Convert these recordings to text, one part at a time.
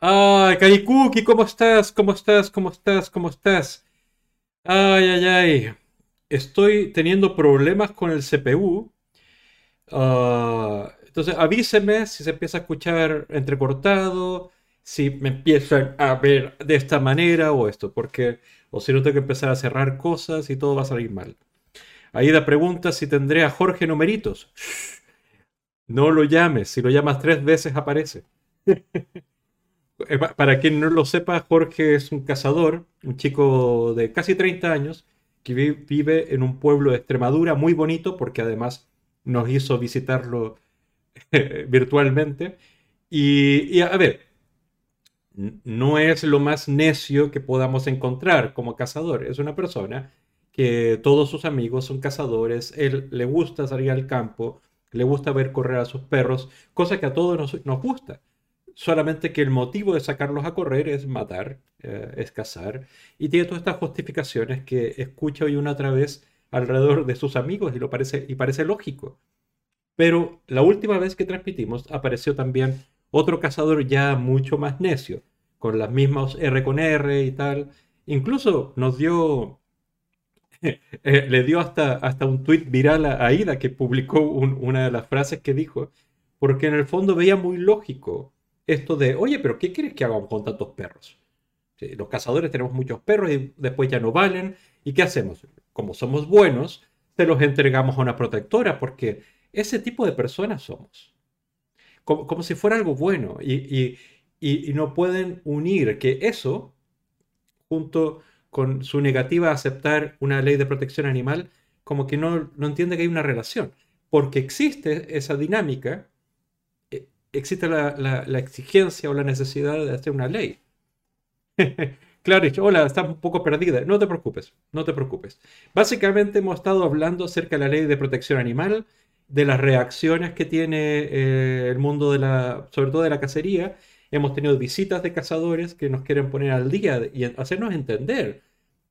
Ay, Karikuki, ¿cómo estás? ¿Cómo estás? ¿Cómo estás? ¿Cómo estás? Ay, ay, ay. Estoy teniendo problemas con el CPU. Ah, entonces, avíseme si se empieza a escuchar entrecortado, si me empiezan a ver de esta manera o esto, porque o si no tengo que empezar a cerrar cosas y todo va a salir mal. Aida pregunta si tendré a Jorge numeritos. No lo llames, si lo llamas tres veces aparece. Eh, para quien no lo sepa, Jorge es un cazador, un chico de casi 30 años, que vive en un pueblo de Extremadura muy bonito, porque además nos hizo visitarlo virtualmente. Y, y, a ver, no es lo más necio que podamos encontrar como cazador. Es una persona que todos sus amigos son cazadores, él le gusta salir al campo, le gusta ver correr a sus perros, cosa que a todos nos, nos gusta. Solamente que el motivo de sacarlos a correr es matar, eh, es cazar, y tiene todas estas justificaciones que escucha hoy una otra vez alrededor de sus amigos y, lo parece, y parece lógico. Pero la última vez que transmitimos apareció también otro cazador ya mucho más necio, con las mismas R con R y tal. Incluso nos dio, eh, le dio hasta, hasta un tweet viral a Aida que publicó una de las frases que dijo, porque en el fondo veía muy lógico esto de, oye, pero ¿qué quieres que hagamos con tantos perros? los cazadores tenemos muchos perros y después ya no valen. ¿Y qué hacemos? Como somos buenos, se los entregamos a una protectora porque ese tipo de personas somos. Como, si fuera algo bueno. Y, no pueden unir que eso, junto con su negativa a aceptar una ley de protección animal, como que no, no entiende que hay una relación. Porque existe esa dinámica existe la, exigencia o la necesidad de hacer una ley. claro, hola, estás un poco perdida. No te preocupes, no te preocupes. Básicamente hemos estado hablando acerca de la ley de protección animal, de las reacciones que tiene eh, el mundo de la, sobre todo de la cacería. Hemos tenido visitas de cazadores que nos quieren poner al día y hacernos entender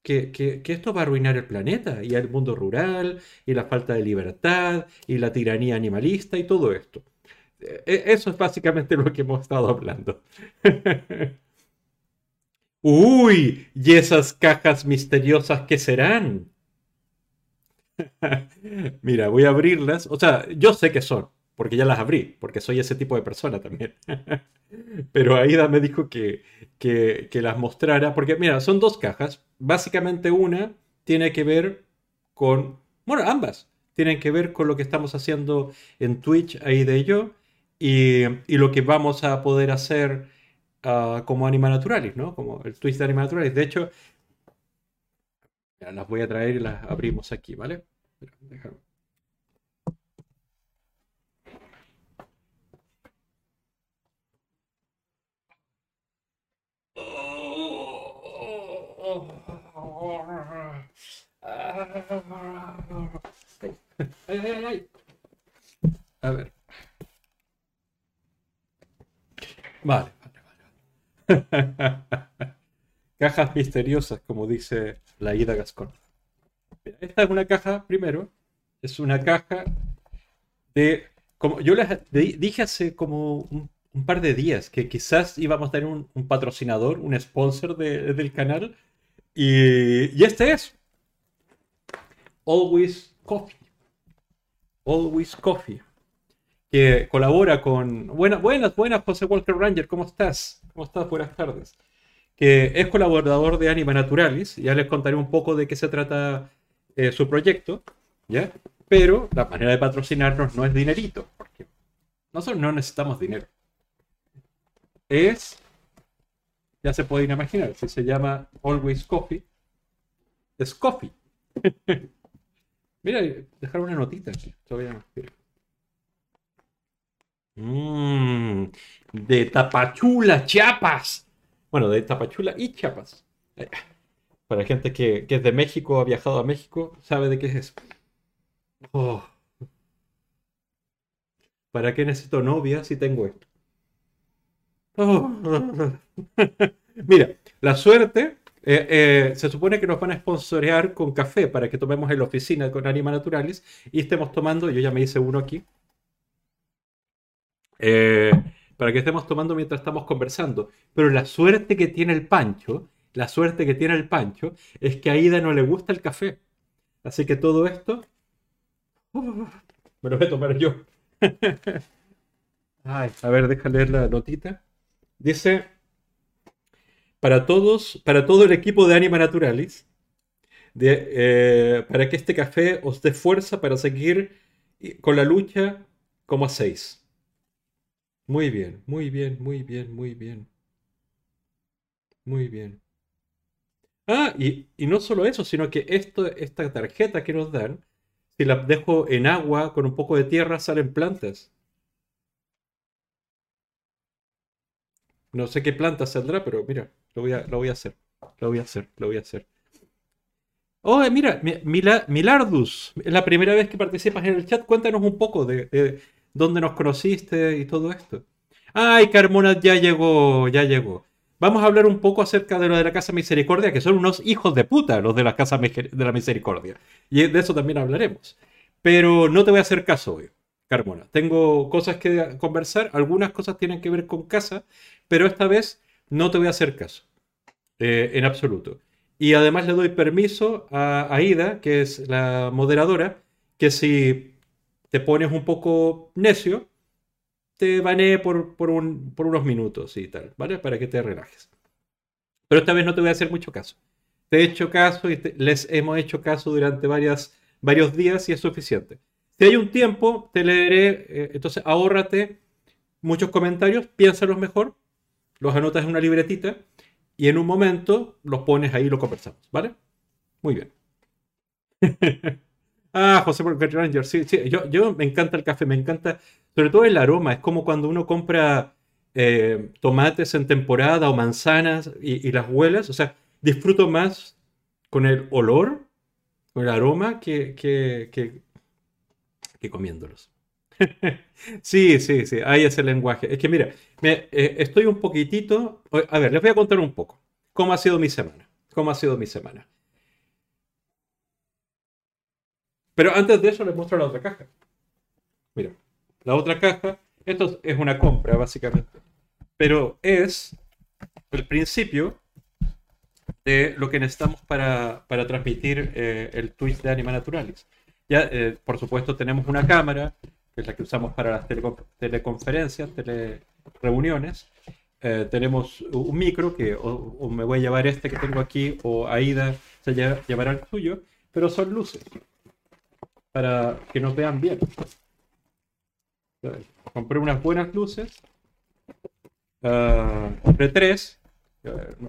que, que, esto va a arruinar el planeta y el mundo rural y la falta de libertad y la tiranía animalista y todo esto. E, eso es básicamente lo que hemos estado hablando. Uy, ¿y esas cajas misteriosas qué serán? Mira, voy a abrirlas. O sea, yo sé que son, porque ya las abrí, porque soy ese tipo de persona también. Pero Aida me dijo que, que, que, las mostrara, porque mira, son dos cajas. Básicamente una tiene que ver con, bueno, ambas tienen que ver con lo que estamos haciendo en Twitch, Aida y yo y, lo que vamos a poder hacer uh, como Anima Naturalis, ¿no? Como el twist de Anima Naturalis. De hecho, las voy a traer y las abrimos aquí, ¿vale? Déjame. A ver. Vale, vale, vale. Cajas misteriosas, como dice la Ida Gascón. esta es una caja, primero, es una caja de... Como yo les dije hace como un, par de días que quizás íbamos a tener un, patrocinador, un sponsor del canal. Y, y este es Always Coffee. Always Coffee que colabora con... Buenas, buenas, buenas, José Walker Ranger, ¿cómo estás? ¿Cómo estás? Buenas tardes. Que es colaborador de Anima Naturalis, ya les contaré un poco de qué se trata eh, su proyecto, ¿ya? Pero la manera de patrocinarnos no es dinerito, porque nosotros no necesitamos dinero. Es, ya se pueden imaginar, si se llama Always Coffee, es coffee. Mira, dejar una notita aquí. Mmm, de Tapachula, Chiapas. Bueno, de Tapachula y Chiapas. Para gente que, es de México, ha viajado a México, sabe de qué es eso. Oh. ¿Para qué necesito novia si tengo esto? Oh. Mira, la suerte, eh, eh, se supone que nos van a sponsorear con café para que tomemos en la oficina con Anima Naturalis y estemos tomando, yo ya me hice uno aquí, eh, para que estemos tomando mientras estamos conversando. Pero la suerte que tiene el Pancho, la suerte que tiene el Pancho, es que a Ida no le gusta el café. Así que todo esto me lo voy a tomar yo. a ver, déjame leer la notita. Dice, para todos, para todo el equipo de Anima Naturalis, eh, para que este café os dé fuerza para seguir con la lucha como hacéis. Muy bien, muy bien, muy bien, muy bien. Muy bien. Ah, y, no solo eso, sino que esto, esta tarjeta que nos dan, si la dejo en agua con un poco de tierra, salen plantas. No sé qué planta saldrá, pero mira, lo voy a, lo voy a hacer. Lo voy a hacer, lo voy a hacer. Oh, mira, Milardus, es la primera vez que participas en el chat. Cuéntanos un poco de, dónde nos conociste y todo esto. Ay, Carmona ya llegó, ya llegó. Vamos a hablar un poco acerca de lo de la Casa Misericordia, que son unos hijos de puta los de la Casa de la Misericordia. Y de eso también hablaremos. Pero no te voy a hacer caso hoy, Carmona. Tengo cosas que conversar, algunas cosas tienen que ver con casa, pero esta vez no te voy a hacer caso. Eh, en absoluto. Y además le doy permiso a Aida, que es la moderadora, que si te pones un poco necio, te banee por, por, unos minutos y tal, ¿vale? Para que te relajes. Pero esta vez no te voy a hacer mucho caso. Te he hecho caso y les hemos hecho caso durante varios días y es suficiente. Si hay un tiempo, te leeré, eh, entonces ahórrate muchos comentarios, piénsalos mejor, los anotas en una libretita y en un momento los pones ahí y lo conversamos, ¿vale? Muy bien. ah, José Ranger, sí, sí, yo, yo me encanta el café, me encanta sobre todo el aroma, es como cuando uno compra eh, tomates en temporada o manzanas y, las huelas, o sea, disfruto más con el olor, con el aroma que, que, que, comiéndolos. sí, sí, sí, ahí es el lenguaje. Es que mira, me, eh, estoy un poquitito... A ver, les voy a contar un poco cómo ha sido mi semana. ¿Cómo ha sido mi semana? Pero antes de eso les muestro la otra caja. Mira. La otra caja, esto es una compra básicamente, pero es el principio de lo que necesitamos para, transmitir eh, el Twitch de Anima Naturalis. Ya, eh, por supuesto, tenemos una cámara, que es la que usamos para las teleconferencias, telereuniones. Eh, tenemos un micro, que o, me voy a llevar este que tengo aquí, o Aida se llevará el suyo, pero son luces, para que nos vean bien. Compré unas buenas luces. Uh, compré tres.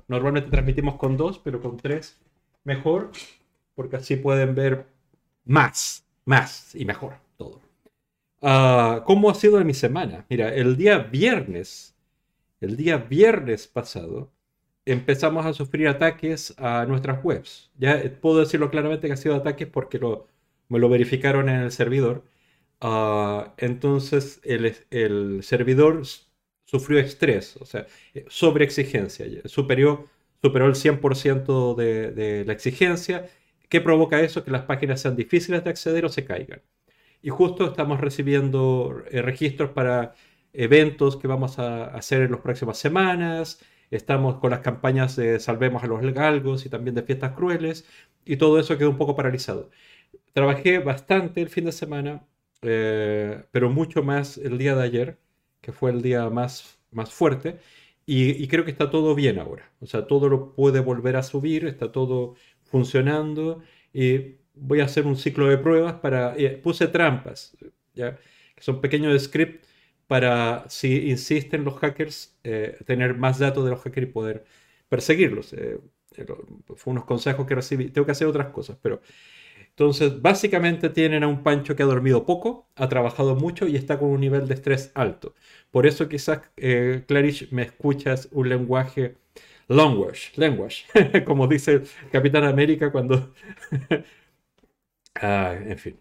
Normalmente transmitimos con dos, pero con tres mejor, porque así pueden ver más, más y mejor todo. Uh, ¿Cómo ha sido mi semana? Mira, el día viernes, el día viernes pasado, empezamos a sufrir ataques a nuestras webs. Ya puedo decirlo claramente que ha sido ataques porque lo, me lo verificaron en el servidor. Ah, entonces el, servidor sufrió estrés, o sea, eh, sobreexigencia, superó, superó el 100% de, de la exigencia. ¿Qué provoca eso? Que las páginas sean difíciles de acceder o se caigan. Y justo estamos recibiendo eh, registros para eventos que vamos a hacer en las próximas semanas. Estamos con las campañas de Salvemos a los Galgos y también de Fiestas Crueles. Y todo eso quedó un poco paralizado. Trabajé bastante el fin de semana eh, pero mucho más el día de ayer, que fue el día más, más fuerte, y, creo que está todo bien ahora. O sea, todo lo puede volver a subir, está todo funcionando, y voy a hacer un ciclo de pruebas para... Eh, puse trampas, ¿ya? que son pequeños scripts para, si insisten los hackers, eh, tener más datos de los hackers y poder perseguirlos. fue unos consejos que recibí. Tengo que hacer otras cosas, pero entonces, básicamente tienen a un Pancho que ha dormido poco, ha trabajado mucho y está con un nivel de estrés alto. Por eso quizás, eh, me escuchas un lenguaje language, language, como dice Capitán América cuando... ah, en fin.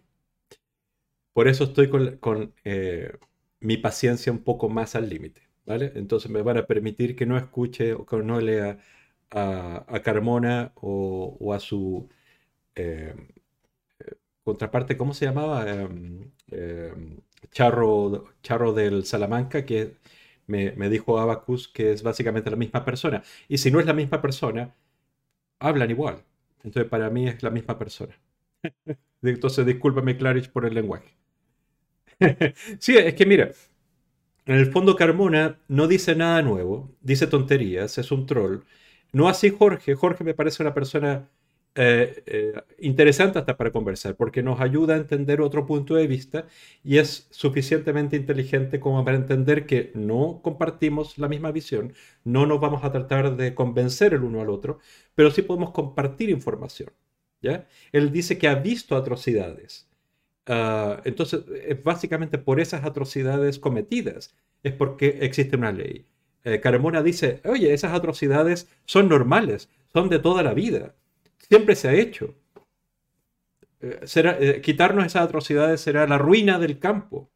Por eso estoy con, eh, mi paciencia un poco más al límite, ¿vale? Entonces me van a permitir que no escuche o que no lea a, Carmona o, a su... Eh, contraparte, ¿cómo se llamaba? Em, em, Charro, Charro del Salamanca, que me, me dijo Abacus que es básicamente la misma persona. Y si no es la misma persona, hablan igual. Entonces para mí es la misma persona. Entonces discúlpame Clarich por el lenguaje. sí, es que mira, en el fondo Carmona no dice nada nuevo, dice tonterías, es un troll. No así Jorge. Jorge me parece una persona eh, eh, interesante hasta para conversar, porque nos ayuda a entender otro punto de vista y es suficientemente inteligente como para entender que no compartimos la misma visión, no nos vamos a tratar de convencer el uno al otro, pero sí podemos compartir información. ¿ya? Él dice que ha visto atrocidades. Ah, entonces, es básicamente por esas atrocidades cometidas, es porque existe una ley. Eh, Carmona dice, oye, esas atrocidades son normales, son de toda la vida siempre se ha hecho. Eh, eh, quitarnos esas atrocidades será la ruina del campo,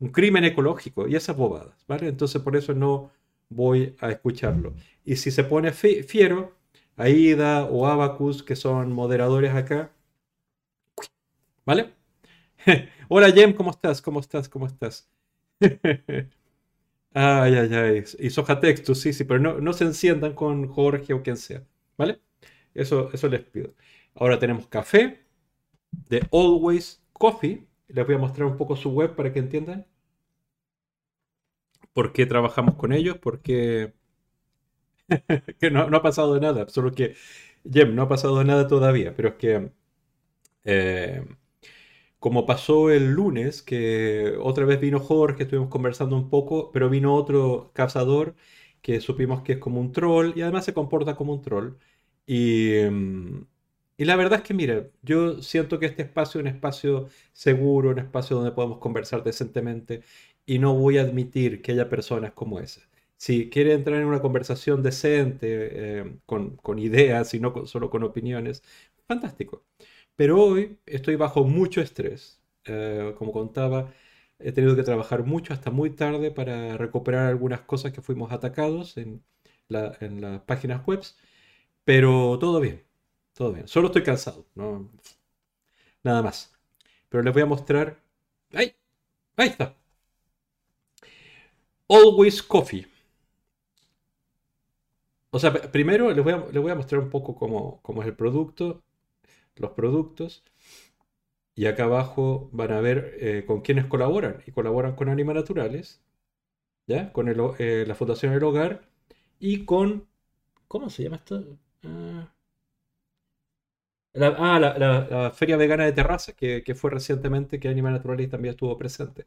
un crimen ecológico y esas bobadas, ¿vale? Entonces por eso no voy a escucharlo. Y si se pone fiero, Aida o Abacus, que son moderadores acá, ¿vale? Hola Jem, ¿cómo estás? ¿Cómo estás? ¿Cómo estás? ay, ay, ay. Y soja texto, sí, sí, pero no, no se enciendan con Jorge o quien sea, ¿vale? Eso, eso les pido. Ahora tenemos café de Always Coffee. Les voy a mostrar un poco su web para que entiendan por qué trabajamos con ellos, porque que no, ha pasado nada, solo que, Jem, no ha pasado nada todavía, pero es que eh, como pasó el lunes, que otra vez vino Jorge, estuvimos conversando un poco, pero vino otro cazador que supimos que es como un troll y además se comporta como un troll. Em, y, la verdad es que, mira, yo siento que este espacio es un espacio seguro, un espacio donde podemos conversar decentemente y no voy a admitir que haya personas como esa. Si quiere entrar en una conversación decente, em, con, ideas y no solo con opiniones, fantástico. Pero hoy estoy bajo mucho estrés. Eh, como contaba, he tenido que trabajar mucho hasta muy tarde para recuperar algunas cosas que fuimos atacados en, en las páginas web pero todo bien, todo bien. Solo estoy cansado, nada más. Pero les voy a mostrar. ¡Ay! Ahí está. Always Coffee. O sea, primero les voy a, les voy a mostrar un poco cómo, cómo, es el producto, los productos. Y acá abajo van a ver eh, con quiénes colaboran. Y colaboran con Anima Naturales, ¿ya? Con eh, la Fundación del Hogar y con... ¿Cómo se llama esto? Ah, la, ah, la, Feria Vegana de Terraza, que, fue recientemente, que Animal Naturalist también estuvo presente.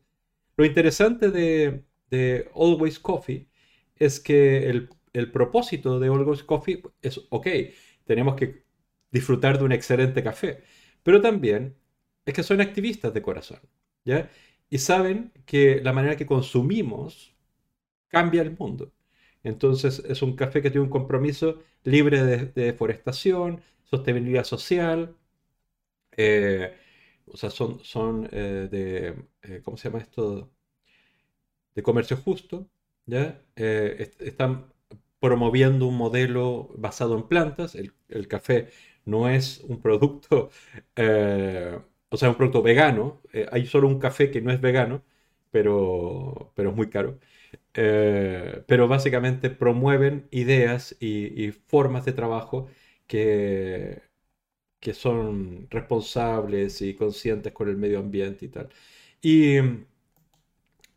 Lo interesante de, Always Coffee es que el, propósito de Always Coffee es, ok, tenemos que disfrutar de un excelente café, pero también es que son activistas de corazón, ¿ya? Y saben que la manera que consumimos cambia el mundo. Entonces es un café que tiene un compromiso libre de, deforestación, sostenibilidad social, eh, o sea, son, son eh, de, eh, ¿cómo se llama esto? De comercio justo, ¿ya? están promoviendo un modelo basado en plantas, el, café no es un producto, o sea, un producto vegano, hay solo un café que no es vegano, pero, pero es muy caro. Eh, pero básicamente promueven ideas y, formas de trabajo que, que son responsables y conscientes con el medio ambiente y tal. Y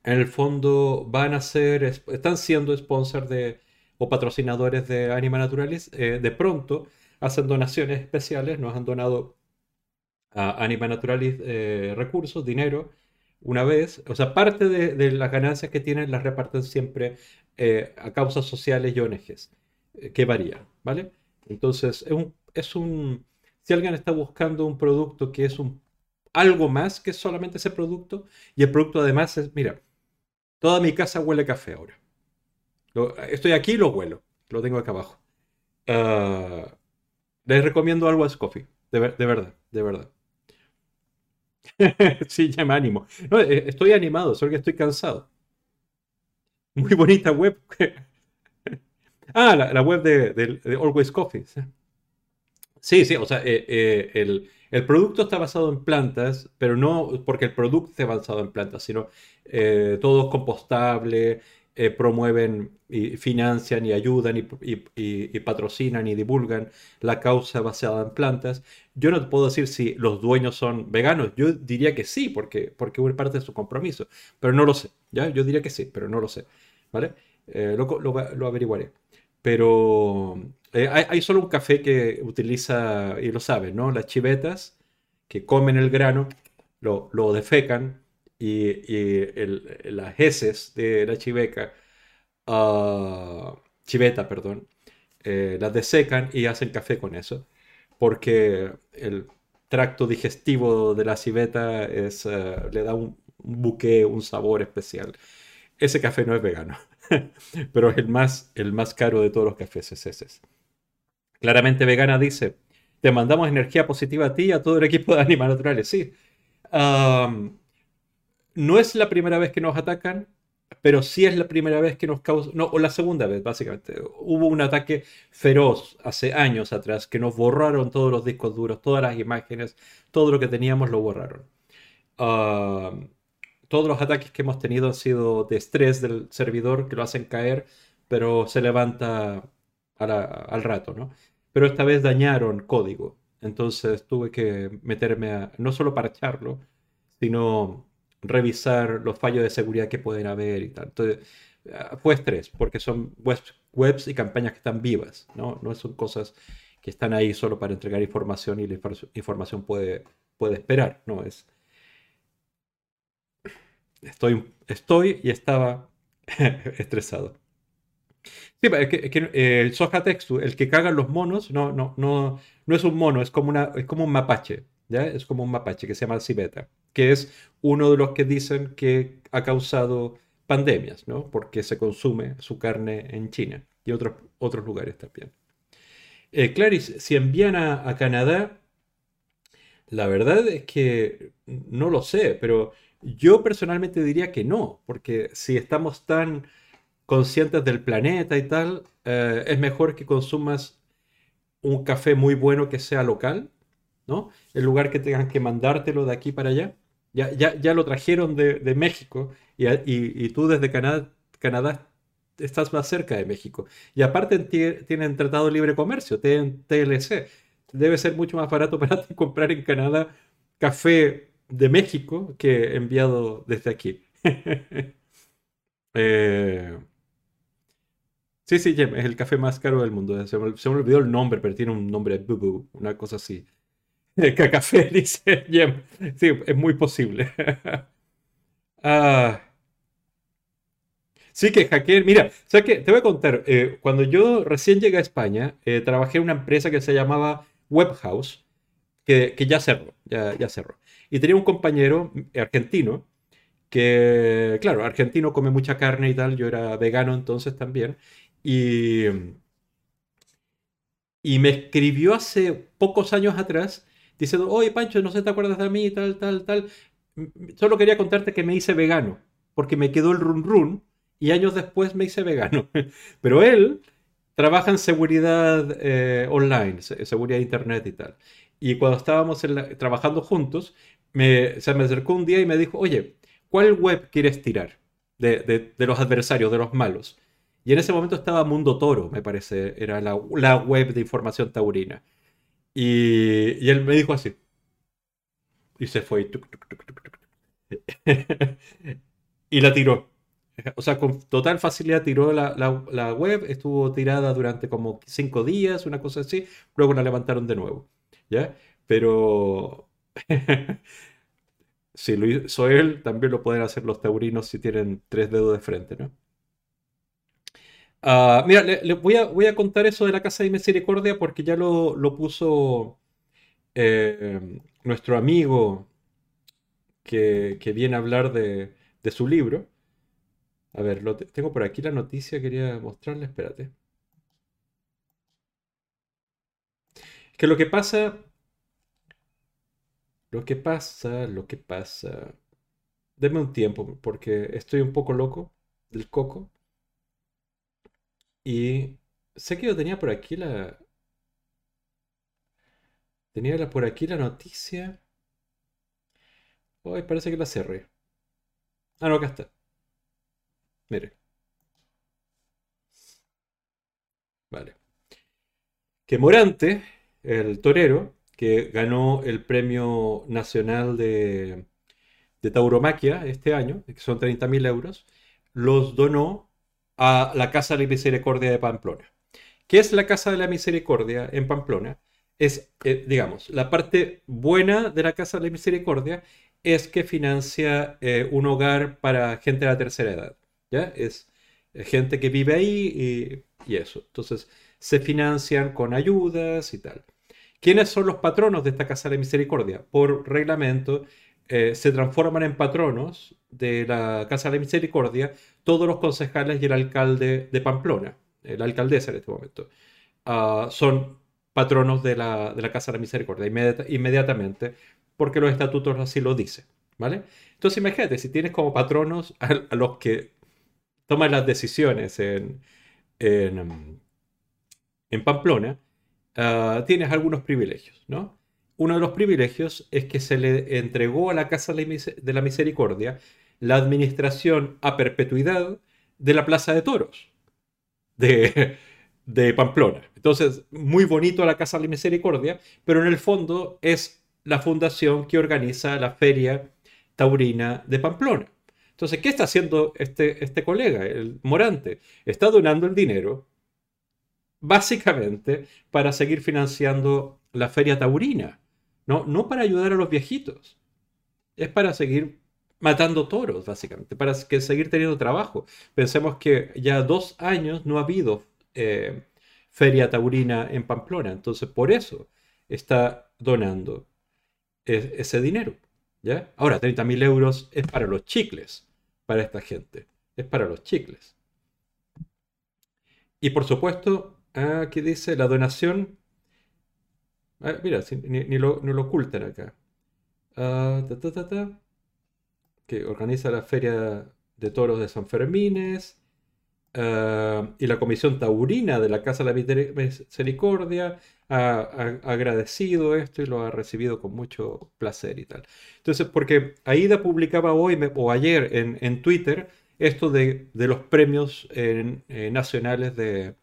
en el fondo van a ser, están siendo sponsors de, o patrocinadores de Anima Naturalis. Eh, de pronto hacen donaciones especiales, nos han donado a Anima Naturalis eh, recursos, dinero una vez, o sea, parte de, las ganancias que tienen las reparten siempre eh, a causas sociales y ONGs, eh, que varían, ¿vale? Entonces, es un, es un, si alguien está buscando un producto que es un, algo más que solamente ese producto, y el producto además es, mira, toda mi casa huele café ahora. estoy aquí y lo huelo, lo tengo acá abajo. Ah, les recomiendo algo Coffee, de verdad, de verdad. sí, ya me animo. Eh, estoy animado, solo que estoy cansado. Muy bonita web. ah, la, web de, Always Coffee. Sí, sí, o sea, eh, eh, el, producto está basado en plantas, pero no porque el producto esté basado en plantas, sino todo es compostable, eh, promueven y financian y ayudan y, patrocinan y divulgan la causa basada en plantas. Yo no te puedo decir si los dueños son veganos. Yo diría que sí, porque, porque es parte de su compromiso. Pero no lo sé. ¿ya? Yo diría que sí, pero no lo sé. ¿Vale? Eh, lo, averiguaré. Pero eh, hay, solo un café que utiliza, y lo saben, ¿no? Las chivetas que comen el grano, lo, lo defecan y, las heces de la chiveca, uh, chiveta, perdón, eh, las desecan y hacen café con eso, porque el tracto digestivo de la civeta es, eh, le da un, buque, un sabor especial. Ese café no es vegano, pero es el más, el más caro de todos los cafés, es ese. Claramente vegana dice, te mandamos energía positiva a ti y a todo el equipo de animales naturales, sí no es la primera vez que nos atacan, pero sí es la primera vez que nos causa, no, o la segunda vez, básicamente. Hubo un ataque feroz hace años atrás que nos borraron todos los discos duros, todas las imágenes, todo lo que teníamos lo borraron. Ah, todos los ataques que hemos tenido han sido de estrés del servidor que lo hacen caer, pero se levanta al rato, ¿no? Pero esta vez dañaron código, entonces tuve que meterme a no solo parcharlo, sino revisar los fallos de seguridad que pueden haber y tal. Entonces, ah, fue estrés, porque son webs, webs y campañas que están vivas, ¿no? No son cosas que están ahí solo para entregar información y la información puede, puede esperar, ¿no? Es, estoy, estoy y estaba estresado. Sí, es que, eh, el Soja Textu, el que cagan los monos, no, no, no, no es un mono, es como, una, es como un mapache, ¿ya? Es como un mapache que se llama Cibeta que es uno de los que dicen que ha causado pandemias, ¿no? Porque se consume su carne en China y otros, otros lugares también. Eh, Clarice, si envían a, Canadá, la verdad es que no lo sé, pero yo personalmente diría que no, porque si estamos tan conscientes del planeta y tal, eh, es mejor que consumas un café muy bueno que sea local, ¿no? En lugar que tengan que mandártelo de aquí para allá. Ya, ya, lo trajeron de, México y, tú desde Canadá, Canadá estás más cerca de México. Y aparte tienen tratado libre comercio, tienen TLC. Debe ser mucho más barato para ti comprar en Canadá café de México que enviado desde aquí. Eh, sí, sí, es el café más caro del mundo. Se me, olvidó el nombre, pero tiene un nombre, una cosa así. Cacafé, dice Jem. Sí, es muy posible. ah. Sí que hackear. Mira, ¿sabes qué? Te voy a contar. Eh, cuando yo recién llegué a España, eh, trabajé en una empresa que se llamaba Webhouse, que, que ya cerró, ya, ya cerró. Y tenía un compañero argentino que, claro, argentino come mucha carne y tal. Yo era vegano entonces también. Y, y me escribió hace pocos años atrás diciendo, oye Pancho, no sé, te acuerdas de mí, tal, tal, tal. Solo quería contarte que me hice vegano, porque me quedó el run run y años después me hice vegano. Pero él trabaja en seguridad eh, online, seguridad internet y tal. Y cuando estábamos trabajando juntos, me, se me acercó un día y me dijo, oye, ¿cuál web quieres tirar de, los adversarios, de los malos? Y en ese momento estaba Mundo Toro, me parece, era la web de información taurina. Y, él me dijo así. Y se fue. y la tiró. O sea, con total facilidad tiró la, web, estuvo tirada durante como cinco días, una cosa así, luego la levantaron de nuevo. ¿Ya? Pero si lo hizo él, también lo pueden hacer los taurinos si tienen tres dedos de frente, ¿no? Ah, mira, le, voy, a, voy, a, contar eso de la Casa de Misericordia porque ya lo, puso eh, nuestro amigo que, viene a hablar de, su libro. A ver, lo tengo por aquí la noticia, quería mostrarle, espérate. Que lo que pasa, lo que pasa, lo que pasa. Deme un tiempo porque estoy un poco loco del coco. Y sé que yo tenía por aquí la... Tenía por aquí la noticia. Ay, parece que la cerré. Ah, no, acá está. Mire. Vale. Que Morante, el torero, que ganó el Premio Nacional de, de Tauromaquia este año, que son 30.000 euros, los donó a la Casa de la Misericordia de Pamplona. ¿Qué es la Casa de la Misericordia en Pamplona? Es, eh, digamos, la parte buena de la Casa de la Misericordia es que financia eh, un hogar para gente de la tercera edad. ¿ya? Es eh, gente que vive ahí y, y eso. Entonces, se financian con ayudas y tal. ¿Quiénes son los patronos de esta Casa de la Misericordia? Por reglamento, eh, se transforman en patronos de la Casa de la Misericordia todos los concejales y el alcalde de Pamplona, la alcaldesa en este momento. Ah, son patronos de la, Casa de la Misericordia inmediatamente, porque los estatutos así lo dicen. ¿Vale? Entonces imagínate, si tienes como patronos a, los que toman las decisiones en, en, Pamplona, ah, tienes algunos privilegios, ¿no? Uno de los privilegios es que se le entregó a la Casa de la Misericordia la administración a perpetuidad de la Plaza de Toros de, Pamplona. Entonces, muy bonito la Casa de la Misericordia, pero en el fondo es la fundación que organiza la Feria Taurina de Pamplona. Entonces, ¿qué está haciendo este, este colega, el Morante? Está donando el dinero básicamente para seguir financiando la Feria Taurina. No, no para ayudar a los viejitos. Es para seguir matando toros, básicamente, para que seguir teniendo trabajo. Pensemos que ya dos años no ha habido eh, feria taurina en Pamplona, entonces por eso está donando ese dinero. ¿ya? Ahora, 30.000 euros es para los chicles, para esta gente, es para los chicles. Y por supuesto, aquí dice la donación Ah, mira, ni, lo, no lo ocultan acá. Ah, que organiza la Feria de Toros de San Fermines. Ah, y la Comisión Taurina de la Casa de la Misericordia ha, agradecido esto y lo ha recibido con mucho placer y tal. Entonces, porque Aida publicaba hoy o ayer en, Twitter esto de, los premios eh, nacionales de,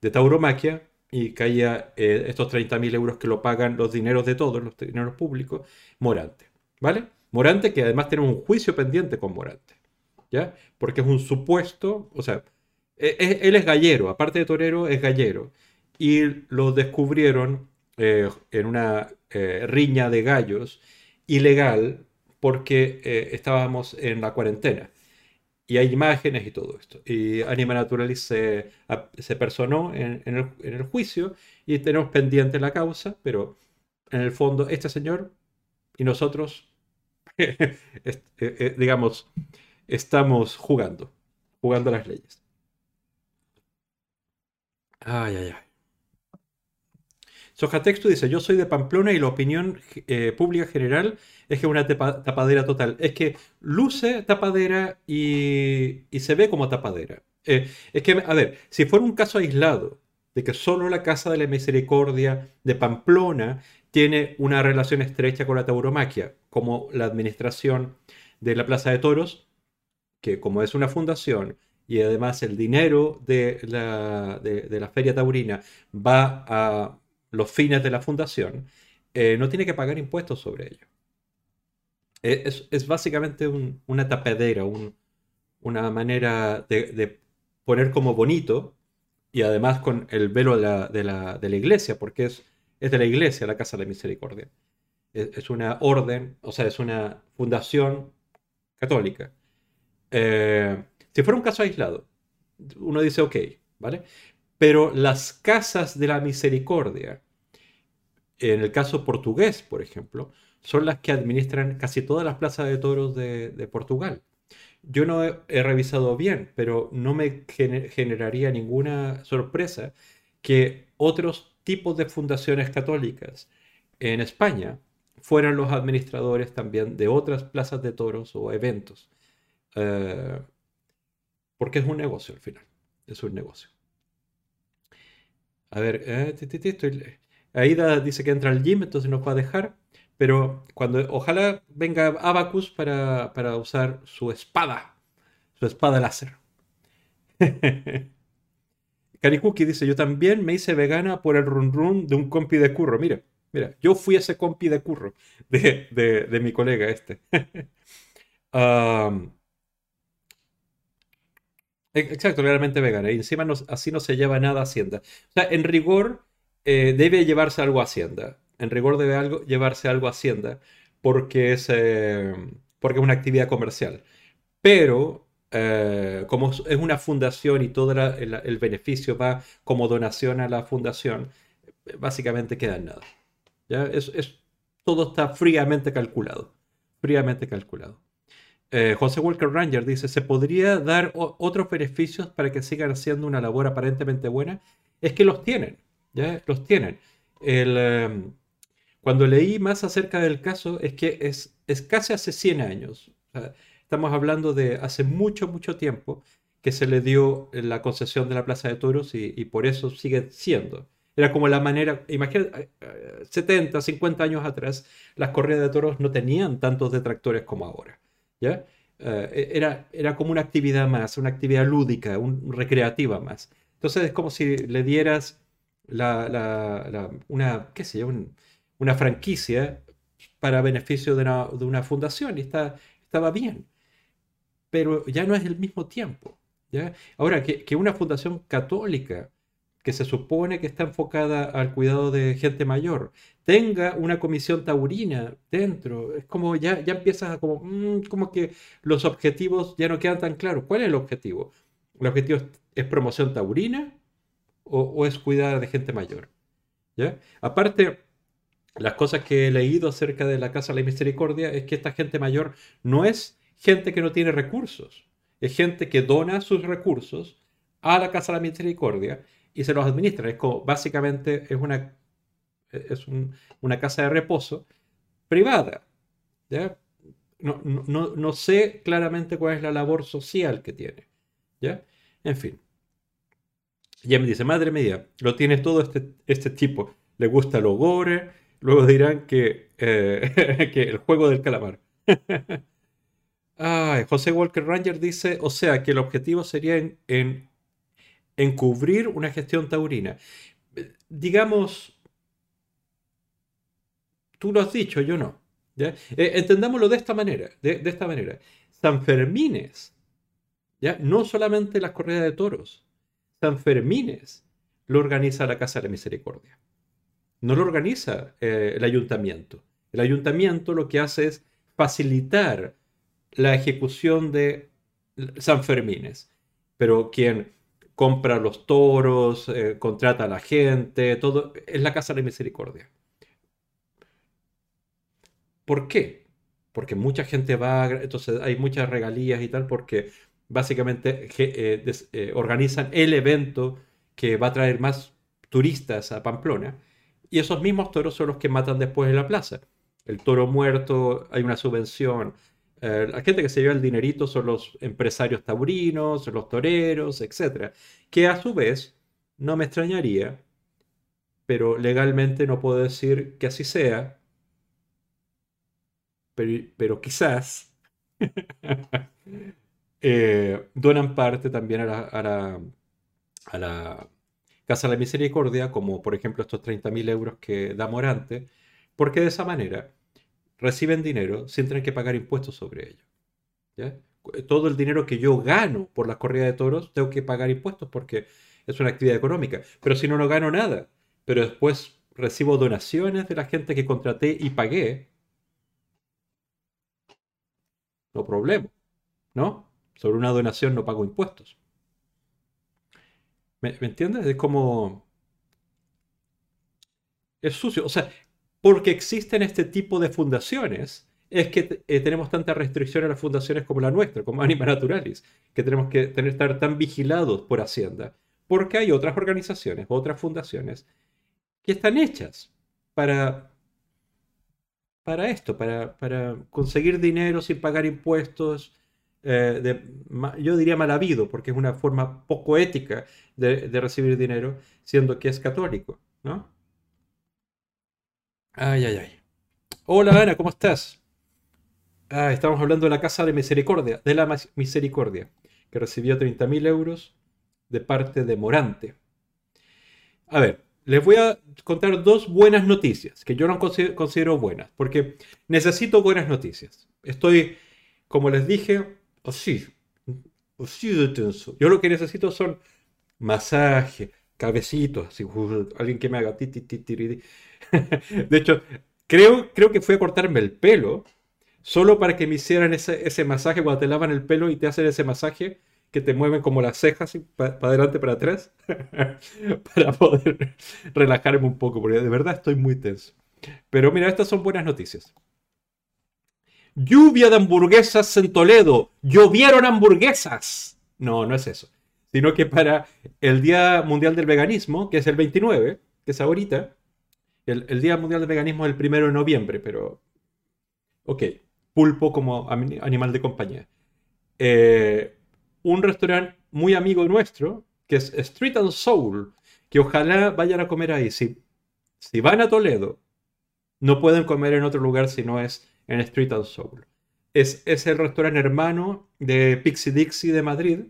de tauromaquia y caía eh, estos 30.000 euros que lo pagan los dineros de todos, los dineros públicos, Morante. ¿Vale? Morante que además tiene un juicio pendiente con Morante. ¿Ya? Porque es un supuesto, o sea, e, e, él es gallero, aparte de torero, es gallero. Y lo descubrieron eh, en una eh, riña de gallos ilegal porque estábamos en la cuarentena y hay imágenes y todo esto. Y Anima Naturalis se, personó en, el, juicio y tenemos pendiente la causa, pero en el fondo este señor y nosotros, eh, eh, digamos, estamos jugando, jugando las leyes. Ay, ay, ay. Sojatexto dice, yo soy de Pamplona y la opinión eh, pública general es que es una tapadera total. Es que luce tapadera y, se ve como tapadera. Eh, es que, a ver, si fuera un caso aislado de que solo la Casa de la Misericordia de Pamplona tiene una relación estrecha con la tauromaquia, como la administración de la Plaza de Toros, que como es una fundación y además el dinero de la, de la feria taurina va a los fines de la fundación, eh, no tiene que pagar impuestos sobre ello. Eh, es, básicamente una tapedera, una manera de, poner como bonito y además con el velo de la, iglesia, porque es, es, de la iglesia la Casa de la Misericordia. Es, una orden, o sea, es una fundación católica. Eh, si fuera un caso aislado, uno dice, ok, ¿vale? Pero las casas de la misericordia, en el caso portugués, por ejemplo, son las que administran casi todas las plazas de toros de, Portugal. Yo no he, revisado bien, pero no me generaría ninguna sorpresa que otros tipos de fundaciones católicas en España fueran los administradores también de otras plazas de toros o eventos. Eh, porque es un negocio al final, es un negocio. A ver, eh, Aida dice que entra al gym, entonces nos va a dejar. Pero cuando ojalá venga Abacus para, para usar su espada, su espada láser. Caricuki dice, yo también me hice vegana por el run run de un compi de curro. Mira, mira, yo fui ese compi de curro de, mi colega este. exacto, realmente vegana. Y encima así no se lleva nada a Hacienda. O sea, en rigor eh, debe llevarse algo a Hacienda. En rigor debe algo, llevarse algo a Hacienda porque es, eh, porque es una actividad comercial. Pero eh, como es una fundación y todo el, beneficio va como donación a la fundación, básicamente queda en nada. ¿ya? Es, todo está fríamente calculado. Fríamente calculado. Eh, José Walker Ranger dice, ¿se podría dar otros beneficios para que sigan haciendo una labor aparentemente buena? Es que los tienen, ¿ya? Los tienen. Em, cuando leí más acerca del caso, es que es, es casi hace 100 años. Estamos hablando de hace mucho, mucho tiempo que se le dio la concesión de la Plaza de Toros y, por eso sigue siendo. Era como la manera, imagínate, 70, 50 años atrás, las corridas de toros no tenían tantos detractores como ahora. Eh, era, era como una actividad más, una actividad lúdica, un, recreativa más. Entonces es como si le dieras la, una, qué sé yo, una franquicia para beneficio de una, de una fundación y está, estaba bien pero ya no es el mismo tiempo. ¿ya? Ahora, que, una fundación católica que se supone que está enfocada al cuidado de gente mayor, tenga una comisión taurina dentro, es como ya, ya empiezas a como, mm, como que los objetivos ya no quedan tan claros. ¿Cuál es el objetivo? ¿El objetivo es, promoción taurina o, es cuidar de gente mayor? ¿Ya? Aparte, las cosas que he leído acerca de la Casa de la Misericordia es que esta gente mayor no es gente que no tiene recursos. Es gente que dona sus recursos a la Casa de la Misericordia y se los administra. Es como, básicamente es una, es una casa de reposo privada. ¿ya? No, no, sé claramente cuál es la labor social que tiene. ¿ya? En fin. Ya me dice, madre mía, lo tiene todo este, este tipo. Le gusta lo gore. Luego dirán que, eh, que el juego del calamar. José Walker Ranger dice, o sea, que el objetivo sería en, encubrir una gestión taurina. Digamos, tú lo has dicho, yo no. ¿ya? Eh, entendámoslo de esta manera, de, esta manera. San Fermines, ¿ya? no solamente las corridas de toros, San Fermines lo organiza la Casa de la Misericordia. No lo organiza eh, el ayuntamiento. El ayuntamiento lo que hace es facilitar la ejecución de San Fermines, pero quien compra los toros, eh, contrata a la gente, todo es la Casa de Misericordia. ¿Por qué? Porque mucha gente va, entonces hay muchas regalías y tal, porque básicamente eh, eh, organizan el evento que va a traer más turistas a Pamplona, y esos mismos toros son los que matan después en la plaza. El toro muerto, hay una subvención, eh, la gente que se lleva el dinerito son los empresarios taurinos, los toreros, etc. Que a su vez, no me extrañaría, pero legalmente no puedo decir que así sea, pero, quizás eh, donan parte también a la, a la, Casa de la Misericordia, como por ejemplo estos 30.000 euros que da Morante, porque de esa manera reciben dinero sin tener que pagar impuestos sobre ello. Todo el dinero que yo gano por la corrida de toros, tengo que pagar impuestos porque es una actividad económica. Pero si no, no gano nada. Pero después recibo donaciones de la gente que contraté y pagué. No problema. ¿No? Sobre una donación no pago impuestos. ¿Me, ¿Me, entiendes? Es como... Es sucio. O sea, porque existen este tipo de fundaciones, es que eh, tenemos tanta restricción a las fundaciones como la nuestra, como Anima Naturalis, que tenemos que tener, estar tan vigilados por Hacienda, porque hay otras organizaciones, otras fundaciones, que están hechas para, para esto, para, para conseguir dinero sin pagar impuestos, eh, yo diría mal habido, porque es una forma poco ética de, de recibir dinero, siendo que es católico, ¿no? Ay, ay, ay. Hola Ana, ¿cómo estás? Ah, estamos hablando de la Casa de Misericordia, de la Misericordia, que recibió 30.000 euros de parte de Morante. A ver, les voy a contar dos buenas noticias, que yo no considero buenas, porque necesito buenas noticias. Estoy, como les dije, así, así de tenso. Yo lo que necesito son masaje, cabecitos, alguien que me haga ti, De hecho, creo, creo que fui a cortarme el pelo solo para que me hicieran ese, ese masaje cuando te lavan el pelo y te hacen ese masaje que te mueven como las cejas para adelante, para atrás, para poder relajarme un poco, porque de verdad estoy muy tenso. Pero mira, estas son buenas noticias. Lluvia de hamburguesas en Toledo. Llovieron hamburguesas. No, no es eso. Sino que para el Día Mundial del Veganismo, que es el 29, que es ahorita, el, Día Mundial del Veganismo es el 1 de noviembre, pero... Ok, pulpo como animal de compañía. Eh, un restaurante muy amigo nuestro, que es Street and Soul, que ojalá vayan a comer ahí. Si, si van a Toledo, no pueden comer en otro lugar si no es en Street and Soul. Es, es el restaurante hermano de Pixie Dixie de Madrid,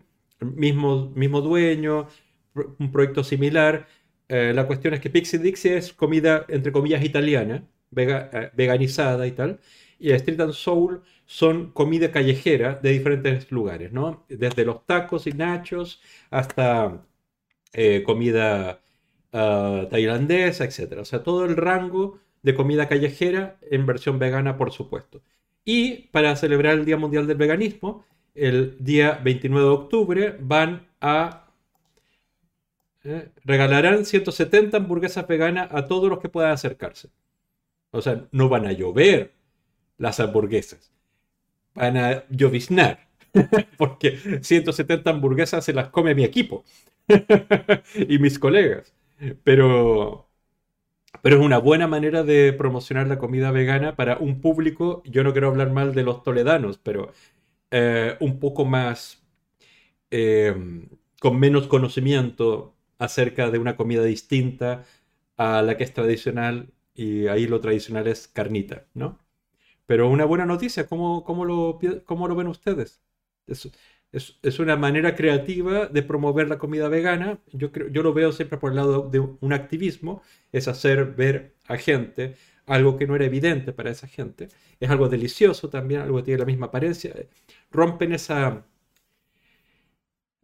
mismo, mismo dueño, un proyecto similar. Eh, la cuestión es que Pixie Dixie es comida, entre comillas, italiana, eh, veganizada y tal y Street and Soul son comida callejera de diferentes lugares, ¿no? Desde los tacos y nachos hasta eh, comida ah, tailandesa, etc. O sea, todo el rango de comida callejera en versión vegana, por supuesto. Y para celebrar el Día Mundial del Veganismo, el día 29 de octubre van a eh, regalarán 170 hamburguesas veganas a todos los que puedan acercarse. O sea, no van a llover, las hamburguesas. Van a lloviznar, porque 170 hamburguesas se las come mi equipo y mis colegas. Pero, pero es una buena manera de promocionar la comida vegana para un público, yo no quiero hablar mal de los toledanos, pero eh, un poco más, eh, con menos conocimiento acerca de una comida distinta a la que es tradicional y ahí lo tradicional es carnita, ¿no? Pero una buena noticia, ¿cómo, cómo, lo, cómo lo ven ustedes? Es, es, una manera creativa de promover la comida vegana. Yo, creo, yo lo veo siempre por el lado de un activismo, es hacer ver a gente algo que no era evidente para esa gente. Es algo delicioso también, algo que tiene la misma apariencia. Rompen esa,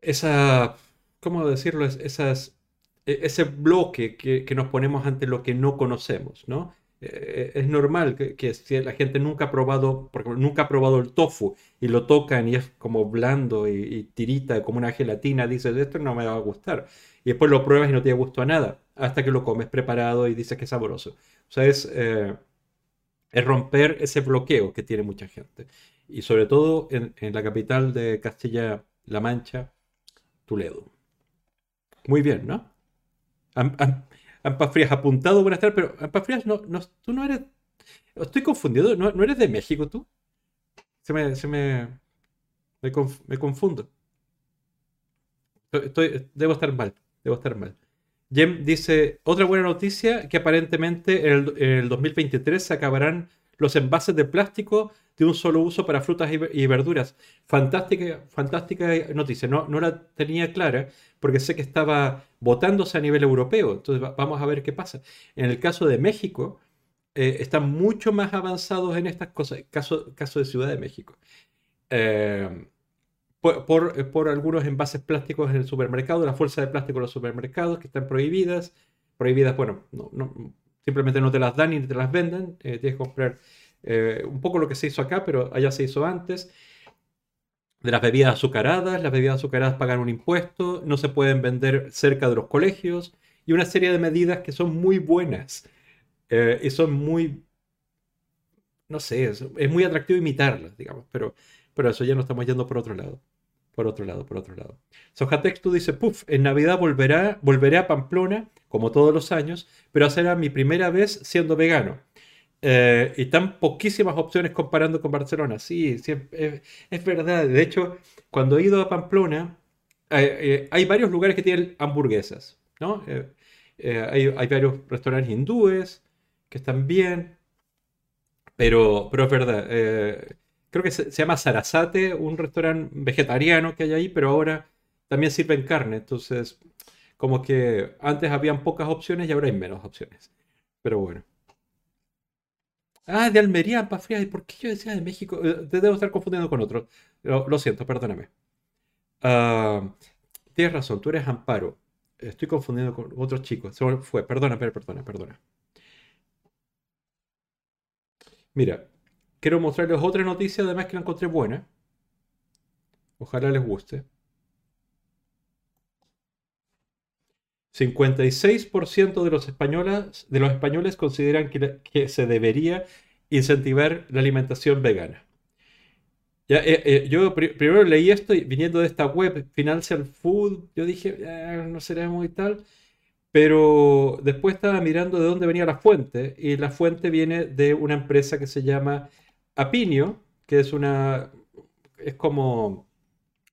esa, ¿cómo decirlo? Esas, e, ese bloque que, que nos ponemos ante lo que no conocemos, ¿no? Eh, es normal que, si la gente nunca ha probado, nunca ha probado el tofu y lo tocan y es como blando y, tirita como una gelatina, dices, esto no me va a gustar. Y después lo pruebas y no te gusto a nada, hasta que lo comes preparado y dices que es sabroso. O sea, es, eh, es romper ese bloqueo que tiene mucha gente. Y sobre todo en, la capital de Castilla-La Mancha, Toledo. Muy bien, ¿no? Ampas Frías apuntado, buenas tardes, pero Ampas Frías, no, no, tú no eres. Estoy confundido, ¿no, eres de México tú? Se me. Se me, me, confundo. Estoy, debo estar mal, debo estar mal. Jem dice, otra buena noticia, que aparentemente en el, 2023 se acabarán los envases de plástico de un solo uso para frutas y, verduras. Fantástica, fantástica noticia. No, no la tenía clara porque sé que estaba votándose a nivel europeo. Entonces vamos a ver qué pasa. En el caso de México, eh, están mucho más avanzados en estas cosas. Caso, caso de Ciudad de México. Eh, por, por, algunos envases plásticos en el supermercado, la fuerza de plástico en los supermercados que están prohibidas. Prohibidas, bueno, no, simplemente no te las dan ni te las venden. Eh, tienes que comprar un poco lo que se hizo acá, pero allá se hizo antes de las bebidas azucaradas. Las bebidas azucaradas pagan un impuesto, no se pueden vender cerca de los colegios y una serie de medidas que son muy buenas eh, y son muy, no sé, es, muy atractivo imitarlas, digamos, pero, pero eso ya no estamos yendo por otro lado. Por otro lado, por otro lado. Sojatex tú dice, puff, en Navidad volverá, volveré a Pamplona, como todos los años, pero será mi primera vez siendo vegano. Eh, y tan poquísimas opciones comparando con Barcelona. Sí, es, verdad. De hecho, cuando he ido a Pamplona, eh, hay varios lugares que tienen hamburguesas, ¿no? Eh, hay, varios restaurantes hindúes que están bien, pero, pero es verdad. creo que se, llama Sarasate, un restaurante vegetariano que hay ahí, pero ahora también sirven carne. Entonces, Como que antes habían pocas opciones y ahora hay menos opciones. Pero bueno. Ah, de Almería, Fría. ¿Y por qué yo decía de México? Eh, te debo estar confundiendo con otro. Lo, siento, perdóname. Ah, tienes razón, tú eres Amparo. Estoy confundiendo con otros chicos. Se fue, perdona, perdona, perdona. Mira, quiero mostrarles otra noticia, además que la encontré buena. Ojalá les guste. 56% de los españoles, consideran que, se debería incentivar la alimentación vegana. Eh, eh, yo primero leí esto viniendo de esta web, Financial Food, yo dije, ah, no será muy tal, pero después estaba mirando de dónde venía la fuente y la fuente viene de una empresa que se llama Apinio, que es una, es como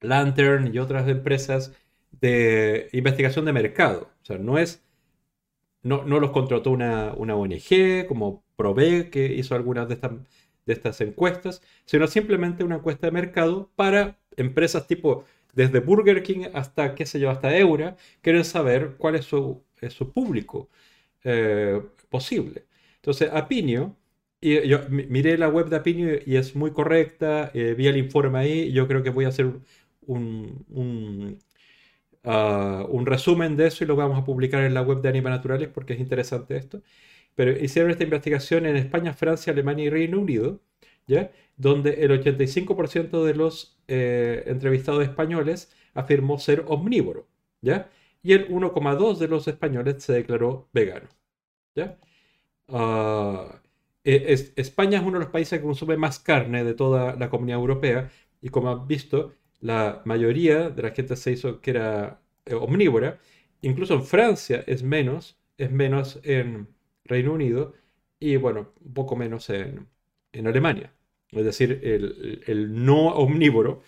Lantern y otras empresas de investigación de mercado. O sea, no es, no, no los contrató una, una, ONG como Prove, que hizo algunas de estas, de estas encuestas, sino simplemente una encuesta de mercado para empresas tipo, desde Burger King hasta, qué sé yo, hasta Eura, quieren saber cuál es su, su público eh, posible. Entonces, Apinio, y yo miré la web de Apinio y es muy correcta, eh, vi el informe ahí, yo creo que voy a hacer un, un, Ah, un resumen de eso y lo vamos a publicar en la web de Anima Naturales porque es interesante esto. Pero hicieron esta investigación en España, Francia, Alemania y Reino Unido, ¿ya? donde el 85% de los eh, entrevistados españoles afirmó ser omnívoro, ¿ya? y el 1,2% de los españoles se declaró vegano. ¿ya? Ah, e, España es uno de los países que consume más carne de toda la comunidad europea y como han visto, la mayoría de la gente se hizo que era eh, omnívora. Incluso en Francia es menos, es menos en Reino Unido y bueno, un poco menos en, Alemania. Es decir, el, no omnívoro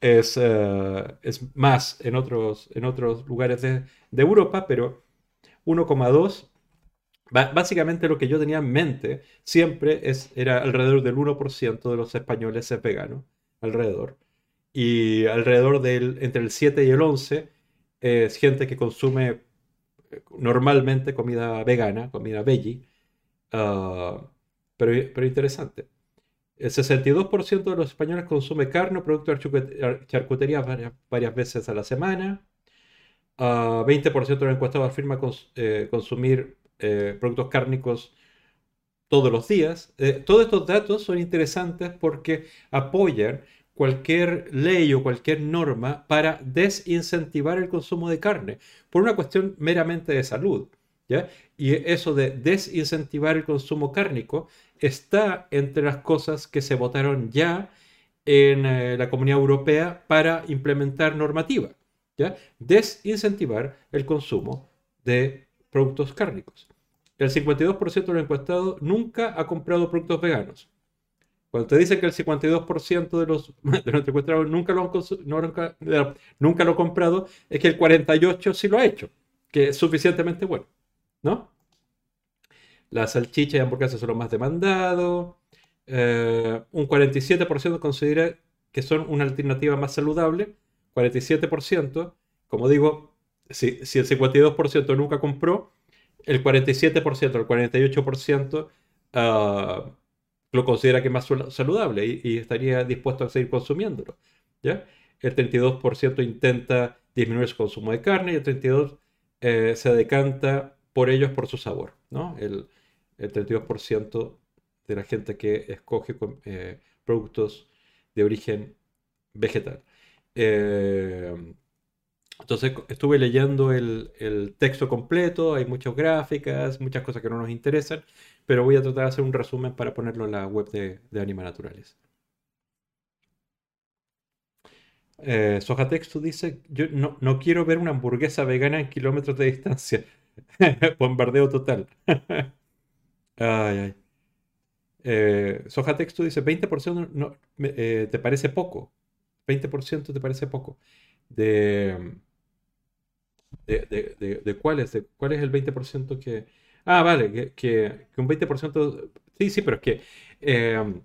es, eh, es, más en otros, en otros lugares de, Europa, pero 1,2 Básicamente lo que yo tenía en mente siempre es, era alrededor del 1% de los españoles es vegano, alrededor y alrededor del entre el 7 y el 11 es gente que consume eh, normalmente comida vegana, comida veggie, ah, pero, pero interesante. El 62% de los españoles consume carne o productos de charcutería varias, varias, veces a la semana. 20% ah, de los encuestados afirma eh, consumir eh, productos cárnicos todos los días. todos estos datos son interesantes porque apoyan cualquier ley o cualquier norma para desincentivar el consumo de carne, por una cuestión meramente de salud. ¿ya? Y eso de desincentivar el consumo cárnico está entre las cosas que se votaron ya en eh, la Comunidad Europea para implementar normativa. ¿ya? Desincentivar el consumo de productos cárnicos. El 52% de los encuestados nunca ha comprado productos veganos. Cuando te dicen que el 52% de los, de los encuestados nunca lo, han, nunca, lo comprado, es que el 48% sí lo ha hecho, que es suficientemente bueno, ¿no? Las salchichas y hamburguesas son los más demandados. Eh, un 47% considera que son una alternativa más saludable. 47%, como digo, si, si el 52% nunca compró, el 47%, el 48% uh, lo considera que es más saludable y, estaría dispuesto a seguir consumiéndolo. ¿ya? El 32% intenta disminuir su consumo de carne y el 32% eh, se decanta por ellos por su sabor. ¿no? El, 32% de la gente que escoge eh, productos de origen vegetal. Eh, entonces estuve leyendo el, texto completo, hay muchas gráficas, muchas cosas que no nos interesan, pero voy a tratar de hacer un resumen para ponerlo en la web de, de Anima Naturales. Eh, Soja Texto dice, yo no, no, quiero ver una hamburguesa vegana en kilómetros de distancia. Bombardeo total. ay, ay. Eh, Soja Texto dice, 20% no, eh, te parece poco. 20% te parece poco. De, de, de, de, cuál es, cuál es el 20% que Ah, vale, que, que, un 20%... Sí, sí, pero es que em,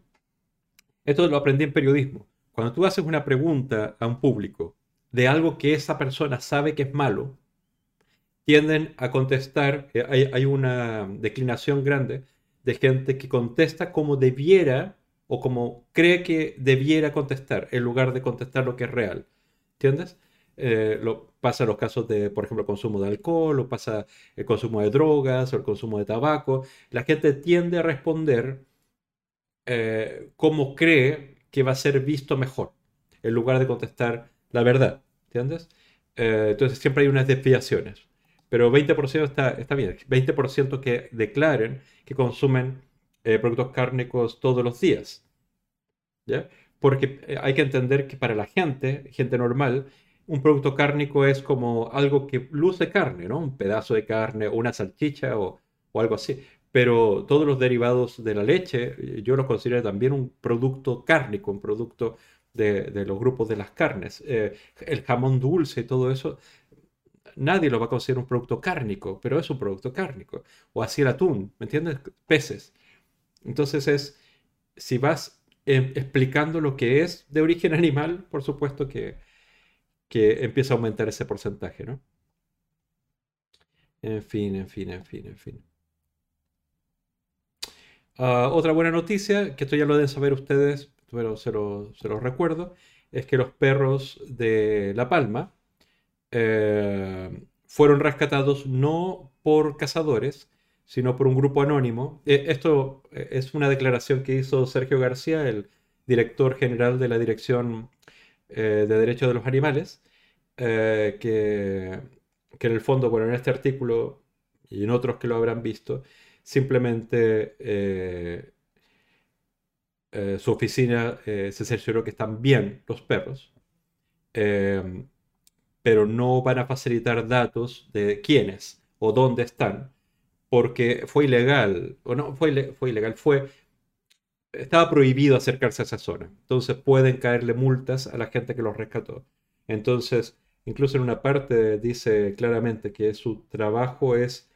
esto lo aprendí en periodismo. Cuando tú haces una pregunta a un público de algo que esa persona sabe que es malo, tienden a contestar, eh, hay, hay una declinación grande de gente que contesta como debiera o como cree que debiera contestar en lugar de contestar lo que es real. ¿Entiendes? Eh, lo, pasa los casos de, por ejemplo, consumo de alcohol, o pasa el consumo de drogas o el consumo de tabaco. La gente tiende a responder eh, como cree que va a ser visto mejor, en lugar de contestar la verdad. ¿Entiendes? Eh, entonces siempre hay unas desviaciones. Pero 20% está, está bien. 20% que declaren que consumen productos cárnicos todos los días. ¿Ya? Porque hay que entender que para la gente, gente normal, un producto cárnico es como algo que luce carne, ¿no? Un pedazo de carne una salchicha o, algo así. Pero todos los derivados de la leche, yo los considero también un producto cárnico, un producto de, los grupos de las carnes. Eh, el jamón dulce y todo eso, nadie lo va a considerar un producto cárnico, pero es un producto cárnico. O así el atún, ¿me entiendes? Peces. Entonces es, si vas eh, explicando lo que es de origen animal, por supuesto que que empieza a aumentar ese porcentaje, ¿no? En fin, en fin, en fin, en fin. Ah, otra buena noticia, que esto ya lo deben saber ustedes, pero se los lo recuerdo, es que los perros de La Palma eh, fueron rescatados no por cazadores, sino por un grupo anónimo. Eh, esto eh, es una declaración que hizo Sergio García, el director general de la Dirección eh, de Derechos de los Animales, eh, que, que, en el fondo, bueno, en este artículo y en otros que lo habrán visto, simplemente eh, su oficina se cercioró que están bien los perros, pero no van a facilitar datos de quiénes o dónde están, porque fue ilegal, o no, fue, fue ilegal, fue estaba prohibido acercarse a esa zona. Entonces pueden caerle multas a la gente que los rescató. Entonces, incluso en una parte dice claramente que su trabajo es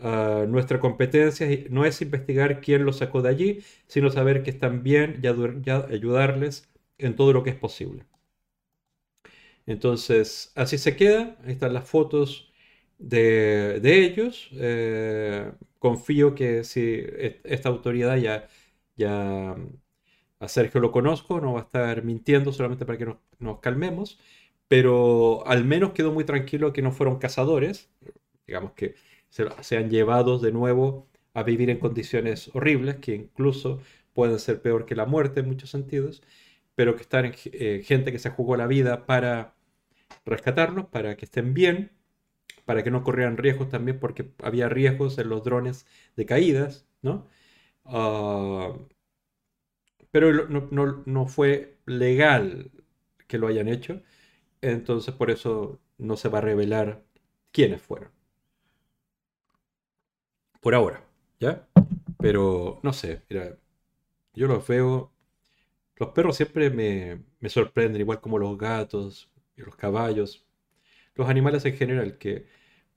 ah, nuestra competencia, no es investigar quién los sacó de allí, sino saber que están bien y, ayudarles en todo lo que es posible. Entonces, así se queda. Ahí están las fotos de, ellos. Eh, confío que si esta autoridad ya ya a Sergio lo conozco, no va a estar mintiendo solamente para que nos, calmemos, pero al menos quedó muy tranquilo que no fueron cazadores, digamos que se, sean llevados de nuevo a vivir en condiciones horribles, que incluso pueden ser peor que la muerte en muchos sentidos, pero que están eh, gente que se jugó la vida para rescatarlos, para que estén bien, para que no corrieran riesgos también, porque había riesgos en los drones de caídas, ¿no? Ah, pero no, fue legal que lo hayan hecho, entonces por eso no se va a revelar quiénes fueron. Por ahora, ¿ya? Pero no sé, mira, yo los veo, los perros siempre me, me sorprenden, igual como los gatos y los caballos, los animales en general, que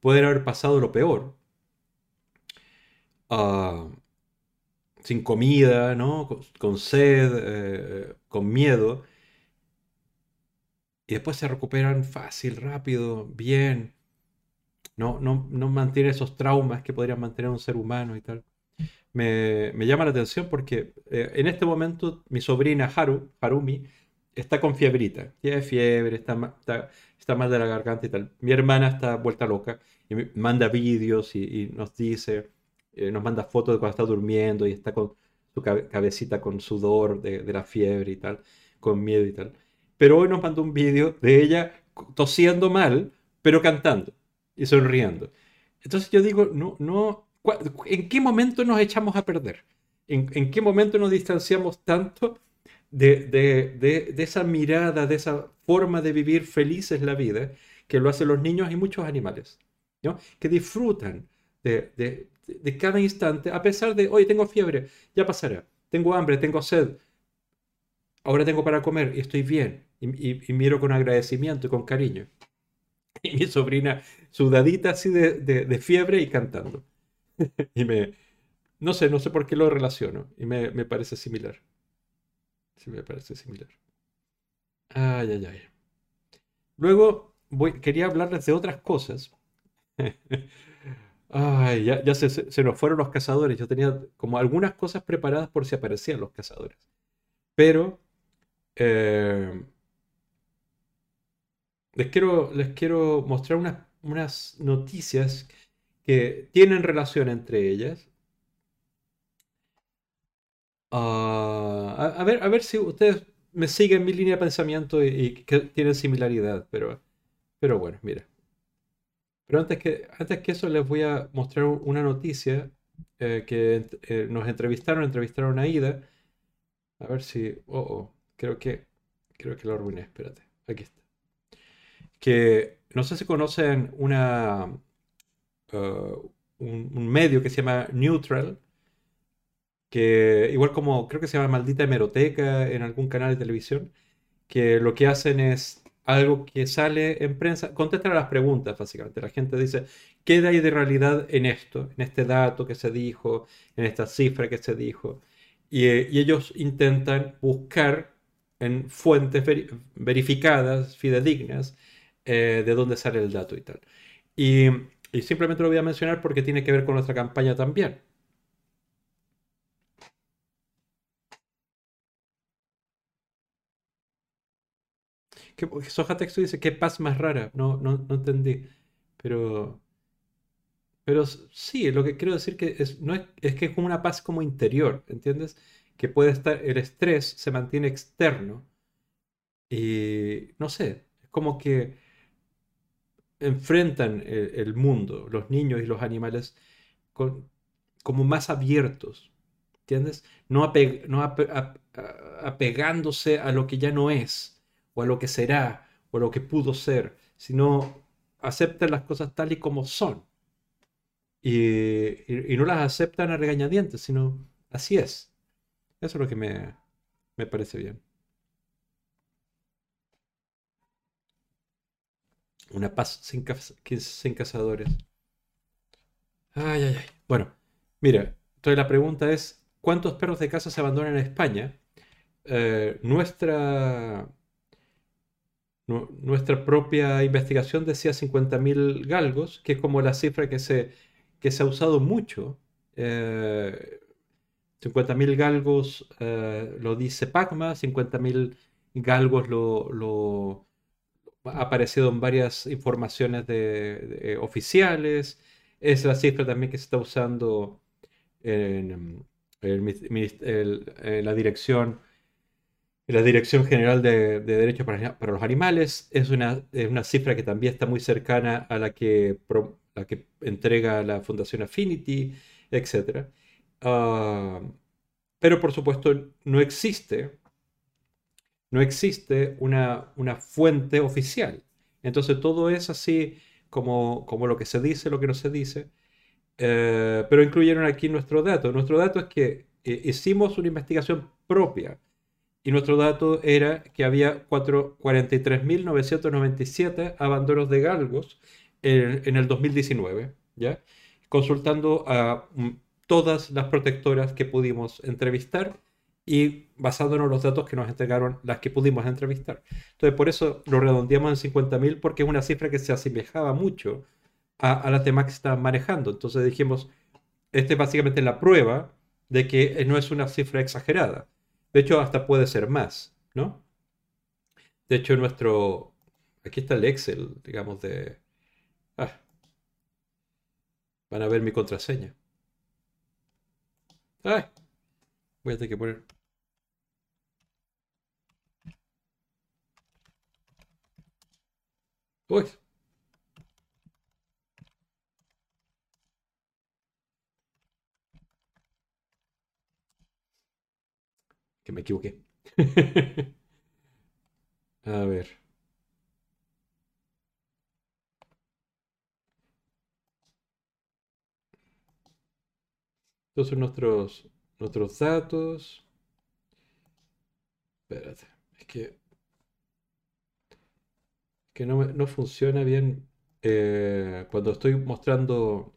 pueden haber pasado lo peor. Ah, sin comida, ¿no? Con, sed, eh, con miedo. Y después se recuperan fácil, rápido, bien. No, no, no mantiene esos traumas que podrían mantener un ser humano y tal. Me, llama la atención porque eh, en este momento mi sobrina Haru, Harumi, está con fiebrita. Tiene fiebre, está, está, mal de la garganta y tal. Mi hermana está vuelta loca y me manda vídeos y nos dice, eh, nos manda fotos de cuando está durmiendo y está con su cabecita con sudor de, la fiebre y tal, con miedo y tal. Pero hoy nos mandó un vídeo de ella tosiendo mal, pero cantando y sonriendo. Entonces yo digo, no, no, ¿en qué momento nos echamos a perder? ¿En, qué momento nos distanciamos tanto de, de, esa mirada, de esa forma de vivir felices la vida que lo hacen los niños y muchos animales? ¿no? Que disfrutan de, de cada instante, a pesar de, hoy tengo fiebre, ya pasará, tengo hambre, tengo sed, ahora tengo para comer y estoy bien. Y, miro con agradecimiento y con cariño. Y mi sobrina sudadita así de, fiebre y cantando. y me, no sé, no sé por qué lo relaciono. Y me, parece similar. Sí, me parece similar. Ay, ay, ay. Luego voy, quería hablarles de otras cosas Ay, ya, ya se, se- nos fueron los cazadores. Yo tenía como algunas cosas preparadas por si aparecían los cazadores. Pero eh, les quiero, les quiero mostrar unas, unas noticias que tienen relación entre ellas. Ah, a, a ver, a ver si ustedes me siguen mi línea de pensamiento y, y que tienen similaridad. Pero, pero bueno, mira. Pero antes que, antes que eso les voy a mostrar una noticia eh, que eh, nos entrevistaron, entrevistaron a Ida. A ver si... Oh, oh, creo que, creo que lo arruiné, espérate. Aquí está. Que no sé si conocen una, uh, un, un medio que se llama Neutral, que igual como creo que se llama Maldita Hemeroteca en algún canal de televisión, que lo que hacen es algo que sale en prensa, contestan a las preguntas, básicamente. La gente dice, ¿qué hay de realidad en esto, en este dato que se dijo, en esta cifra que se dijo? Y, eh, y ellos intentan buscar en fuentes veri- verificadas, fidedignas, eh, de dónde sale el dato y tal. Y, y simplemente lo voy a mencionar porque tiene que ver con nuestra campaña también. Que, Soja Texto dice, qué paz más rara. No, no, no entendí. Pero... Pero sí, lo que quiero decir que es, no es, es que es como una paz como interior, ¿entiendes? Que puede estar, el estrés se mantiene externo y no sé, es como que enfrentan el, mundo, los niños y los animales, con- como más abiertos, ¿entiendes? No, ape- no apegándose a lo que ya no es, o a lo que será, o a lo que pudo ser, sino aceptan las cosas tal y como son. y, y- no las aceptan a regañadientes, sino así es. Eso es lo que me, me parece bien. Una paz sin cazadores. Ay, ay, ay. Bueno, mira, entonces la pregunta es, ¿cuántos perros de casa se abandonan en España? Eh, nuestra, nu- nuestra propia investigación decía 50.000 galgos, que es como la cifra que se, que se ha usado mucho. Eh, 50.000 galgos eh, lo dice Pacma, 50.000 galgos lo, ha aparecido en varias informaciones de, oficiales. Es la cifra también que se está usando en, la dirección, la Dirección General de, de Derechos para, para los Animales. Es una, es una cifra que también está muy cercana a la que, la que entrega la Fundación Affinity, etcétera. Ah, pero por supuesto no existe, no existe una, una fuente oficial. Entonces todo es así como, como lo que se dice, lo que no se dice. Eh, pero incluyeron aquí nuestro dato. Nuestro dato es que eh, hicimos una investigación propia y nuestro dato era que había cuatro- 43.997 abandonos de galgos en, en el 2019, ¿ya? Consultando a mm, todas las protectoras que pudimos entrevistar y basándonos en los datos que nos entregaron las que pudimos entrevistar. Entonces, por eso lo redondeamos en 50.000 porque es una cifra que se asemejaba mucho a, a la tema que estaban manejando. Entonces dijimos, esta es básicamente la prueba de que no es una cifra exagerada. De hecho, hasta puede ser más, ¿no? De hecho, nuestro... Aquí está el Excel, digamos, de... Ah, van a ver mi contraseña. Ay, voy a tener que poner... Uy, me equivoqué. A ver, estos son nuestros, nuestros datos. Espérate, es que, que no, no funciona bien eh, cuando estoy mostrando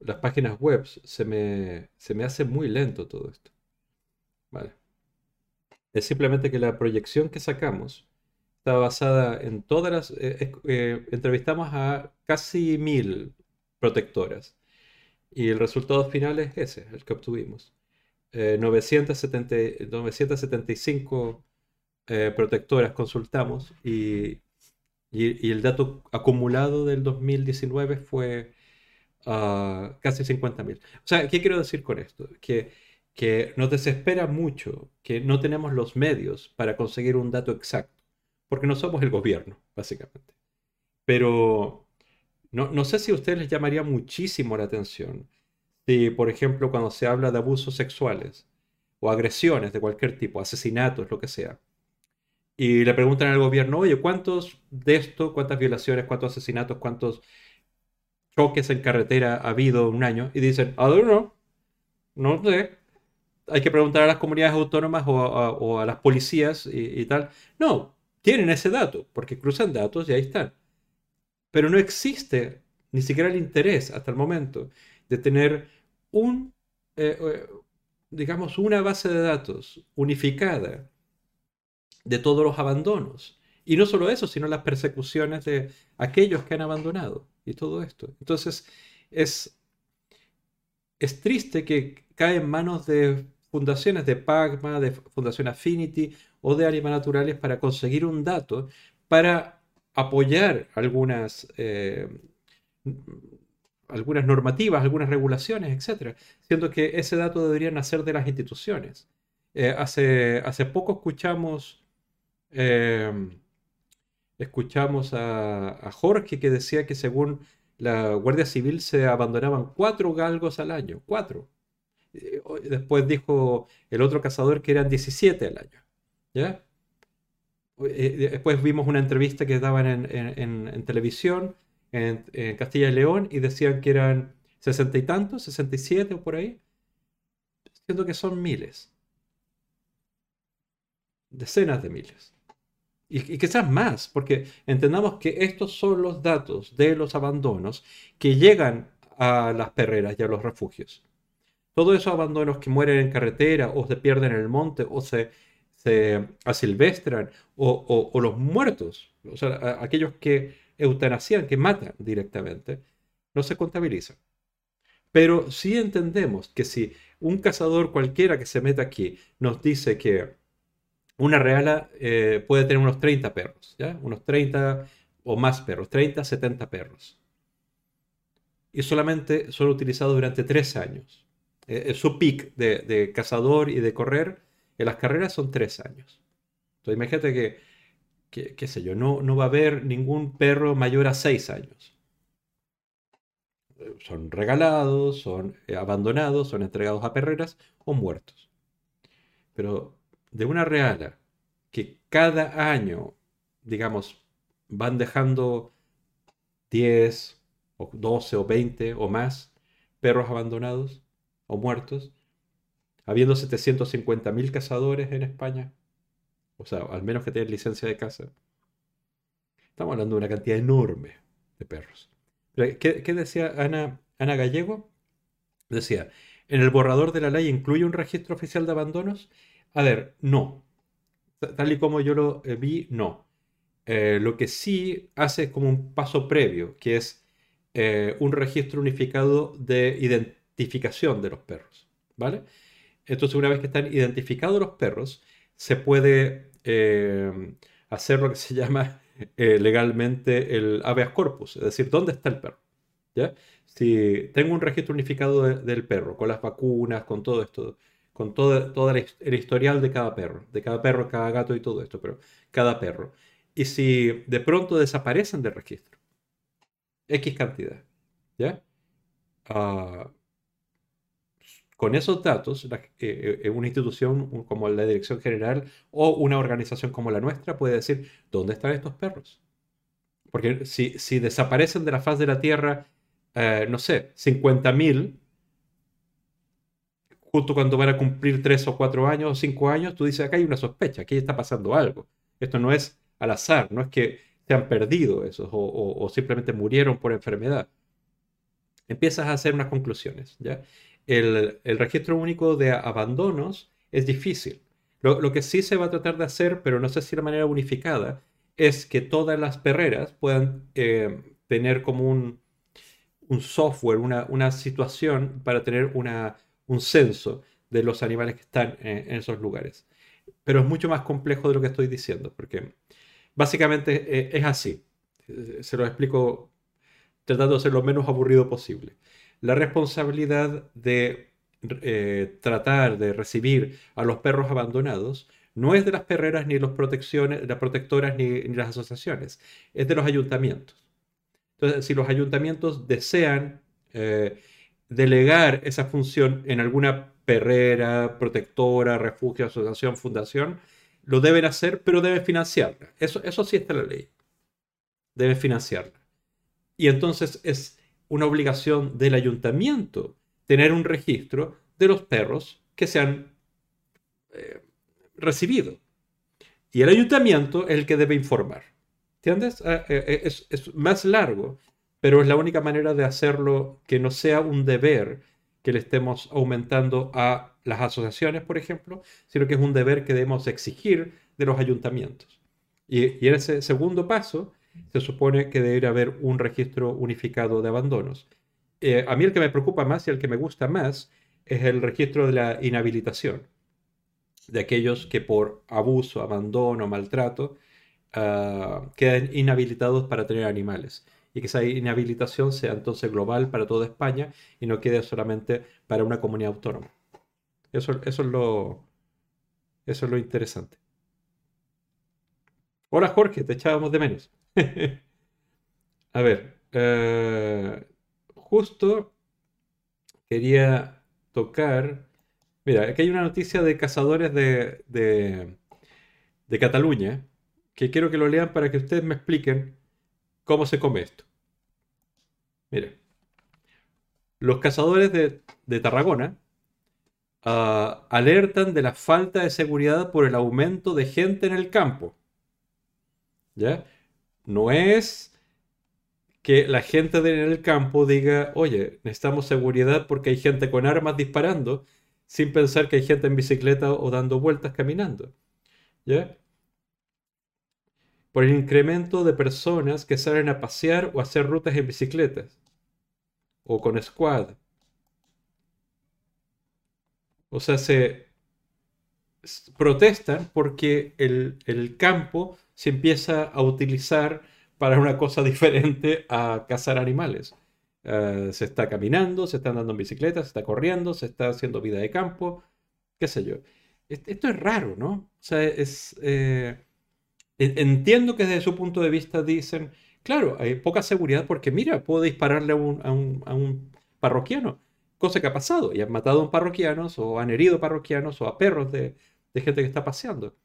las páginas web, se me, se me hace muy lento todo esto. Es simplemente que la proyección que sacamos Está basada en todas las... Eh, eh, entrevistamos a casi mil protectoras. Y el resultado final es ese, el que obtuvimos. 970, 975 protectoras consultamos y, y, el dato acumulado del 2019 fue uh, casi 50.000. O sea, ¿qué quiero decir con esto? Que, que nos desespera mucho que no tenemos los medios para conseguir un dato exacto, porque no somos el gobierno, básicamente. Pero no, no sé si a ustedes les llamaría muchísimo la atención si, por ejemplo, cuando se habla de abusos sexuales o agresiones de cualquier tipo, asesinatos, lo que sea, y le preguntan al gobierno, oye, ¿cuántos de esto, cuántas violaciones, cuántos asesinatos, cuántos choques en carretera ha habido un año? Y dicen, I don't know, no sé. Hay que preguntar a las comunidades autónomas o a, las policías y, tal. No, tienen ese dato, porque cruzan datos y ahí están. Pero no existe ni siquiera el interés hasta el momento de tener un, eh, eh, una base de datos unificada de todos los abandonos. Y no solo eso, sino las persecuciones de aquellos que han abandonado y todo esto. Entonces, es, es triste que cae en manos de fundaciones de Pagma, de Fundación Affinity o de Anima Naturales para conseguir un dato para apoyar algunas, eh, algunas normativas, algunas regulaciones, etc. Siendo que ese dato debería nacer de las instituciones. Eh, hace, hace poco escuchamos Em, escuchamos a, Jorge que decía que según la Guardia Civil se abandonaban cuatro galgos al año, cuatro. Eh, después dijo el otro cazador que eran 17 al año. ¿Ya? Eh, después vimos una entrevista que daban en, televisión en, Castilla y León y decían que eran sesenta y tantos, 67 o por ahí. Siento que son miles. Decenas de miles y, quizás más, porque entendamos que estos son los datos de los abandonos que llegan a las perreras y a los refugios. Todos esos abandonos que mueren en carretera o se pierden en el monte o se, se asilvestran o, o, los muertos, o sea, aquellos que eutanasian, que matan directamente, no se contabilizan. Pero sí entendemos que si un cazador cualquiera que se meta aquí nos dice que una reala eh, puede tener unos 30 perros, ¿ya? Unos 30 o más perros, 30, 70 perros. Y solamente son utilizados durante 3 años. Eh, su pic de, cazador y de correr en las carreras son 3 años. Entonces imagínate que, qué sé yo, no, no va a haber ningún perro mayor a 6 años. Son regalados, son eh, abandonados, son entregados a perreras o muertos. Pero de una reala que cada año, digamos, van dejando 10 o 12 o 20 o más perros abandonados o muertos, habiendo 750.000 cazadores en España, o sea, al menos que tengan licencia de caza. Estamos hablando de una cantidad enorme de perros. ¿Qué, decía Ana, Ana Gallego? Decía, en el borrador de la ley incluye un registro oficial de abandonos a ver, no. Tal y como yo lo eh, vi, no. Eh, lo que sí hace es como un paso previo, que es eh, un registro unificado de identificación de los perros. ¿Vale? Entonces, una vez que están identificados los perros, se puede hacer lo que se llama legalmente el habeas corpus, es decir, ¿dónde está el perro? ¿Ya? Si tengo un registro unificado del perro, con las vacunas, con todo esto, con todo, todo el historial de cada perro, de cada perro, cada gato y todo esto, pero cada perro. Y si de pronto desaparecen del registro, X cantidad, ¿ya? Ah, con esos datos, eh, eh, una institución como la Dirección General o una organización como la nuestra puede decir, ¿dónde están estos perros? Porque si, desaparecen de la faz de la Tierra, eh, no sé, 50.000, justo cuando van a cumplir tres o cuatro años o cinco años, tú dices, acá hay una sospecha, aquí está pasando algo. Esto no es al azar, no es que se han perdido esos o, simplemente murieron por enfermedad. Empiezas a hacer unas conclusiones. ¿ya? El, registro único de abandonos es difícil. Lo, que sí se va a tratar de hacer, pero no sé si de manera unificada, es que todas las perreras puedan eh, tener como un, software, una, situación para tener un censo de los animales que están en, esos lugares. Pero es mucho más complejo de lo que estoy diciendo, porque básicamente eh, es así. Se lo explico tratando de ser lo menos aburrido posible. La responsabilidad de eh, tratar de recibir a los perros abandonados no es de las perreras ni los protecciones, las protectoras ni, ni, las asociaciones, es de los ayuntamientos. Entonces, si los ayuntamientos desean eh, delegar esa función en alguna perrera, protectora, refugio, asociación, fundación, lo deben hacer, pero deben financiarla. Eso, eso sí está en la ley. Deben financiarla. Y entonces es una obligación del ayuntamiento tener un registro de los perros que se han eh, recibido. Y el ayuntamiento es el que debe informar. ¿Entiendes? Eh, eh, es, es, más largo, pero es la única manera de hacerlo que no sea un deber que le estemos aumentando a las asociaciones, por ejemplo, sino que es un deber que debemos exigir de los ayuntamientos. Y, y en ese segundo paso, se supone que debería haber un registro unificado de abandonos. Eh, a mí el que me preocupa más y el que me gusta más es el registro de la inhabilitación, de aquellos que por abuso, abandono, maltrato, uh, quedan inhabilitados para tener animales. Y que esa inhabilitación sea entonces global para toda España y no quede solamente para una comunidad autónoma. Eso, eso, es, lo, eso es lo interesante. Hola Jorge, te echábamos de menos. A ver, uh, justo quería tocar. Mira, aquí hay una noticia de cazadores de, de, de Cataluña que quiero que lo lean para que ustedes me expliquen cómo se come esto. Mira, los cazadores de, de Tarragona uh, alertan de la falta de seguridad por el aumento de gente en el campo. ¿Ya? No es que la gente en el campo diga, oye, necesitamos seguridad porque hay gente con armas disparando, sin pensar que hay gente en bicicleta o dando vueltas caminando. ¿Ya? Por el incremento de personas que salen a pasear o hacer rutas en bicicletas o con squad. O sea, se protestan porque el, el campo se empieza a utilizar para una cosa diferente a cazar animales. Uh, se está caminando, se está andando en bicicleta, se está corriendo, se está haciendo vida de campo, qué sé yo. Esto es raro, ¿no? O sea, es... Eh, entiendo que desde su punto de vista dicen, claro, hay poca seguridad porque mira, puedo dispararle a un, parroquiano, cosa que ha pasado, y han matado a un parroquianos o han herido parroquianos o a perros de gente que está paseando.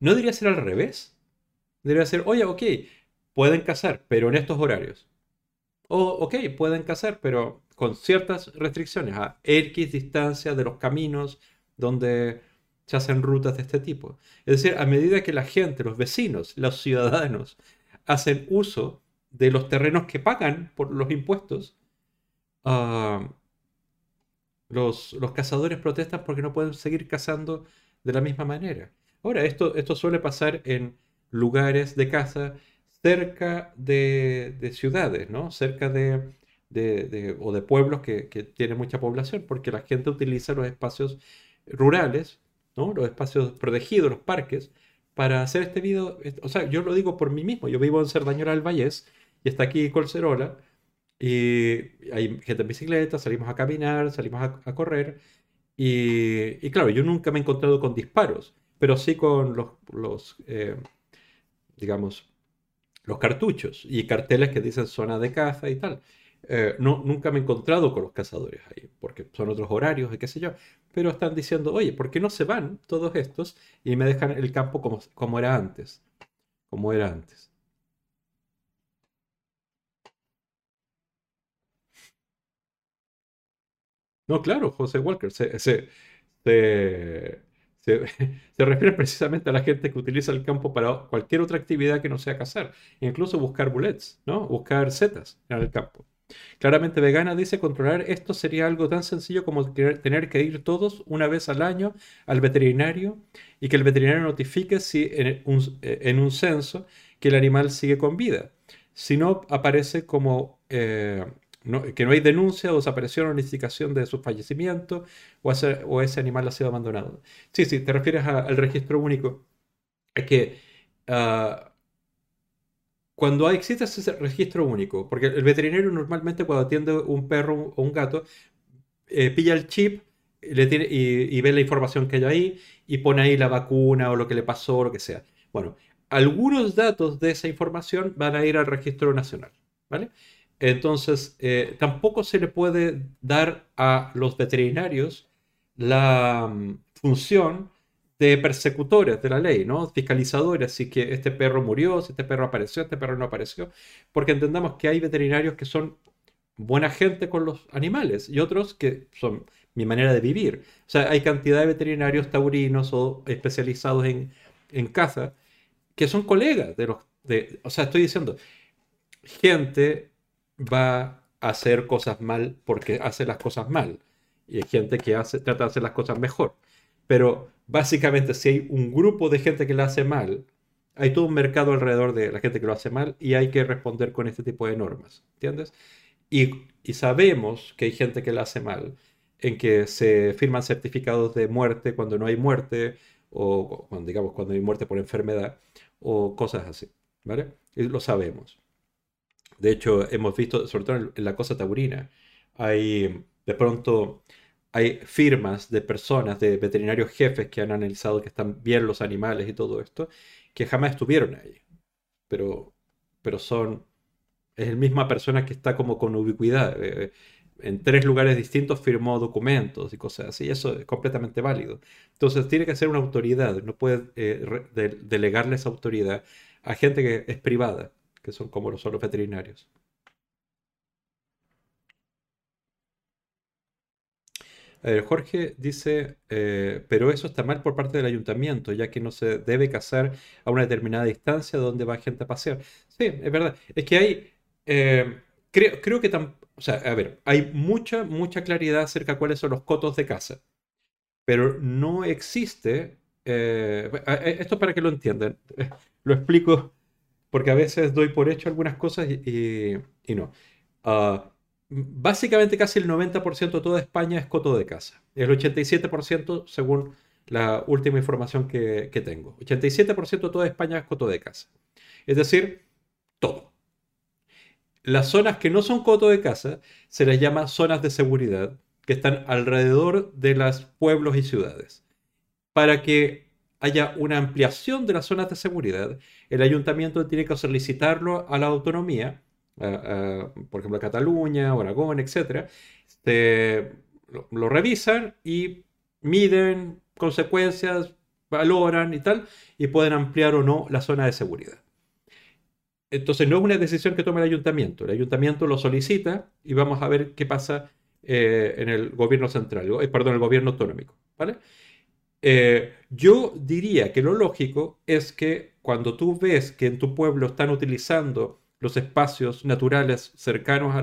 ¿No debería ser al revés? Debería ser, oye, ok, pueden cazar, pero en estos horarios. O, ok, pueden cazar, pero con ciertas restricciones, a X distancia de los caminos donde se hacen rutas de este tipo. Es decir, a medida que la gente, los vecinos, los ciudadanos, hacen uso de los terrenos que pagan por los impuestos, uh, los, los, cazadores protestan porque no pueden seguir cazando de la misma manera. Ahora, esto, esto suele pasar en lugares de caza cerca de, de ciudades, ¿no? Cerca de, o de pueblos que, que, tienen mucha población, porque la gente utiliza los espacios rurales, ¿no? Los espacios protegidos, los parques, para hacer este video. O sea, yo lo digo por mí mismo. Yo vivo en Cerdañola del Vallés y está aquí Colcerola. Y hay gente en bicicleta, salimos a caminar, salimos a, a correr. Y, y, claro, yo nunca me he encontrado con disparos, pero sí con los, los eh, digamos, los cartuchos y carteles que dicen zona de caza y tal. Eh, no, nunca me he encontrado con los cazadores ahí, porque son otros horarios y qué sé yo, pero están diciendo, oye, ¿por qué no se van todos estos y me dejan el campo como, como era antes? Como era antes. No, claro, José Walker, se, se, refiere precisamente a la gente que utiliza el campo para cualquier otra actividad que no sea cazar, incluso buscar bullets, ¿no? Buscar setas en el campo. Claramente vegana dice controlar esto sería algo tan sencillo como tener que ir todos una vez al año al veterinario y que el veterinario notifique si en un, en censo que el animal sigue con vida. Si no, aparece como eh, que no hay denuncia o desaparición o notificación de su fallecimiento o ese, animal ha sido abandonado. Sí, sí, te refieres al registro único. Es que ah, cuando existe ese registro único, porque el veterinario normalmente cuando atiende un perro o un gato, eh, pilla el chip tiene, y, ve la información que hay ahí y pone ahí la vacuna o lo que le pasó o lo que sea. Bueno, algunos datos de esa información van a ir al registro nacional, ¿vale? Entonces, eh, tampoco se le puede dar a los veterinarios la mm, función de persecutores de la ley, ¿no? Fiscalizadores, si que este perro murió, si este perro apareció, este perro no apareció, porque entendamos que hay veterinarios que son buena gente con los animales y otros que son mi manera de vivir. O sea, hay cantidad de veterinarios taurinos o especializados en, en caza que son colegas de los... De, o sea, estoy diciendo, gente va a hacer cosas mal porque hace las cosas mal. Y hay gente que hace, trata de hacer las cosas mejor. Pero básicamente si hay un grupo de gente que lo hace mal, hay todo un mercado alrededor de la gente que lo hace mal y hay que responder con este tipo de normas. ¿Entiendes? Y, sabemos que hay gente que lo hace mal, en que se firman certificados de muerte cuando no hay muerte, o cuando, digamos cuando hay muerte por enfermedad, o cosas así. ¿Vale? Y lo sabemos. De hecho, hemos visto, sobre todo en la cosa taurina, hay de pronto hay firmas de personas, de veterinarios jefes que han analizado que están bien los animales y todo esto, que jamás estuvieron ahí. Pero, pero son, es la misma persona que está como con ubicuidad. Eh, en tres lugares distintos firmó documentos y cosas así. Eso es completamente válido. Entonces tiene que ser una autoridad. No puede eh, delegarle esa autoridad a gente que es privada, que son como los, son los veterinarios. Jorge dice, eh, pero eso está mal por parte del ayuntamiento, ya que no se debe cazar a una determinada distancia donde va gente a pasear. Sí, es verdad. Es que hay, eh, creo, creo que, o sea, a ver, hay mucha, mucha claridad acerca de cuáles son los cotos de caza, pero no existe, eh, esto para que lo entiendan, lo explico porque a veces doy por hecho algunas cosas y, no. Uh, básicamente casi el 90% de toda España es coto de caza. El 87% según la última información que, tengo. 87% de toda España es coto de caza. Es decir, todo. Las zonas que no son coto de caza se les llama zonas de seguridad que están alrededor de los pueblos y ciudades. Para que haya una ampliación de las zonas de seguridad, el ayuntamiento tiene que solicitarlo a la autonomía por ejemplo, Cataluña, Aragón, etc., lo, revisan y miden consecuencias, valoran y tal, y pueden ampliar o no la zona de seguridad. Entonces no es una decisión que tome el ayuntamiento, el ayuntamiento lo solicita y vamos a ver qué pasa eh, en el gobierno central, eh, perdón, el gobierno autonómico, ¿vale? Eh, yo diría que lo lógico es que cuando tú ves que en tu pueblo están utilizando los espacios naturales cercanos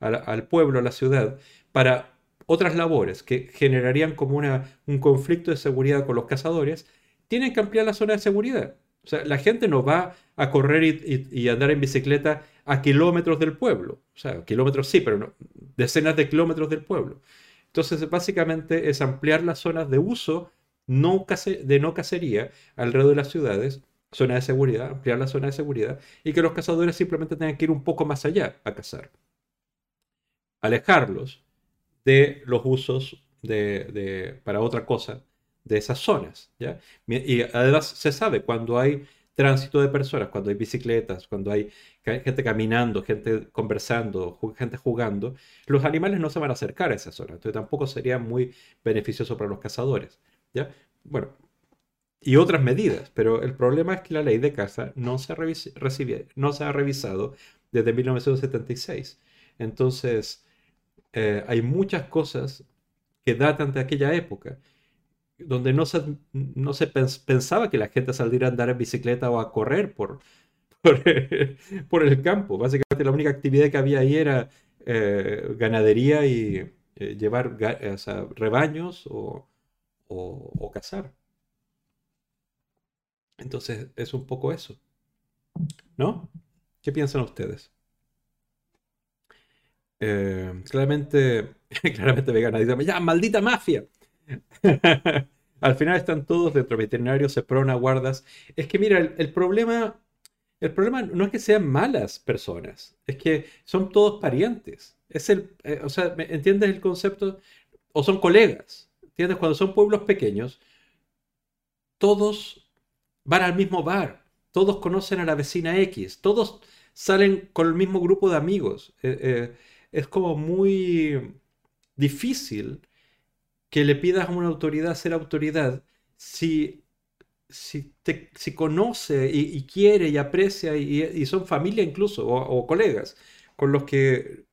al pueblo, a la ciudad, para otras labores que generarían como una, un conflicto de seguridad con los cazadores, tienen que ampliar la zona de seguridad. O sea, la gente no va a correr y, andar en bicicleta a kilómetros del pueblo. O sea, kilómetros sí, pero decenas de kilómetros del pueblo. Entonces, básicamente es ampliar las zonas de uso no de no cacería alrededor de las ciudades zona de seguridad, ampliar la zona de seguridad y que los cazadores simplemente tengan que ir un poco más allá a cazar. Alejarlos de los usos de, para otra cosa de esas zonas. ¿ya? Y además se sabe cuando hay tránsito de personas, cuando hay bicicletas, cuando hay gente caminando, gente conversando, gente jugando, los animales no se van a acercar a esa zona. Entonces tampoco sería muy beneficioso para los cazadores. Bueno, y otras medidas, pero el problema es que la ley de caza no se, no se ha revisado desde 1976. Entonces, eh, hay muchas cosas que datan de aquella época, donde no se, no se pensaba que la gente saliera a andar en bicicleta o a correr por, por, el campo. Básicamente la única actividad que había ahí era eh, ganadería y eh, llevar rebaños o, cazar. Entonces es un poco eso. ¿No? ¿Qué piensan ustedes? claramente, claramente vegana. Dice, ya, maldita mafia. Al final están todos dentro veterinarios, seprona, guardas. Es que mira, el, problema, el problema no es que sean malas personas, es que son todos parientes. Es el, eh, o sea, ¿entiendes el concepto? O son colegas. ¿Entiendes? Cuando son pueblos pequeños, todos van al mismo bar, todos conocen a la vecina X, todos salen con el mismo grupo de amigos. Eh, eh, es como muy difícil que le pidas a una autoridad ser autoridad si, si, te, si conoce y, quiere y aprecia y, son familia incluso o, colegas con los que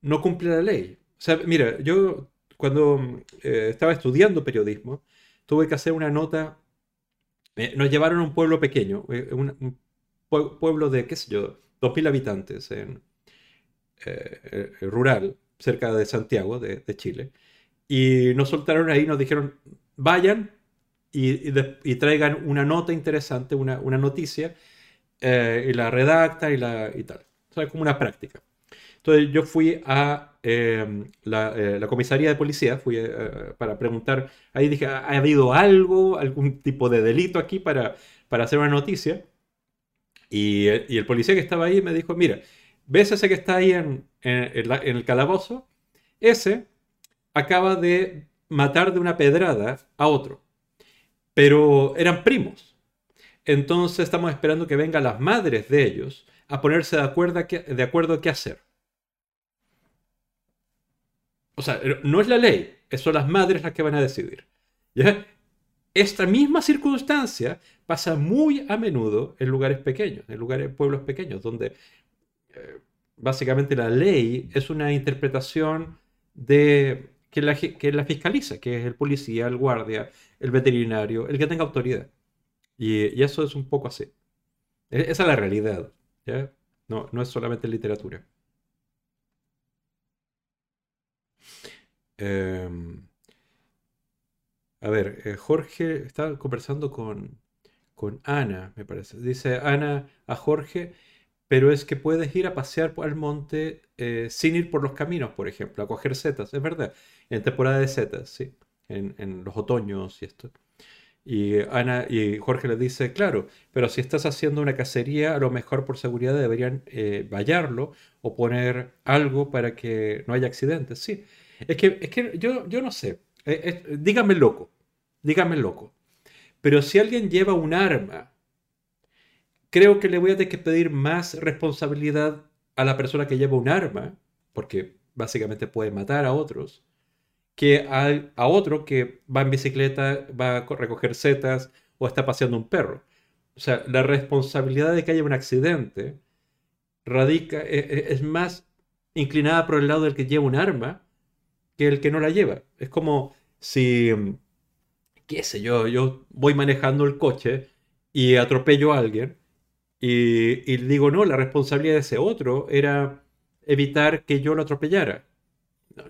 no cumple la ley. O sea, mira, yo cuando eh, estaba estudiando periodismo tuve que hacer una nota. Eh, nos llevaron a un pueblo pequeño, eh, un, pueblo de, qué sé yo, 2.000 habitantes, en, rural, cerca de Santiago, de Chile. Y nos soltaron ahí, nos dijeron, vayan y, traigan una nota interesante, una, noticia, eh, y la redacta y, la, y tal. O sea, como una práctica. Entonces yo fui a eh, eh, la, comisaría de policía, fui para preguntar, ahí dije, ¿ha habido algo, algún tipo de delito aquí para, para hacer una noticia? Y, el policía que estaba ahí me dijo, mira, ¿ves ese que está ahí en, el calabozo? Ese acaba de matar de una pedrada a otro. Pero eran primos. Entonces estamos esperando que vengan las madres de ellos a ponerse de acuerdo, de acuerdo qué hacer. O sea, no es la ley, son las madres las que van a decidir. Esta misma circunstancia pasa muy a menudo en lugares pequeños, en lugares, pueblos pequeños, donde eh, básicamente la ley es una interpretación de que la, que la fiscaliza, que es el policía, el guardia, el veterinario, el que tenga autoridad. Y, eso es un poco así. E, esa es la realidad. No, no es solamente literatura. Em, a ver, eh, Jorge está conversando con, con Ana, me parece. Dice Ana a Jorge, pero es que puedes ir a pasear al monte eh, sin ir por los caminos, por ejemplo, a coger setas, es verdad, en temporada de setas, sí, en, los otoños y esto. Y Ana y Jorge le dice, claro, pero si estás haciendo una cacería, a lo mejor por seguridad deberían eh, vallarlo o poner algo para que no haya accidentes. Sí, es que, es que yo, yo no sé, eh, dígame loco, dígame loco, pero si alguien lleva un arma creo que le voy a tener que pedir más responsabilidad a la persona que lleva un arma, porque básicamente puede matar a otros, que a, otro que va en bicicleta, va a recoger setas o está paseando un perro. O sea, la responsabilidad de que haya un accidente radica, e, e, es, más inclinada por el lado del que lleva un arma que el que no la lleva. Es como si, qué sé yo, yo voy manejando el coche y atropello a alguien y, digo, no, la responsabilidad de ese otro era evitar que yo lo atropellara.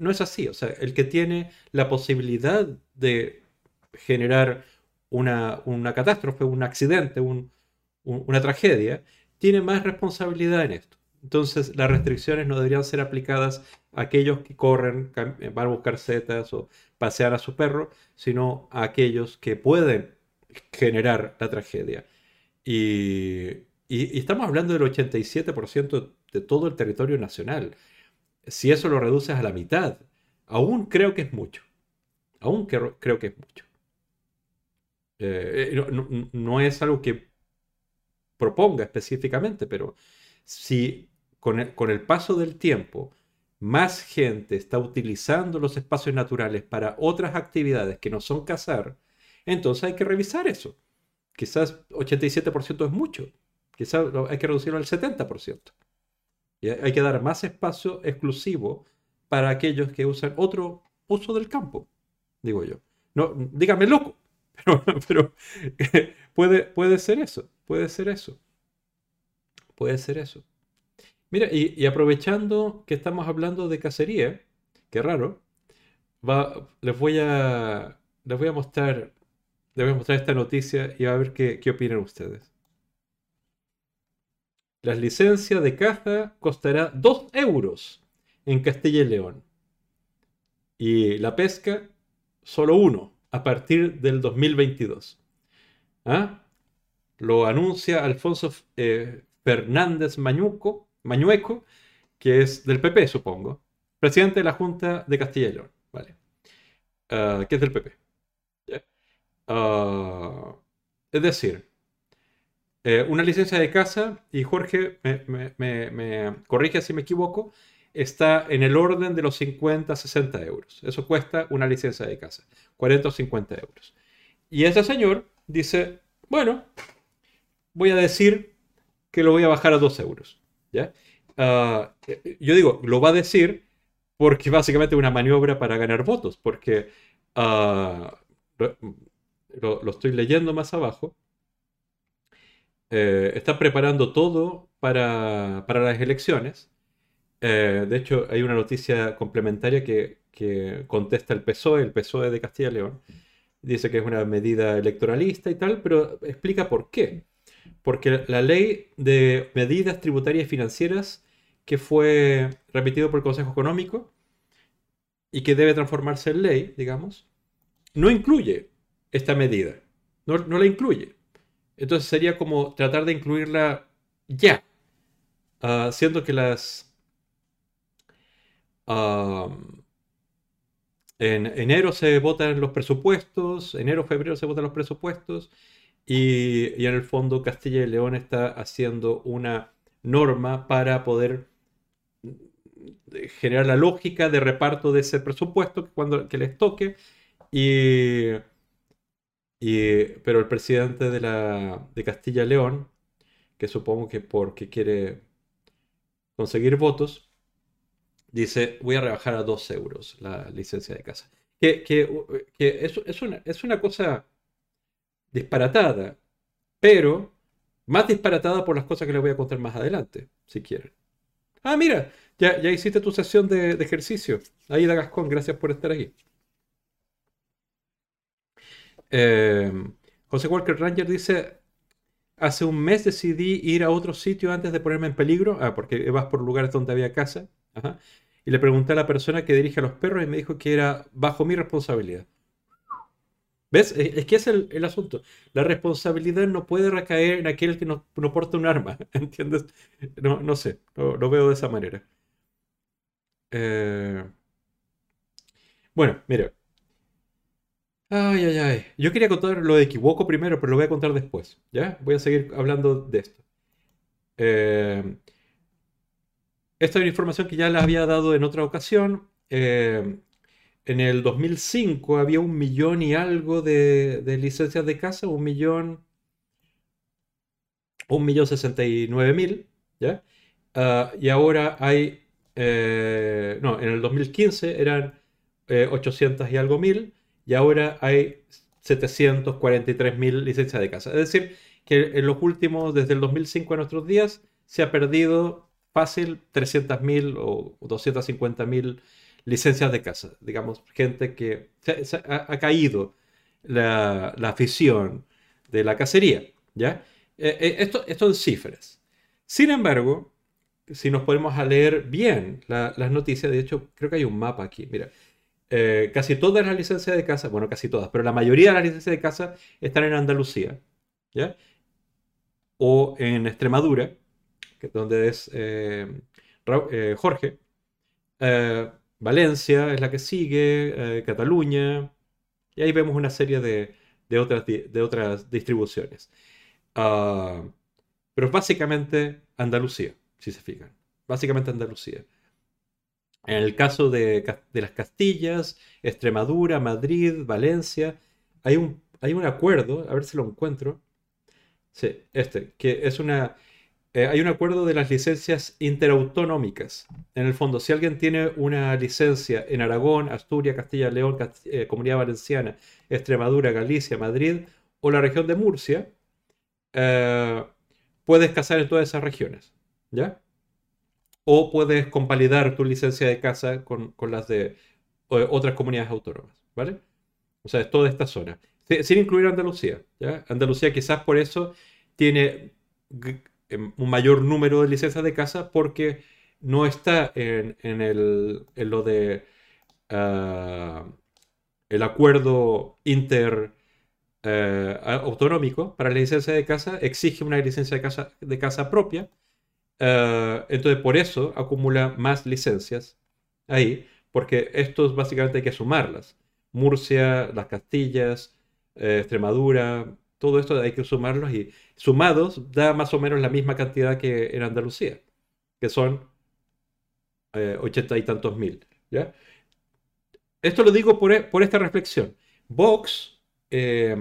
No, es así, o sea, el que tiene la posibilidad de generar una, catástrofe, un accidente, una tragedia, tiene más responsabilidad en esto. Entonces, las restricciones no deberían ser aplicadas aquellos que corren, van a buscar setas o pasear a su perro, sino a aquellos que pueden generar la tragedia. Y, y, estamos hablando del 87% de todo el territorio nacional. Si eso lo reduces a la mitad, aún creo que es mucho. Aún creo, que es mucho. Eh, eh, no, es algo que proponga específicamente, pero si con el, paso del tiempo más gente está utilizando los espacios naturales para otras actividades que no son cazar, entonces hay que revisar eso. Quizás 87% es mucho. Quizás hay que reducirlo al 70%. Y hay que dar más espacio exclusivo para aquellos que usan otro uso del campo, digo yo. No, dígame loco, pero, puede, puede ser eso, puede ser eso. Puede ser eso. Mira, y, aprovechando que estamos hablando de cacería, qué raro, va, les voy a les voy a mostrar les voy a mostrar esta noticia y a ver qué, qué opinan ustedes. Las licencias de caza costará 2 euros en Castilla y León. Y la pesca, solo uno, a partir del 2022. ¿Ah? Lo anuncia Alfonso eh, Fernández Mañuco, Mañueco, que es del PP, supongo. Presidente de la Junta de Castilla y León. Vale. Uh, que es del PP. Uh, es decir, eh, una licencia de casa, y Jorge me, me, me, corrige si me equivoco, está en el orden de los 50, 60 euros. Eso cuesta una licencia de casa, 40 o 50 euros. Y ese señor dice, bueno, voy a decir que lo voy a bajar a 2 euros. Ah, yo digo, lo va a decir porque básicamente es una maniobra para ganar votos, porque uh, lo, estoy leyendo más abajo. Eh, está preparando todo para, para las elecciones. Eh, de hecho, hay una noticia complementaria que, que, contesta el PSOE, el PSOE de Castilla y León. Dice que es una medida electoralista y tal, pero explica por qué. Porque la ley de medidas tributarias y financieras que fue remitido por el Consejo Económico y que debe transformarse en ley, digamos, no incluye esta medida. No, la incluye. Entonces sería como tratar de incluirla ya, uh, siendo que las... en enero se votan los presupuestos, enero, febrero se votan los presupuestos, y, en el fondo Castilla y León está haciendo una norma para poder generar la lógica de reparto de ese presupuesto cuando que les toque y, y pero el presidente de la de Castilla y León que supongo que porque quiere conseguir votos dice voy a rebajar a 2 euros la licencia de casa que, que, que es, una, es una cosa disparatada pero más disparatada por las cosas que les voy a contar más adelante si quieren ah mira ya, hiciste tu sesión de, ejercicio. Ahí, da Gascón, gracias por estar aquí. Em, José Walker Ranger dice, hace un mes decidí ir a otro sitio antes de ponerme en peligro, ah, porque vas por lugares donde había casa, y le pregunté a la persona que dirige a los perros y me dijo que era bajo mi responsabilidad. ¿Ves? Es que es el, asunto. La responsabilidad no puede recaer en aquel que no, porta un arma, ¿entiendes? No, no sé, lo veo de esa manera. Eh, bueno, mira. Ay, ay, ay. Yo quería contar lo de equivoco primero, pero lo voy a contar después. ¿Ya? Voy a seguir hablando de esto. Eh, esta es una información que ya la había dado en otra ocasión. Eh, en el 2005 había un millón y algo de, licencias de casa, un millón, un millón sesenta y nueve mil, ¿ya? Ah, y ahora hay eh, no, en el 2015 eran 800 eh, y algo mil y ahora hay 743 mil licencias de casa. Es decir, que en los últimos, desde el 2005 a nuestros días, se ha perdido fácil 300 mil o 250 mil licencias de casa. Digamos, gente que ha, caído la, afición de la cacería. ¿ya? Eh, esto, esto en cifras. Sin embargo, si nos ponemos a leer bien las noticias, de hecho, creo que hay un mapa aquí, mira. Eh, casi todas las licencias de casa, bueno, casi todas, pero la mayoría de las licencias de casa están en Andalucía, ¿ya? O en Extremadura, que donde es eh, eh, Jorge. Valencia es la que sigue, Cataluña, y ahí vemos una serie de, otras, de otras distribuciones. Ah, pero básicamente Andalucía si se fijan. Básicamente Andalucía. En el caso de, las Castillas, Extremadura, Madrid, Valencia, hay un, hay un acuerdo, a ver si lo encuentro. Sí, este, que es una... Eh, hay un acuerdo de las licencias interautonómicas. En el fondo, si alguien tiene una licencia en Aragón, Asturias, Castilla León, eh, Comunidad Valenciana, Extremadura, Galicia, Madrid o la región de Murcia, eh, puedes cazar en todas esas regiones. ¿Ya? o puedes convalidar tu licencia de casa con, las de otras comunidades autónomas, ¿vale? O sea, es toda esta zona, sin incluir Andalucía, ¿ya? Andalucía quizás por eso tiene un mayor número de licencias de casa porque no está en, el, en lo de ah, el acuerdo inter eh, autonómico para la licencia de casa exige una licencia de casa, de casa propia. Eh, entonces, por eso acumula más licencias ahí, porque estos básicamente hay que sumarlas. Murcia, las Castillas, eh, Extremadura, todo esto hay que sumarlos y sumados da más o menos la misma cantidad que en Andalucía, que son ochenta y tantos mil. ¿ya? Esto lo digo por, e, por esta reflexión. Vox eh,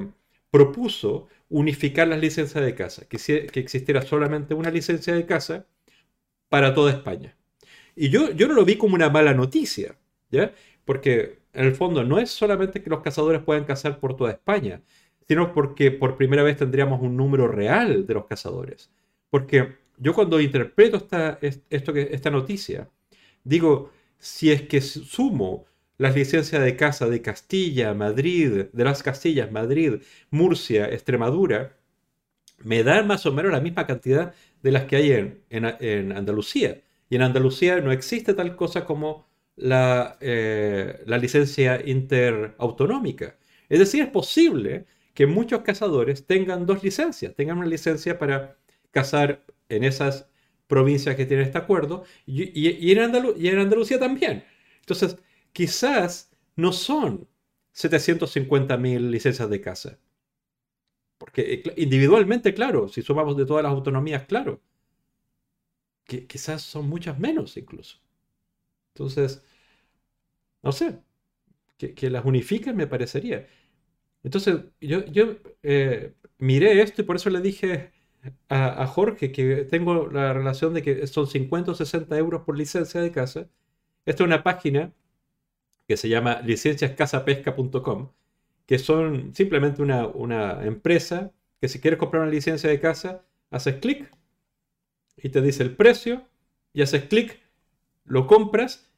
propuso unificar las licencias de casa, que, que, existiera solamente una licencia de casa para toda España. Y yo, yo no lo vi como una mala noticia, ¿ya? Porque en el fondo no es solamente que los cazadores puedan cazar por toda España, sino porque por primera vez tendríamos un número real de los cazadores. Porque yo cuando interpreto esta, esto, esta noticia, digo, si es que sumo las licencias de caza de Castilla, Madrid, de las Castillas, Madrid, Murcia, Extremadura, me dan más o menos la misma cantidad de las que hay en, Andalucía. Y en Andalucía no existe tal cosa como la, eh, la licencia interautonómica. Es decir, es posible que muchos cazadores tengan dos licencias, tengan una licencia para cazar en esas provincias que tienen este acuerdo y, en, Andalucía también. Entonces, quizás no son 750.000 licencias de casa. Porque eh, individualmente, claro, si sumamos de todas las autonomías, claro, que quizás son muchas menos incluso. Entonces, no sé, que, las unifiquen me parecería. Entonces, yo, eh, miré esto y por eso le dije a, a, Jorge que tengo la relación de que son 50 o 60 euros por licencia de casa. Esta es una página que se llama licenciascasapesca.com, que son simplemente una, empresa que si quieres comprar una licencia de casa, haces clic y te dice el precio y haces clic, lo compras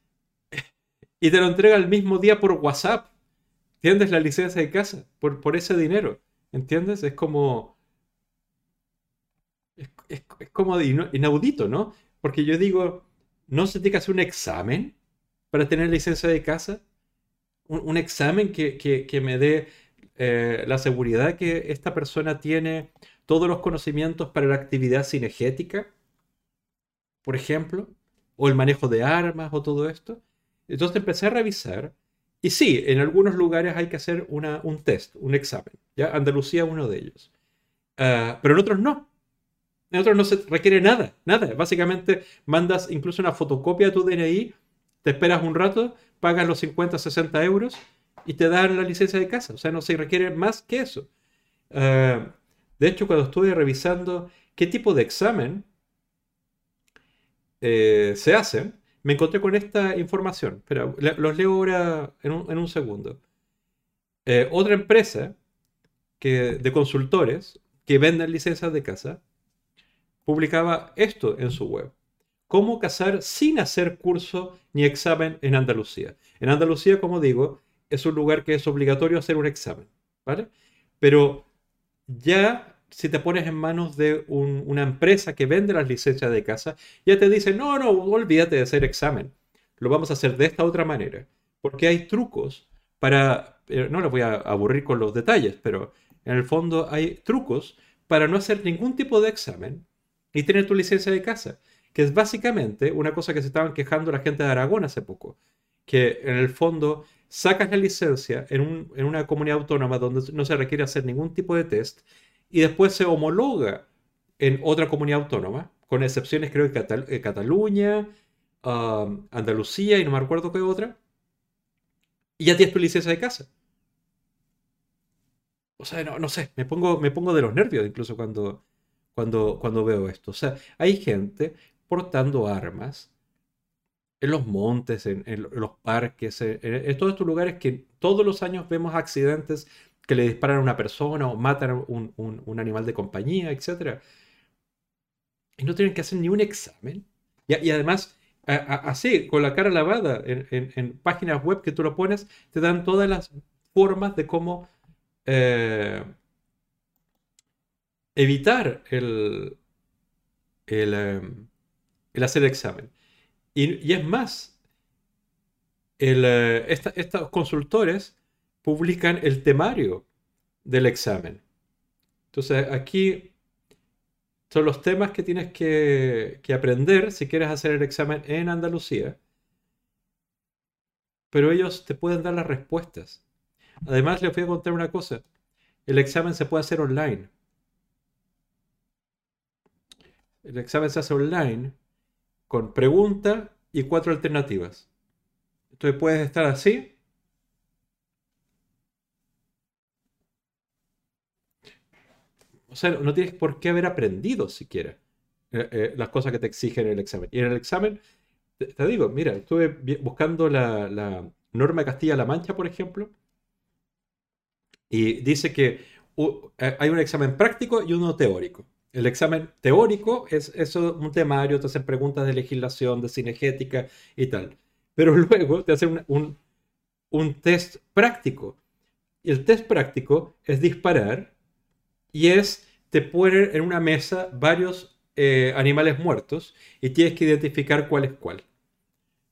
y te lo entrega el mismo día por WhatsApp. ¿Entiendes? La licencia de casa por, ese dinero. ¿Entiendes? Es como... Es, como inaudito, ¿no? Porque yo digo, ¿no se tiene que hacer un examen para tener licencia de casa, un, examen que, me dé eh, la seguridad que esta persona tiene todos los conocimientos para la actividad cinegética, por ejemplo, o el manejo de armas o todo esto. Entonces empecé a revisar y sí, en algunos lugares hay que hacer un test, un examen. ¿ya? Andalucía es uno de ellos. Ah, pero en otros no. En otros no se requiere nada, nada. Básicamente mandas incluso una fotocopia de tu DNI te esperas un rato, pagas los 50, 60 euros y te dan la licencia de casa. O sea, no se requiere más que eso. Eh, de hecho, cuando estuve revisando qué tipo de examen eh, se hace, me encontré con esta información. Pero los leo ahora en un, segundo. Eh, otra empresa que, de consultores que venden licencias de casa publicaba esto en su web cómo cazar sin hacer curso ni examen en Andalucía. En Andalucía, como digo, es un lugar que es obligatorio hacer un examen, ¿vale? Pero ya si te pones en manos de una empresa que vende las licencias de casa, ya te dice, no, no, olvídate de hacer examen. Lo vamos a hacer de esta otra manera. Porque hay trucos para, eh, no les voy a aburrir con los detalles, pero en el fondo hay trucos para no hacer ningún tipo de examen y tener tu licencia de casa que es básicamente una cosa que se estaban quejando la gente de Aragón hace poco, que en el fondo sacas la licencia en, una comunidad autónoma donde no se requiere hacer ningún tipo de test y después se homologa en otra comunidad autónoma, con excepciones creo que Cataluña, um, Andalucía y no me acuerdo qué otra, y ya tienes tu licencia de casa. O sea, no, no sé, me pongo, me pongo de los nervios incluso cuando, cuando, cuando veo esto. O sea, hay gente portando armas en los montes, en, los parques, en, todos estos lugares que todos los años vemos accidentes que le disparan a una persona o matan un, un, animal de compañía, etc. Y no tienen que hacer ni un examen. Y, además, así, con la cara lavada, en, páginas web que tú lo pones, te dan todas las formas de cómo eh, evitar el, el, em, hacer el examen. Y, es más, eh, estos consultores publican el temario del examen. Entonces aquí son los temas que tienes que, aprender si quieres hacer el examen en Andalucía. Pero ellos te pueden dar las respuestas. Además, les voy a contar una cosa. El examen se puede hacer online. El examen se hace online con pregunta y cuatro alternativas. Entonces puedes estar así O sea, no tienes por qué haber aprendido siquiera eh, eh, las cosas que te exigen en el examen. Y en el examen, te, digo, mira, estuve buscando la, norma de Castilla-La Mancha, por ejemplo, y dice que eh, hay un examen práctico y uno teórico. El examen teórico es eso, un temario, te hacen preguntas de legislación, de cinegética y tal. Pero luego te hacen un, un test práctico. Y el test práctico es disparar y es, te ponen en una mesa varios eh, animales muertos y tienes que identificar cuál es cuál.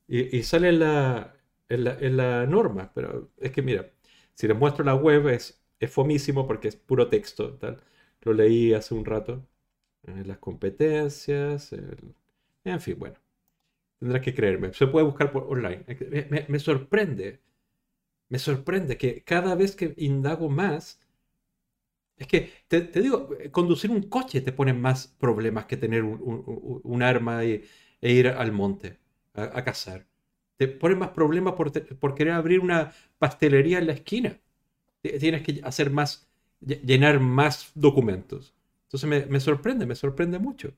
Y, sale en la, la, norma, pero es que mira, si les muestro la web es, es fomísimo porque es puro texto, tal. Lo leí hace un rato. las competencias, en fin, bueno. Tendrás que creerme. Se puede buscar por online. Me, me, sorprende. Me sorprende que cada vez que indago más, es que, te, digo, conducir un coche te pone más problemas que tener un, arma e, ir al monte a, cazar. Te pone más problemas por, querer abrir una pastelería en la esquina. Tienes que hacer más, llenar más documentos. Entonces me, me sorprende, me sorprende mucho.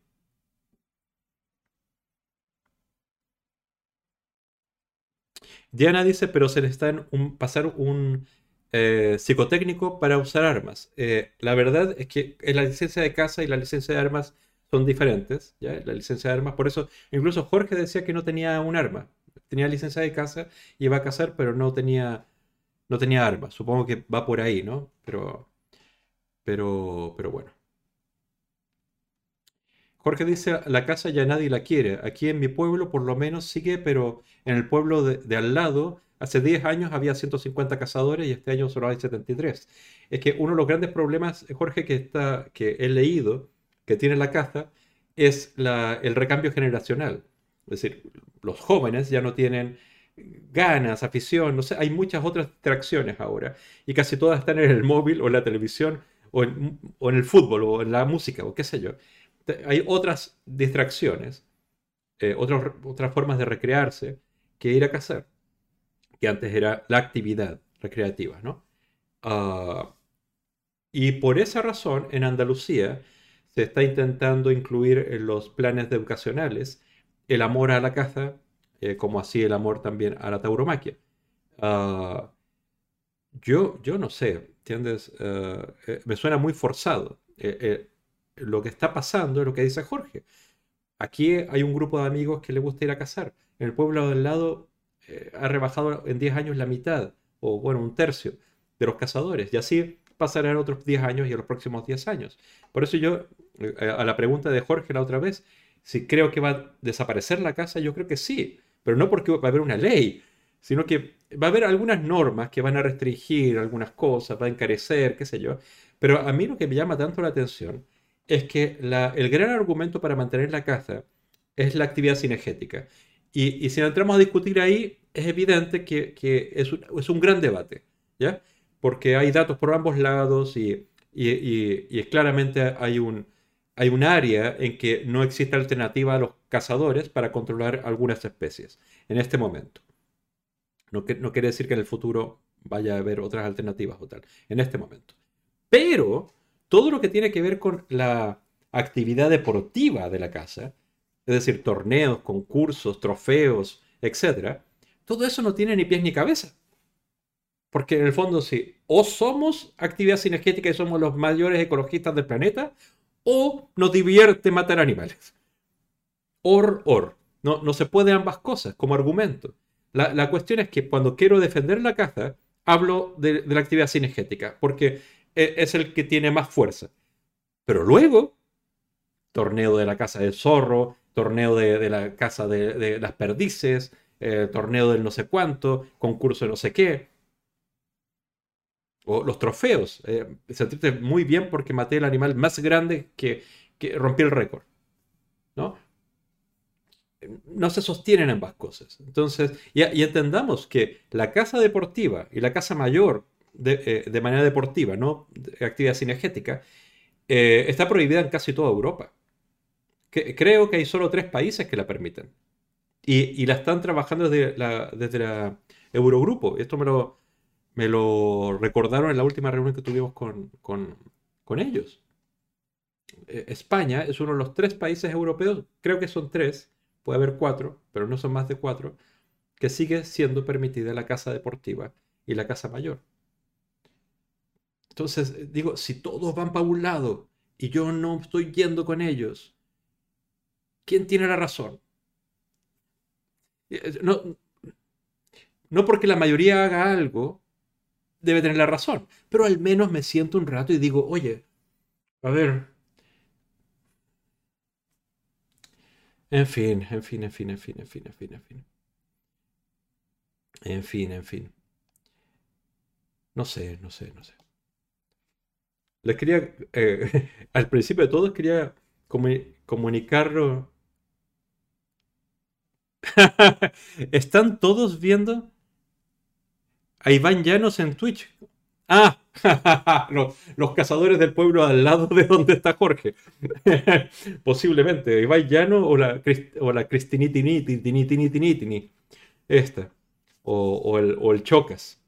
Diana dice, pero se le está en un, pasar un eh, psicotécnico para usar armas. Eh, la verdad es que la licencia de caza y la licencia de armas son diferentes, ¿ya? La licencia de armas, por eso incluso Jorge decía que no tenía un arma. Tenía licencia de caza, iba a cazar, pero no tenía, no tenía armas. Supongo que va por ahí, ¿no? Pero, pero, pero bueno. Jorge dice, la casa ya nadie la quiere. Aquí en mi pueblo por lo menos sigue, pero en el pueblo de al lado Hace 10 años había 150 cazadores y este año solo hay 73. Es que uno de los grandes problemas, Jorge, que, está, que he leído, que tiene la caza, es el recambio generacional. Es decir, los jóvenes ya no tienen ganas, afición, no sé, hay muchas otras distracciones ahora y casi todas están en el móvil o en la televisión o en, el fútbol o en la música o qué sé yo. Hay otras distracciones, eh, otras formas de recrearse que ir a cazar que antes era la actividad recreativa, ¿no? Ah, y por esa razón, en Andalucía se está intentando incluir en los planes educacionales el amor a la caza, eh, como así el amor también a la tauromaquia. Ah, yo, yo no sé, ¿entiendes? Ah, eh, me suena muy forzado. Lo que está pasando es lo que dice Jorge. Aquí hay un grupo de amigos que le gusta ir a cazar. En el pueblo del lado eh, ha rebajado en 10 años la mitad, o bueno, un tercio de los cazadores. Y así pasarán otros 10 años y en los próximos 10 años. Por eso yo, eh, a la pregunta de Jorge la otra vez, si creo que va a desaparecer la caza, yo creo que sí, pero no porque va a haber una ley, sino que va a haber algunas normas que van a restringir algunas cosas, va a encarecer, qué sé yo. Pero a mí lo que me llama tanto la atención es que el gran argumento para mantener la caza es la actividad cinegética. Y, si entramos a discutir ahí, es evidente que, es, un, gran debate, ¿ya? Porque hay datos por ambos lados y, y, claramente hay un, hay un área en que no existe alternativa a los cazadores para controlar algunas especies en este momento. No, no quiere decir que en el futuro vaya a haber otras alternativas o tal, en este momento. Pero todo lo que tiene que ver con la actividad deportiva de la caza, es decir, torneos, concursos, trofeos, etc., todo eso no tiene ni pies ni cabeza. Porque en el fondo, sí, o somos actividad cinegética y somos los mayores ecologistas del planeta, o nos divierte matar animales. Or, or. No, no se puede ambas cosas como argumento. La, cuestión es que cuando quiero defender la caza, hablo de, la actividad cinegética, porque es el que tiene más fuerza. Pero luego, torneo de la casa del zorro, torneo de, la casa de, las perdices, eh, torneo del no sé cuánto, concurso de no sé qué. O los trofeos. Eh, sentirte muy bien porque maté el animal más grande que, que rompí el récord. ¿No? no se sostienen ambas cosas. Entonces, y, entendamos que la casa deportiva y la casa mayor de, eh, manera deportiva, no de actividad cinegética, eh, está prohibida en casi toda Europa. creo que hay solo tres países que la permiten. Y, la están trabajando desde la, desde la Eurogrupo. Esto me lo, me lo recordaron en la última reunión que tuvimos con, con ellos. Eh, España es uno de los tres países europeos, creo que son tres, puede haber cuatro, pero no son más de cuatro, que sigue siendo permitida la casa deportiva y la casa mayor. Entonces, eh, digo, si todos van para un lado y yo no estoy yendo con ellos, ¿quién tiene la razón? Eh, no, no porque la mayoría haga algo, debe tener la razón, pero al menos me siento un rato y digo, oye, a ver, En fin, en fin, en fin, en fin, en fin, en fin, en fin. En fin, en fin. No sé, no sé, no sé. Les quería, eh, al principio de todo, quería comunicarlo. ¿Están todos viendo a Iván Llanos en Twitch? Ah, los, cazadores del pueblo al lado de donde está Jorge. Posiblemente. Ibai Llano o la, o la Cristinitini, Esta. O, el, o el Chocas.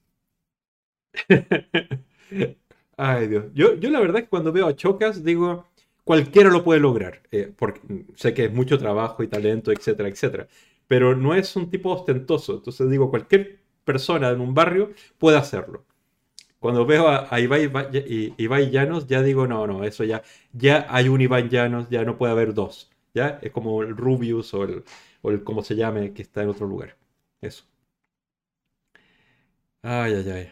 Ay, Dios. Yo, yo la verdad es que cuando veo a Chocas digo, cualquiera lo puede lograr. Eh, porque sé que es mucho trabajo y talento, etcétera, etcétera. Pero no es un tipo ostentoso. Entonces digo, cualquier persona en un barrio puede hacerlo cuando veo a, Ibai, Llanos, ya digo, no, no, eso ya, ya hay un Ibai Llanos, ya no puede haber dos. ¿Ya? Es como el Rubius o el, o el como se llame, que está en otro lugar. Eso. Ay, ay, ay.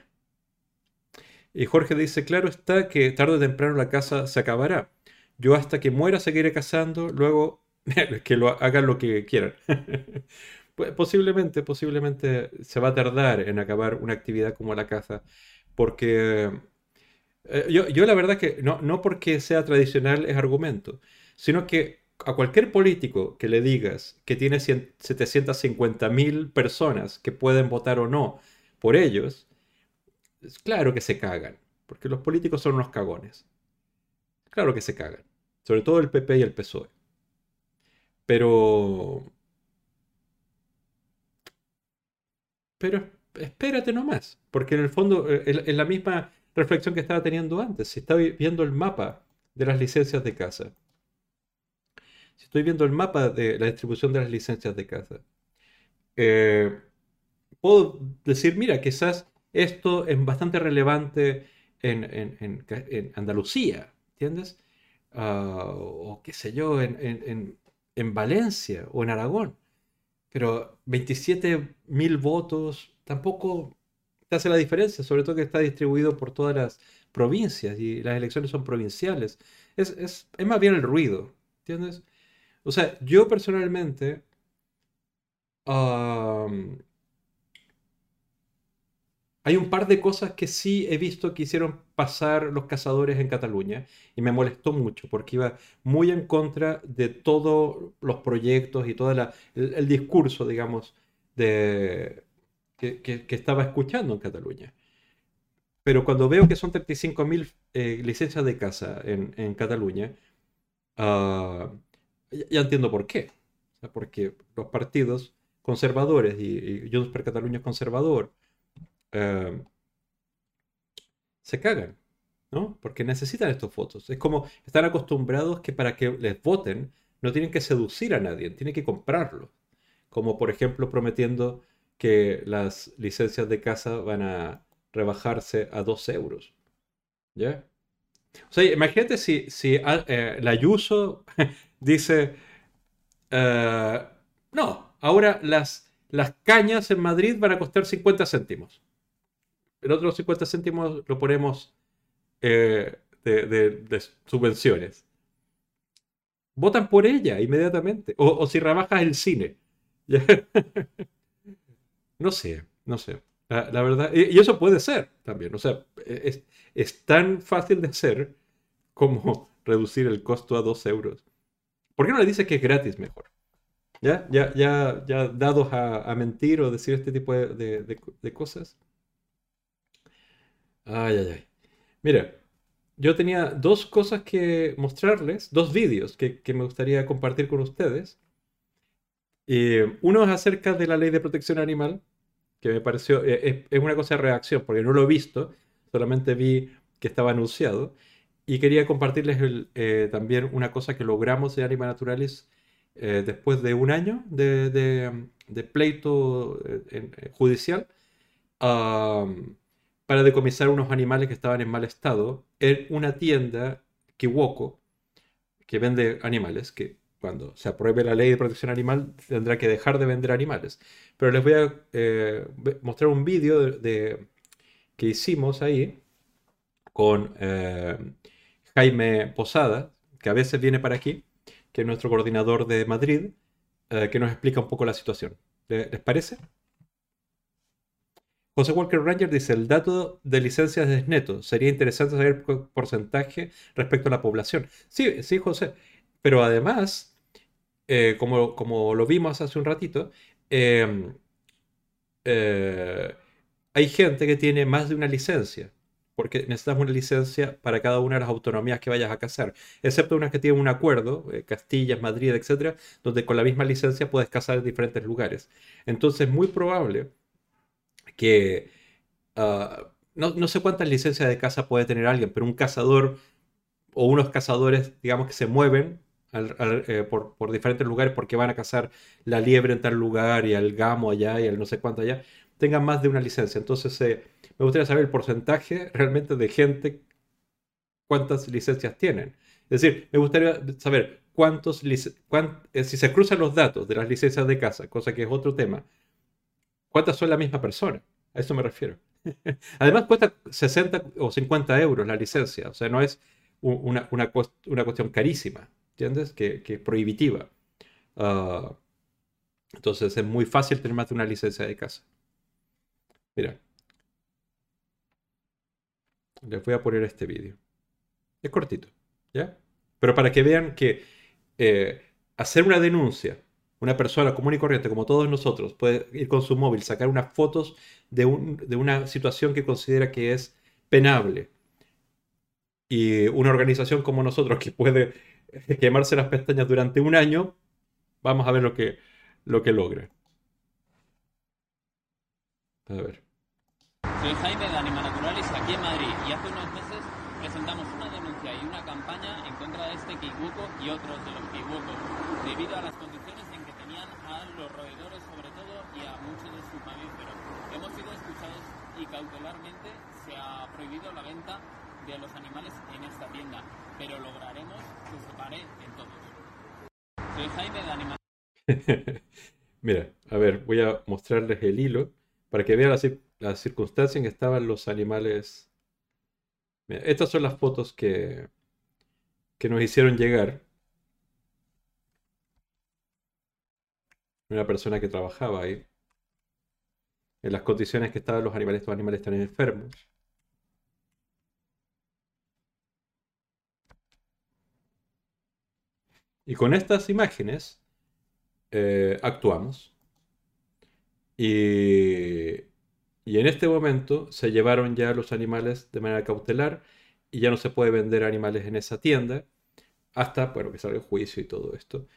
Y Jorge dice, claro está que tarde o temprano la casa se acabará. Yo hasta que muera seguiré cazando, luego que lo hagan lo que quieran. Pues, posiblemente, posiblemente se va a tardar en acabar una actividad como la caza porque eh, yo, la verdad que no, no porque sea tradicional es argumento, sino que a cualquier político que le digas que tiene 750 mil personas que pueden votar o no por ellos, es claro que se cagan, porque los políticos son unos cagones. Claro que se cagan, sobre todo el PP y el PSOE. Pero... Pero espérate nomás, porque en el fondo eh, es la misma reflexión que estaba teniendo antes. Si estoy viendo el mapa de las licencias de casa, si estoy viendo el mapa de la distribución de las licencias de casa, eh, puedo decir, mira, quizás esto es bastante relevante en, Andalucía, ¿entiendes? Ah, o qué sé yo, en, Valencia o en Aragón. Pero 27.000 votos tampoco te hace la diferencia, sobre todo que está distribuido por todas las provincias y las elecciones son provinciales. Es, más bien el ruido, ¿entiendes? O sea, yo personalmente hay un par de cosas que sí he visto que hicieron pasar los cazadores en Cataluña y me molestó mucho porque iba muy en contra de todos los proyectos y todo el discurso, digamos, de, que, estaba escuchando en Cataluña. Pero cuando veo que son 35.000 eh, licencias de casa en, Cataluña, ah, ya, entiendo por qué. porque los partidos conservadores, y, yo Junts per Cataluña es conservador, eh, se cagan, ¿no? Porque necesitan estos votos. Es como están acostumbrados que para que les voten no tienen que seducir a nadie, tienen que comprarlo. Como por ejemplo prometiendo que las licencias de casa van a rebajarse a 2 euros. ¿Ya? O sea, imagínate si, si ah, eh, la Ayuso dice, eh, no, ahora las, las cañas en Madrid van a costar 50 céntimos. El otro 50 céntimos lo ponemos eh, de, subvenciones. Votan por ella inmediatamente. O, si rebajas el cine. no sé, no sé. La, verdad, y, eso puede ser también. O sea, es, es tan fácil de hacer como reducir el costo a 2 euros. ¿Por qué no le dices que es gratis mejor? ¿Ya? ¿Ya, ya, ya dados a, mentir o decir este tipo de, cosas? Ay, ay, ay. Mira, yo tenía dos cosas que mostrarles, dos vídeos que, me gustaría compartir con ustedes. Eh, uno es acerca de la ley de protección animal, que me pareció, eh, es, una cosa de reacción, porque no lo he visto, solamente vi que estaba anunciado. Y quería compartirles eh, también una cosa que logramos de Anima Naturalis eh, después de un año de, pleito eh, judicial para decomisar unos animales que estaban en mal estado en una tienda Kiwoko que vende animales, que cuando se apruebe la ley de protección animal tendrá que dejar de vender animales. Pero les voy a mostrar un vídeo de, que hicimos ahí con Jaime Posada, que a veces viene para aquí, que es nuestro coordinador de Madrid, eh, que nos explica un poco la situación. ¿Les parece? José Walker Ranger dice, el dato de licencias es neto. Sería interesante saber el porcentaje respecto a la población. Sí, sí, José. Pero además, eh, como, como, lo vimos hace un ratito, em, eh, hay gente que tiene más de una licencia porque necesitas una licencia para cada una de las autonomías que vayas a cazar, excepto unas que tienen un acuerdo, eh, Castilla, Madrid, etcétera, donde con la misma licencia puedes cazar en diferentes lugares. Entonces, es muy probable que ah, no, sé cuántas licencias de caza puede tener alguien, pero un cazador o unos cazadores, digamos, que se mueven eh, por, por, diferentes lugares porque van a cazar la liebre en tal lugar y el gamo allá y el no sé cuánto allá, tengan más de una licencia. Entonces, eh, me gustaría saber el porcentaje realmente de gente, cuántas licencias tienen. Es decir, me gustaría saber cuántos, eh, si se cruzan los datos de las licencias de casa, cosa que es otro tema, cuántas son la misma persona. A eso me refiero. Además, cuesta 60 o 50 euros la licencia, o sea, no es una, una, cuestión carísima, ¿entiendes? Que, es prohibitiva. Ah, entonces, es muy fácil tener más de una licencia de casa. Mira, les voy a poner este vídeo. Es cortito, ¿ya? Pero para que vean que eh, hacer una denuncia, una persona común y corriente como todos nosotros puede ir con su móvil, sacar unas fotos de, una situación que considera que es penable. Y una organización como nosotros que puede quemarse las pestañas durante un año, vamos a ver lo que, lo que logra. A ver. Soy Jaime de Anima Naturalis aquí en Madrid y hace unos meses presentamos una denuncia y una campaña en contra de este kiwuko y otros de los kiwukos debido a las condiciones en que tenían a los roedores sobre todo y a muchos de sus mamíferos. Hemos sido escuchados y cautelarmente se ha prohibido la venta de los animales en esta tienda, pero lograremos que se pare en todos. Soy Jaime de Anima Mira, a ver, voy a mostrarles el hilo para que vean la circunstancia en que estaban los animales. estas son las fotos que, que nos hicieron llegar. Una persona que trabajaba ahí. En las condiciones que estaban los animales, estos animales están enfermos. Y con estas imágenes eh, actuamos. Y y en este momento se llevaron ya los animales de manera cautelar y ya no se puede vender animales en esa tienda hasta, bueno, que salga el juicio y todo esto.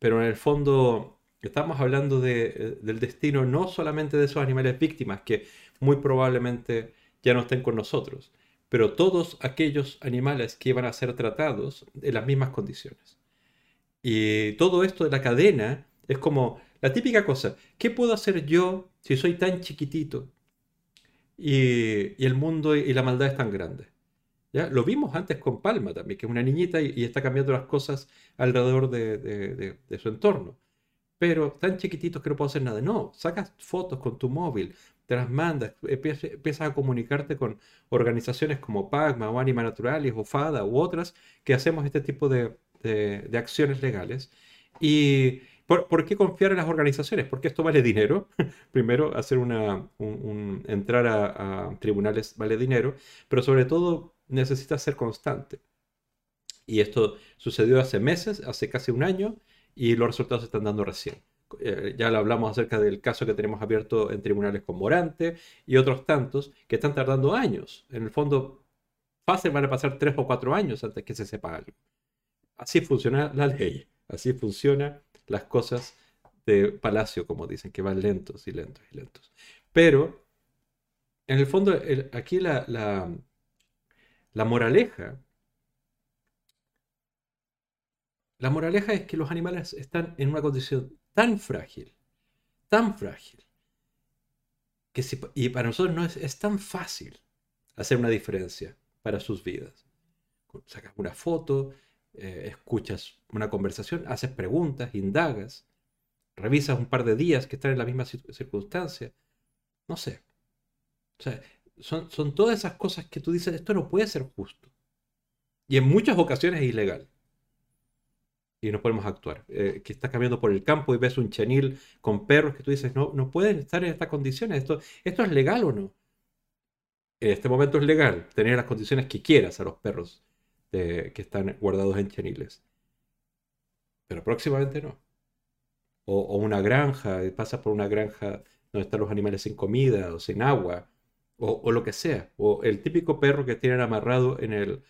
Pero en el fondo estamos hablando eh, del destino no solamente de esos animales víctimas que muy probablemente ya no estén con nosotros, pero todos aquellos animales que iban a ser tratados en las mismas condiciones. Y todo esto de la cadena es como la típica cosa, ¿qué puedo hacer yo si soy tan chiquitito? y, el mundo y la maldad es tan grande. ¿Ya? Lo vimos antes con Palma también, que es una niñita y, está cambiando las cosas alrededor de, su entorno. Pero tan chiquititos que no puedo hacer nada. No, sacas fotos con tu móvil, te las mandas, empiezas a comunicarte con organizaciones como PAGMA o Anima Naturalis o FADA u otras que hacemos este tipo de, acciones legales. ¿Y por, qué confiar en las organizaciones? Porque esto vale dinero. Primero, hacer una, entrar a, tribunales vale dinero, pero sobre todo necesita ser constante. Y esto sucedió hace meses, hace casi un año, y los resultados se están dando recién. Eh, ya lo hablamos acerca del caso que tenemos abierto en tribunales con Morante y otros tantos que están tardando años. En el fondo, fácil van a pasar tres o cuatro años antes que se sepa algo. Así funciona la ley, así funcionan las cosas de Palacio, como dicen, que van lentos y lentos y lentos. Pero, en el fondo, aquí la, la moraleja La moraleja es que los animales están en una condición tan frágil, tan frágil, que y para nosotros no es, tan fácil hacer una diferencia para sus vidas. Sacas una foto, eh, escuchas una conversación, haces preguntas, indagas, revisas un par de días que están en la misma circunstancia. No sé. Son, son todas esas cosas que tú dices, esto no puede ser justo. Y en muchas ocasiones es ilegal y no podemos actuar. Eh, que estás caminando por el campo y ves un chenil con perros que tú dices, no, no pueden estar en estas condiciones. ¿Esto, ¿Esto es legal o no? En este momento es legal tener las condiciones que quieras a los perros que están guardados en cheniles. Pero próximamente no. O, una granja, pasas por una granja donde están los animales sin comida o sin agua, o, o lo que sea. O el típico perro que tienen amarrado en, el,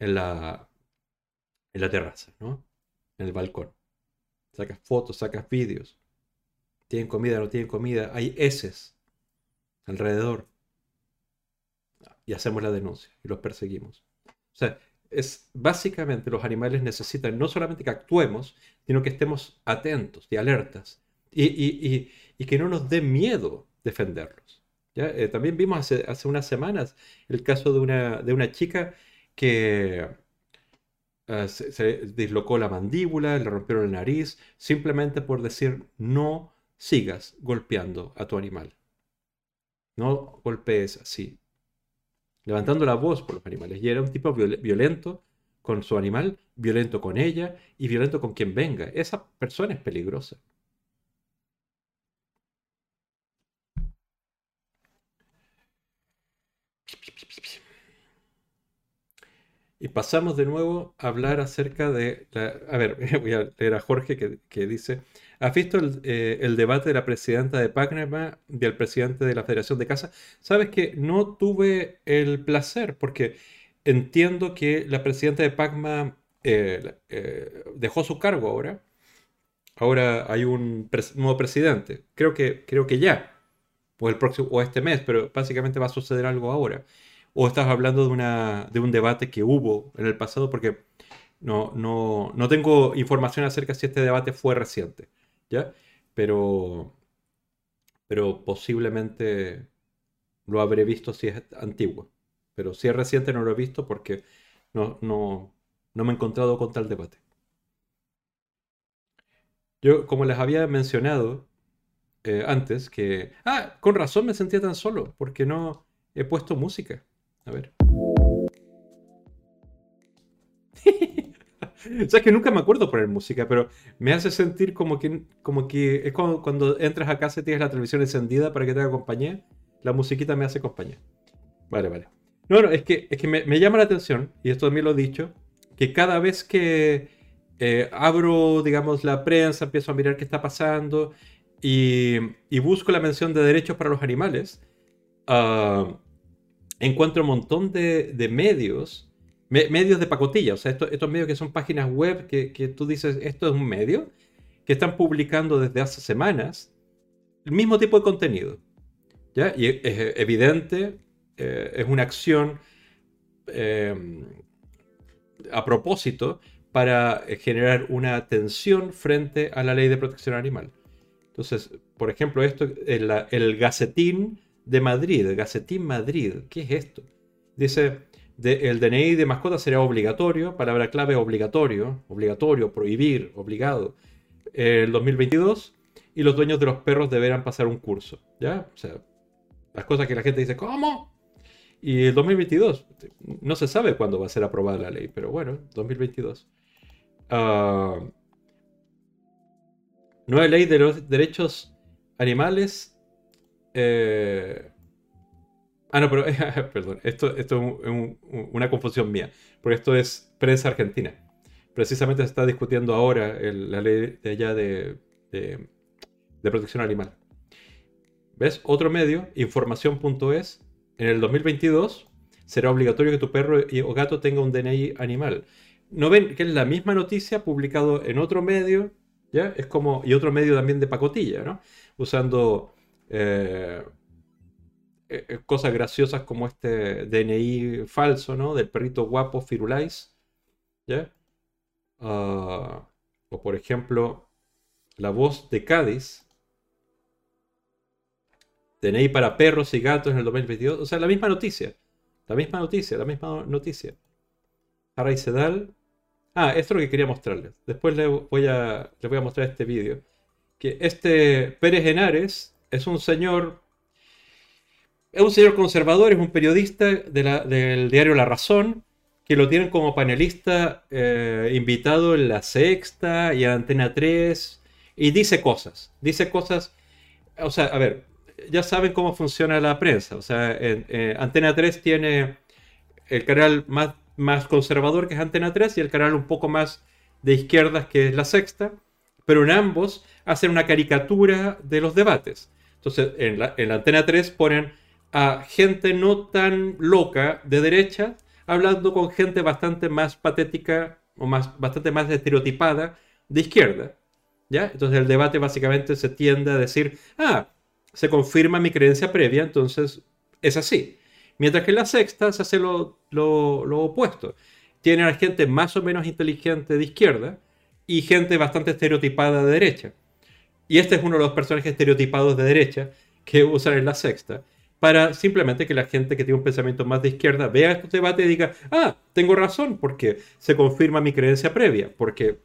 en, la, en la terraza, ¿no? En el balcón. Sacas fotos, sacas vídeos. ¿Tienen comida no tienen comida? Hay heces alrededor. Y hacemos la denuncia y los perseguimos. O sea, es básicamente los animales necesitan no solamente que actuemos, sino que estemos atentos y alertas y, que no nos dé miedo defenderlos. ¿ya? Eh, también vimos hace, hace, unas semanas el caso de una, de una chica que eh, se, dislocó la mandíbula, le rompieron la nariz, simplemente por decir no sigas golpeando a tu animal. No golpees así. Levantando la voz por los animales. Y era un tipo violento con su animal, violento con ella y violento con quien venga. Esa persona es peligrosa. Y pasamos de nuevo a hablar acerca de... a ver, voy a leer a Jorge que, dice, ¿has visto eh, el, debate de la presidenta de PACNEMA y el presidente de la Federación de Casa? Sabes que no tuve el placer porque entiendo que la presidenta de PACMA eh, eh, dejó su cargo ahora. Ahora hay un nuevo presidente. Creo que, creo que ya. O, el próximo, o este mes, pero básicamente va a suceder algo ahora o estás hablando de, una, de un debate que hubo en el pasado, porque no, no, no tengo información acerca si este debate fue reciente, ¿ya? Pero, pero posiblemente lo habré visto si es antiguo. Pero si es reciente no lo he visto porque no, no, no me he encontrado con tal debate. Yo, como les había mencionado eh, antes, que... Ah, con razón me sentía tan solo, porque no he puesto música. A ver. o sea, que nunca me acuerdo poner música, pero me hace sentir como que, como que es como cuando entras a casa y tienes la televisión encendida para que te haga compañía. La musiquita me hace compañía. Vale, vale. No, no, es que, es que me, llama la atención, y esto también lo he dicho, que cada vez que eh, abro, digamos, la prensa, empiezo a mirar qué está pasando y, y busco la mención de derechos para los animales, uh, encuentro un montón de, medios, medios de pacotilla, o sea, estos, medios que son páginas web que, tú dices, esto es un medio, que están publicando desde hace semanas el mismo tipo de contenido. ¿ya? Y es evidente, eh, es una acción em, a propósito para generar una tensión frente a la ley de protección animal. Entonces, por ejemplo, esto, el, el gacetín de Madrid, Gacetín Madrid. ¿Qué es esto? Dice, el DNI de mascota será obligatorio, palabra clave obligatorio, obligatorio, prohibir, obligado. el 2022 y los dueños de los perros deberán pasar un curso. ¿Ya? O sea, las cosas que la gente dice, ¿cómo? Y el 2022, no se sabe cuándo va a ser aprobada la ley, pero bueno, 2022. Uh, nueva ley de los derechos animales. Eh, ah, no, pero, perdón, esto, es una confusión mía, porque esto es prensa argentina. Precisamente se está discutiendo ahora la ley de allá de, protección animal. ¿Ves? Otro medio, información.es, en el 2022 será obligatorio que tu perro o gato tenga un DNI animal. ¿No ven que es la misma noticia publicado en otro medio? ¿Ya? Es como, y otro medio también de pacotilla, ¿no? Usando eh, eh, eh, cosas graciosas como este DNI falso, ¿no? Del perrito guapo Firulais, ¿ya? Ah, o por ejemplo, la voz de Cádiz, DNI para perros y gatos en el 2022. O sea, la misma noticia. La misma noticia, la misma noticia. Harry Sedal. Ah, esto es lo que quería mostrarles. Después les voy a, les voy a mostrar este vídeo. Que este Pérez Henares es un señor. Es un señor conservador, es un periodista del diario La Razón, que lo tienen como panelista eh, invitado en La Sexta y a Antena 3. Y dice cosas. Dice cosas. O sea, a ver, ya saben cómo funciona la prensa. O sea, eh, Antena 3 tiene el canal más, más conservador que es Antena 3 y el canal un poco más de izquierdas que es La Sexta. Pero en ambos hacen una caricatura de los debates. Entonces, en la, en la Antena 3 ponen a gente no tan loca de derecha hablando con gente bastante más patética o más, bastante más estereotipada de izquierda. ¿Ya? Entonces el debate básicamente se tiende a decir, ah, se confirma mi creencia previa, entonces es así. Mientras que en la sexta se hace lo, opuesto. Tiene a gente más o menos inteligente de izquierda y gente bastante estereotipada de derecha. Y este es uno de los personajes estereotipados de derecha que usan en la sexta para simplemente que la gente que tiene un pensamiento más de izquierda vea este debate y diga, ah, tengo razón, porque se confirma mi creencia previa, porque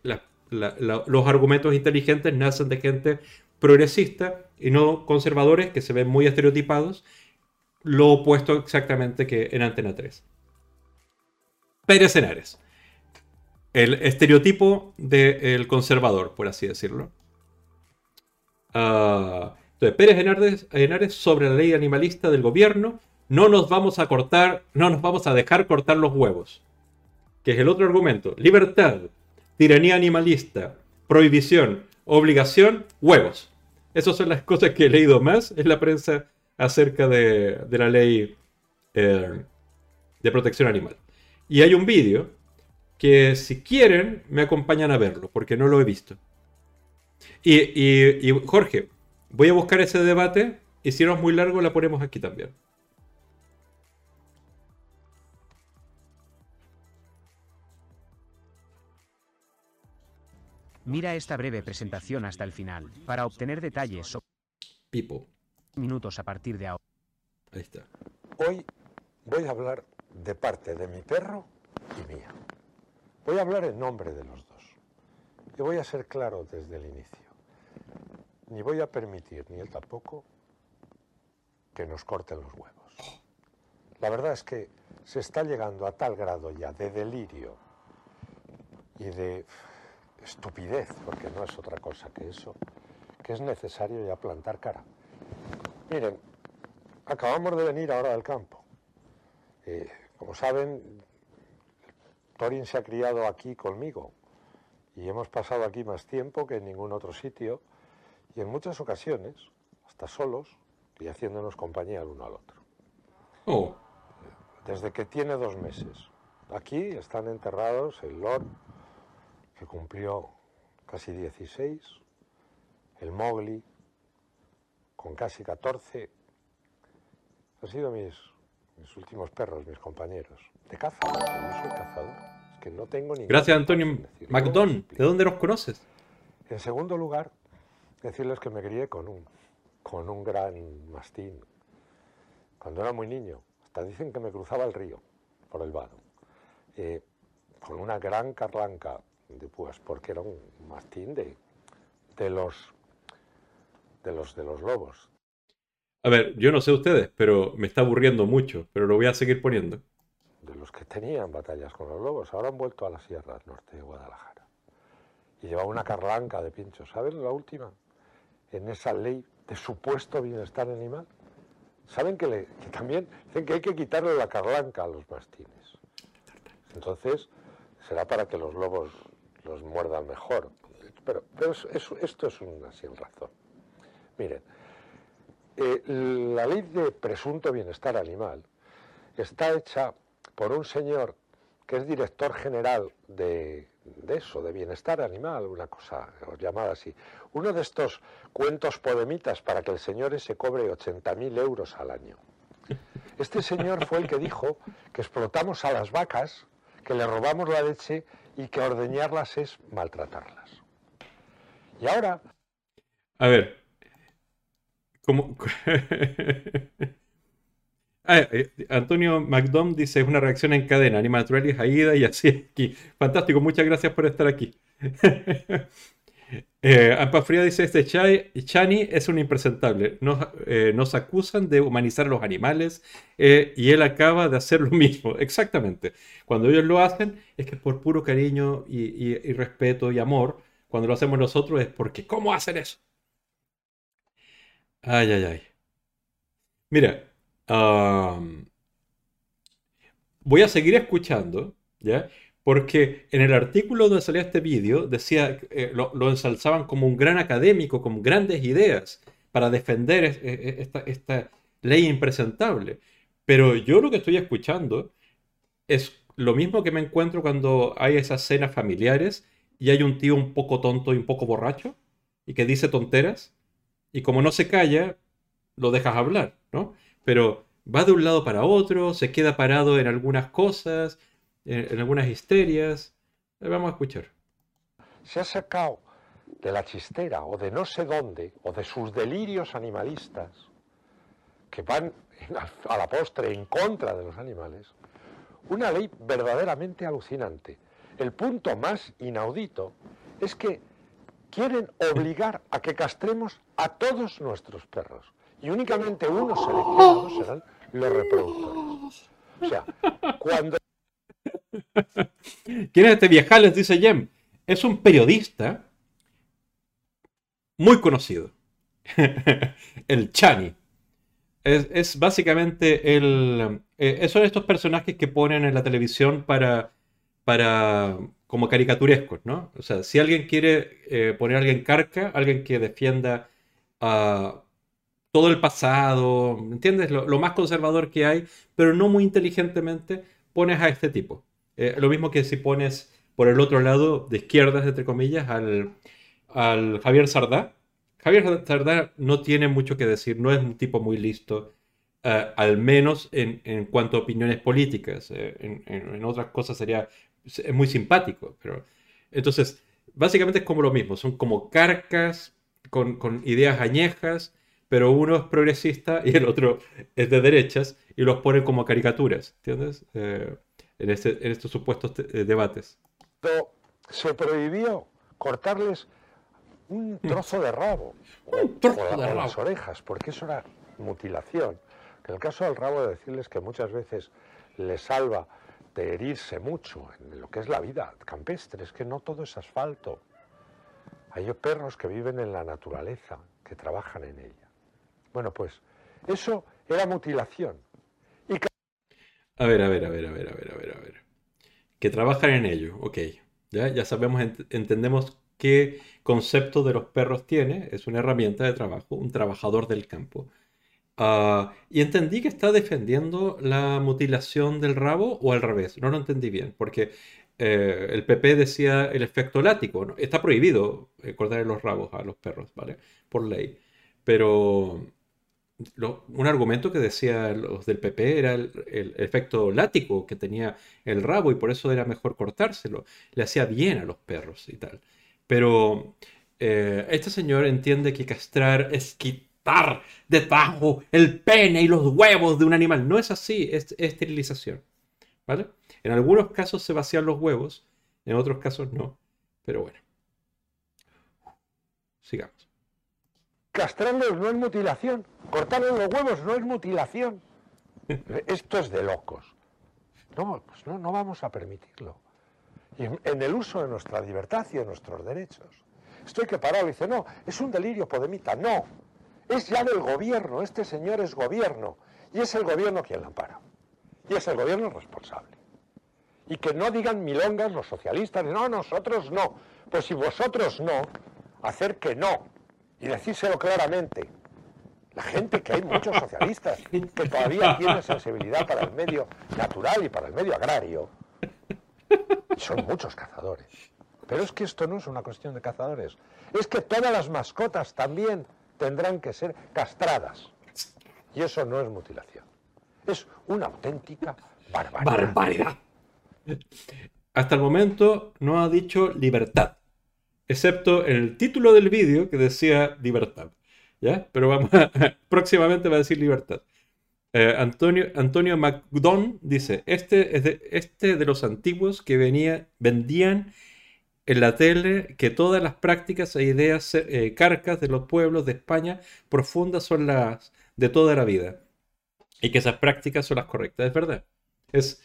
los argumentos inteligentes nacen de gente progresista y no conservadores que se ven muy estereotipados, lo opuesto exactamente que en Antena 3. Pérez Henares, el estereotipo del conservador, por así decirlo. Uh, entonces, Pérez Henares, sobre la ley animalista del gobierno, no nos vamos a cortar, no nos vamos a dejar cortar los huevos. Que es el otro argumento. Libertad, tiranía animalista, prohibición, obligación, huevos. Esas son las cosas que he leído más en la prensa acerca de, la ley eh, de protección animal. Y hay un vídeo que si quieren me acompañan a verlo, porque no lo he visto. Y, Jorge, voy a buscar ese debate y si no es muy largo la ponemos aquí también. Mira esta breve presentación hasta el final, para obtener detalles sobre Pipo. minutos a partir de ahora. Ahí está. Hoy voy a hablar de parte de mi perro y mía. Voy a hablar en nombre de los dos. Y voy a ser claro desde el inicio. Ni voy a permitir, ni él tampoco, que nos corten los huevos. La verdad es que se está llegando a tal grado ya de delirio y de estupidez, porque no es otra cosa que eso, que es necesario ya plantar cara. Miren, acabamos de venir ahora del campo. Eh, como saben, Torin se ha criado aquí conmigo y hemos pasado aquí más tiempo que en ningún otro sitio y en muchas ocasiones, hasta solos y haciéndonos compañía el uno al otro. Oh. Desde que tiene dos meses. Aquí están enterrados el Lord que cumplió casi 16, el Mowgli, con casi 14, han sido mis, mis últimos perros, mis compañeros. De caza, no soy cazador. Es que no tengo ni. Gracias, Antonio McDonald. ¿De dónde los conoces? En segundo lugar, decirles que me crié con un, con un gran mastín. Cuando era muy niño, hasta dicen que me cruzaba el río por el vado. Eh, con una gran carlanca de pues porque era un mastín de de los de los de los lobos. A ver, yo no sé ustedes, pero me está aburriendo mucho, pero lo voy a seguir poniendo. De los que tenían batallas con los lobos, ahora han vuelto a las sierras norte de Guadalajara. Y lleva una carlanca de pinchos. ¿Saben la última? En esa ley de supuesto bienestar animal. ¿Saben que, también dicen que hay que quitarle la carlanca a los mastines? Entonces, será para que los lobos los muerdan mejor. Pero, pero es- es- esto es una sin razón. Miren, eh, la ley de presunto bienestar animal está hecha por un señor que es director general de, de eso, de bienestar animal, una cosa llamada así. Uno de estos cuentos podemitas para que el señor ese cobre 80.000 euros al año. Este señor fue el que dijo que explotamos a las vacas, que le robamos la leche y que ordeñarlas es maltratarlas. Y ahora A ver. ¿Cómo? Ah, eh, Antonio McDom dice, es una reacción en cadena, Anima Naturalis, Aida y así aquí. Fantástico, muchas gracias por estar aquí. Eh, Ampa Fría dice, este Chani es un impresentable. Nos, eh, nos acusan de humanizar a los animales eh, y él acaba de hacer lo mismo. Exactamente. Cuando ellos lo hacen es que por puro cariño y, y- y respeto y amor. Cuando lo hacemos nosotros es porque, ¿cómo hacen eso? Ay, ay, ay. Mira, voy a seguir escuchando, ¿ya? Porque en el artículo donde salía este vídeo decía, eh, lo, ensalzaban como un gran académico, con grandes ideas para defender eh, eh, esta, esta ley impresentable. Pero yo lo que estoy escuchando es lo mismo que me encuentro cuando hay esas cenas familiares y hay un tío un poco tonto y un poco borracho y que dice tonteras y como no se calla, lo dejas hablar, ¿no? Pero va de un lado para otro, se queda parado en algunas cosas, en, algunas histerias. Eh, Vamos a escuchar. se ha sacado de la chistera o de no sé dónde, o de sus delirios animalistas, que van a la postre en contra de los animales, una ley verdaderamente alucinante. El punto más inaudito es que quieren obligar a que castremos a todos nuestros perros y únicamente unos seleccionados serán los reproductores. O sea, cuando ¿Quién es este viejales? Dice Jem. Es un periodista muy conocido. el Chani. Es, es básicamente el... eh, son estos personajes que ponen en la televisión para, para como caricaturescos, ¿no? O sea, si alguien quiere eh, poner a alguien carca, alguien que defienda a todo el pasado, ¿entiendes? Lo, más conservador que hay, pero no muy inteligentemente, pones a este tipo. Eh, lo mismo que si pones por el otro lado, de izquierdas, entre comillas, al, al Javier Sardá. Javier Sardá no tiene mucho que decir, no es un tipo muy listo, eh, al menos en, en cuanto a opiniones políticas. Eh, en, en- en otras cosas sería es muy simpático, pero entonces básicamente es como lo mismo, son como carcas con, con ideas añejas, pero uno es progresista y el otro es de derechas y los pone como caricaturas, ¿entiendes? Eh, en, este- en estos supuestos te- eh, debates. se prohibió cortarles un trozo de rabo Un trozo o de o las orejas, porque eso era mutilación. En el caso del rabo, de decirles que muchas veces les salva de herirse mucho en lo que es la vida campestre, es que no todo es asfalto. Hay perros que viven en la naturaleza, que trabajan en ella. Bueno, pues eso era mutilación. A ver, a ver, a ver, a ver, a ver, a ver, a ver. Que trabajan en ello, ok. Ya, sabemos, ent- entendemos qué concepto de los perros tiene. Es una herramienta de trabajo, un trabajador del campo. Ah, y entendí que está defendiendo la mutilación del rabo o al revés. No lo entendí bien, porque eh, el PP decía el efecto látigo. ¿no? Está prohibido eh, cortarle los rabos a los perros, ¿vale? Por ley. Pero un argumento que decía los del PP era el, el efecto látigo que tenía el rabo y por eso era mejor cortárselo. Le hacía bien a los perros y tal. Pero eh, este señor entiende que castrar es quitar de tajo el pene y los huevos de un animal. No es así, es esterilización. ¿Vale? En algunos casos se vacían los huevos, en otros casos no. Pero bueno. Sigamos. Castrarlos no es mutilación. Cortarles los huevos no es mutilación. Esto es de locos. No, pues no, no vamos a permitirlo. Y en, en el uso de nuestra libertad y de nuestros derechos. Estoy que parado y dice, no, es un delirio podemita. No, es ya del gobierno. Este señor es gobierno. Y es el gobierno quien la ampara. Y es el gobierno responsable. Y que no digan milongas los socialistas, no, nosotros no. Pues si vosotros no, hacer que no. Y decírselo claramente. La gente que hay muchos socialistas que todavía tienen sensibilidad para el medio natural y para el medio agrario. Y son muchos cazadores. Pero es que esto no es una cuestión de cazadores. Es que todas las mascotas también tendrán que ser castradas. Y eso no es mutilación. Es una auténtica barbaridad. Barbaridad. Hasta el momento no ha dicho libertad, excepto en el título del vídeo que decía libertad. ¿Ya? Pero vamos a- próximamente va a decir libertad. Eh, Antonio, Antonio McDon dice, este es de, este de los antiguos que venía, vendían en la tele que todas las prácticas e ideas eh, carcas de los pueblos de España profundas son las de toda la vida y que esas prácticas son las correctas. Es verdad. Es...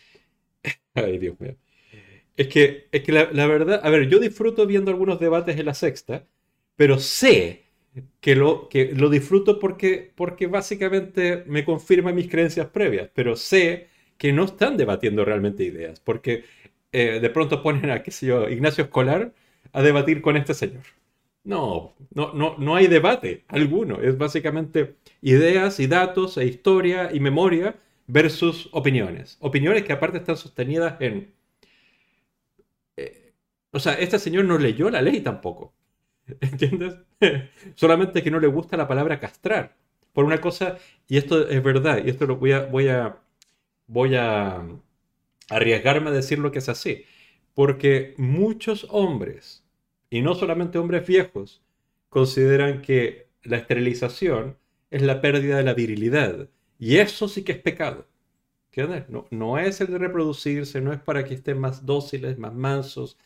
Ay, Dios mío. Es que, es que la, verdad, a ver, yo disfruto viendo algunos debates en la sexta, pero sé que lo, que lo disfruto porque, porque básicamente me confirma mis creencias previas, pero sé que no están debatiendo realmente ideas, porque eh, de pronto ponen a, qué sé yo, Ignacio Escolar a debatir con este señor. No, no, no, no hay debate alguno, es básicamente ideas y datos e historia y memoria versus opiniones. Opiniones que aparte están sostenidas en... o sea, este señor no leyó la ley tampoco. ¿Entiendes? Solamente que no le gusta la palabra castrar. Por una cosa, y esto es verdad, y esto lo voy a, voy a, voy a arriesgarme a decir lo que es así. Porque muchos hombres, y no solamente hombres viejos, consideran que la esterilización es la pérdida de la virilidad. Y eso sí que es pecado. ¿Entiendes? No, no es el de reproducirse, no es para que estén más dóciles, más mansos,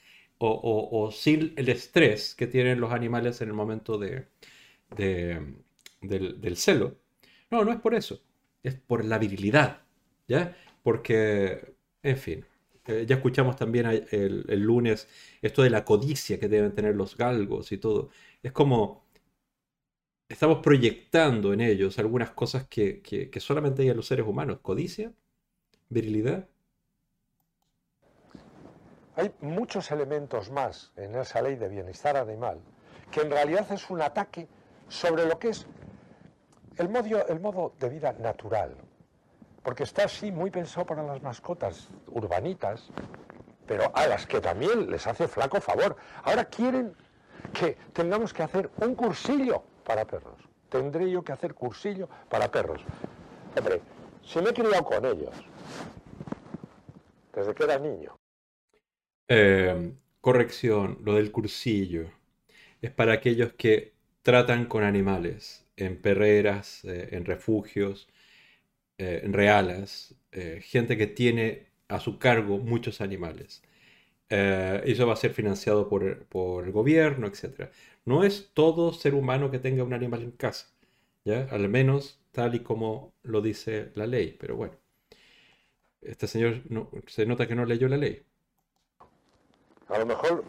o, sin el estrés que tienen los animales en el momento de, de- del, celo. No, no es por eso. Es por la virilidad. ¿Ya? Porque, en fin, eh, ya escuchamos también el, el lunes esto de la codicia que deben tener los galgos y todo. Es como estamos proyectando en ellos algunas cosas que, que- que solamente hay en los seres humanos. Codicia, virilidad. Hay muchos elementos más en esa ley de bienestar animal que en realidad es un ataque sobre lo que es el modo, el modo de vida natural. Porque está así muy pensado para las mascotas urbanitas, pero a las que también les hace flaco favor. Ahora quieren que tengamos que hacer un cursillo para perros. Tendré yo que hacer cursillo para perros. Hombre, si me he criado con ellos desde que era niño. Eh, corrección, lo del cursillo. Es para aquellos que tratan con animales en perreras, eh, en refugios, eh, en realas, eh, gente que tiene a su cargo muchos animales. Eso va a ser financiado por, por el gobierno, etc. No es todo ser humano que tenga un animal en casa, ¿ya? Al menos tal y como lo dice la ley, pero bueno. Este señor no- se nota que no leyó la ley. A lo mejor,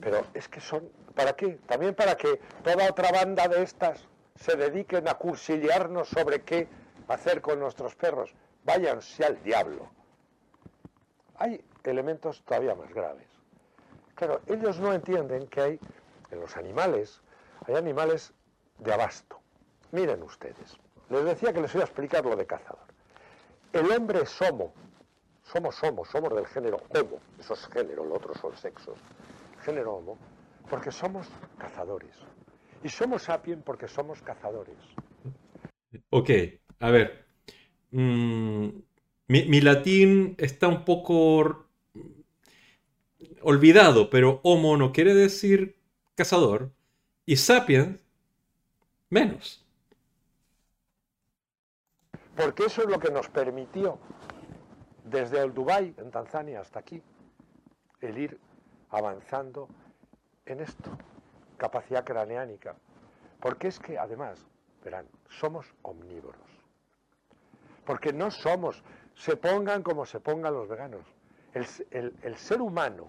pero es que son, ¿para qué? También para que toda otra banda de estas se dediquen a cursillearnos sobre qué hacer con nuestros perros. Váyanse al diablo. Hay elementos todavía más graves. Claro, ellos no entienden que hay, en los animales, hay animales de abasto. Miren ustedes, les decía que les voy a explicar lo de cazador. El hombre es homo, somos homo, somos del género homo, eso es género, lo otro son sexos. Género homo, porque somos cazadores. Y somos sapiens porque somos cazadores. Ok, a ver. Mm, mi, mi latín está un poco olvidado, pero homo no quiere decir cazador y sapiens menos. Porque eso es lo que nos permitió, desde el Dubái, en Tanzania, hasta aquí, el ir avanzando en esto. Capacidad craneánica, Porque es que además, verán, somos omnívoros. Porque no somos, se pongan como se pongan los veganos. El, el- ser humano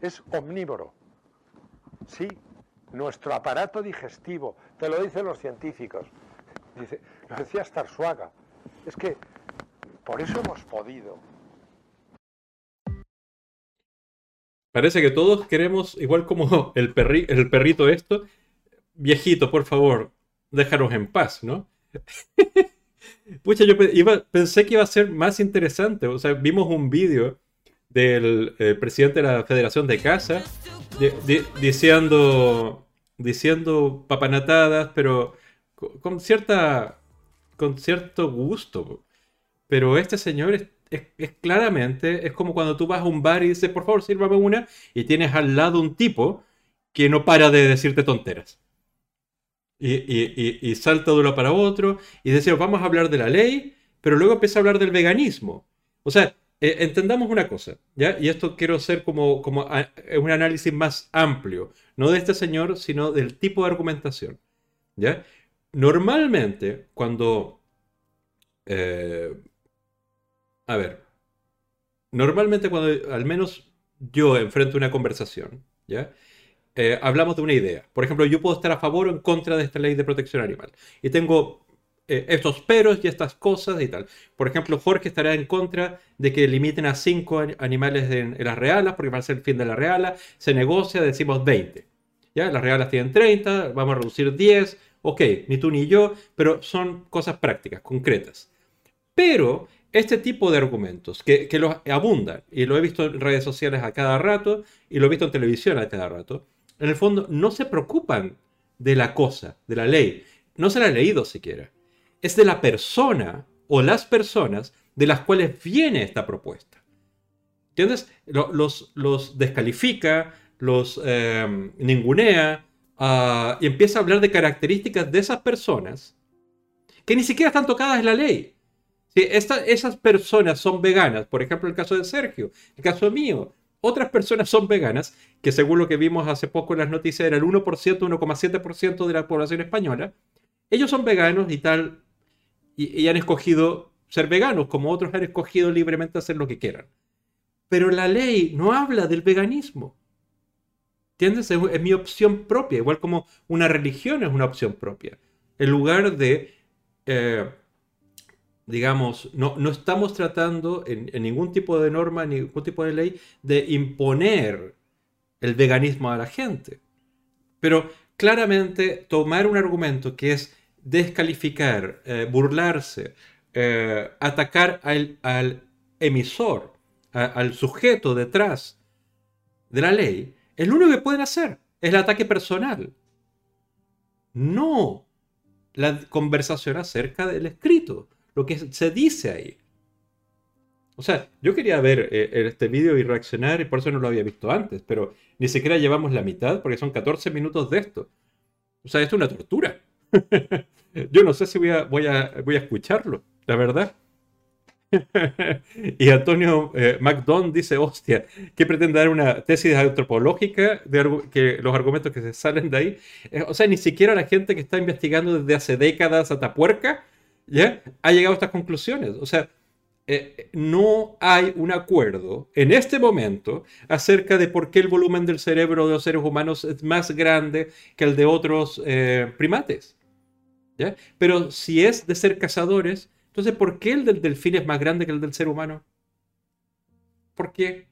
es omnívoro. Sí, nuestro aparato digestivo, te lo dicen los científicos. Dice, lo decía Starsuaga. Es que por eso hemos podido. Parece que todos queremos, igual como el, perri- el perrito esto, viejito, por favor, déjanos en paz, ¿no? Pucha, yo iba- pensé que iba a ser más interesante. O sea, vimos un vídeo del eh, presidente de la Federación de Casa di- di- diciendo, diciendo papanatadas, pero co- con cierta, con cierto gusto. Pero este señor es, es- claramente, es como cuando tú vas a un bar y dices, por favor, sírvame una, y tienes al lado un tipo que no para de decirte tonteras. Y, y- y- y salta de uno para otro, y decimos, vamos a hablar de la ley, pero luego empieza a hablar del veganismo. O sea, eh, entendamos una cosa, ¿ya? Y esto quiero hacer como, como a- un análisis más amplio, no de este señor, sino del tipo de argumentación, ¿ya? Normalmente, cuando... eh, a ver, normalmente cuando al menos yo enfrento una conversación, ¿ya? Eh, hablamos de una idea. Por ejemplo, yo puedo estar a favor o en contra de esta ley de protección animal. Y tengo eh, estos peros y estas cosas y tal. Por ejemplo, Jorge estará en contra de que limiten a 5 animales en, en las realas, porque va a ser el fin de la reala. Se negocia, decimos 20. ¿Ya? Las realas tienen 30, vamos a reducir 10. Ok, ni tú ni yo, pero son cosas prácticas, concretas. Pero este tipo de argumentos, que, que los abundan, y lo he visto en redes sociales a cada rato, y lo he visto en televisión a cada rato, en el fondo no se preocupan de la cosa, de la ley. No se la han leído siquiera. Es de la persona o las personas de las cuales viene esta propuesta. ¿Entiendes? Lo- Los, descalifica, los eh, ningunea, ah, y empieza a hablar de características de esas personas que ni siquiera están tocadas en la ley. Si esta- esas personas son veganas, por ejemplo el caso de Sergio, el caso mío, otras personas son veganas, que según lo que vimos hace poco en las noticias era el 1%, 1,7% de la población española, ellos son veganos y tal, y, han escogido ser veganos, como otros han escogido libremente hacer lo que quieran. Pero la ley no habla del veganismo. ¿Entiendes? Es, es mi opción propia, igual como una religión es una opción propia. En lugar de eh, digamos, no, no estamos tratando en, en ningún tipo de norma, ni ningún tipo de ley, de imponer el veganismo a la gente. Pero claramente tomar un argumento que es descalificar, eh, burlarse, eh, atacar al, al emisor, al sujeto detrás de la ley, es lo único que pueden hacer. Es el ataque personal. No la conversación acerca del escrito, lo que se dice ahí. O sea, yo quería ver eh, este vídeo y reaccionar y por eso no lo había visto antes, pero ni siquiera llevamos la mitad porque son 14 minutos de esto. O sea, esto es una tortura. yo no sé si voy a, voy a, voy a escucharlo, la verdad. y Antonio eh, dice, hostia, que pretende dar una tesis antropológica de que los argumentos que se salen de ahí. Eh, o sea, ni siquiera la gente que está investigando desde hace décadas a Tapuerca, ¿ya? Ha llegado a estas conclusiones. O sea, eh, no hay un acuerdo en este momento acerca de por qué el volumen del cerebro de los seres humanos es más grande que el de otros eh, primates. ¿ya? Pero si es de ser cazadores, entonces ¿por qué el del delfín es más grande que el del ser humano? ¿Por qué?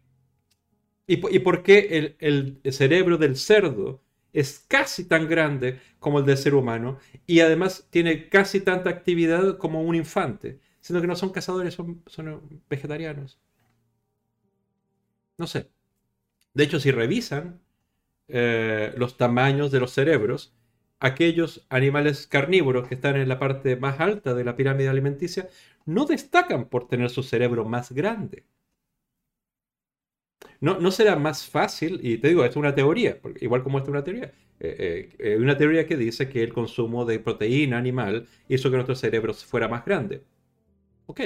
¿Y, po- y por qué el cerebro del cerdo es casi tan grande como el del ser humano y además tiene casi tanta actividad como un infante? Siendo que no son cazadores, son, son vegetarianos. No sé. De hecho, si revisan eh, los tamaños de los cerebros, aquellos animales carnívoros que están en la parte más alta de la pirámide alimenticia no destacan por tener su cerebro más grande. No, no será más fácil, y te digo, esto es una teoría, igual como esto es una teoría, eh, eh, hay una teoría que dice que el consumo de proteína animal hizo que nuestro cerebro fuera más grande. Ok,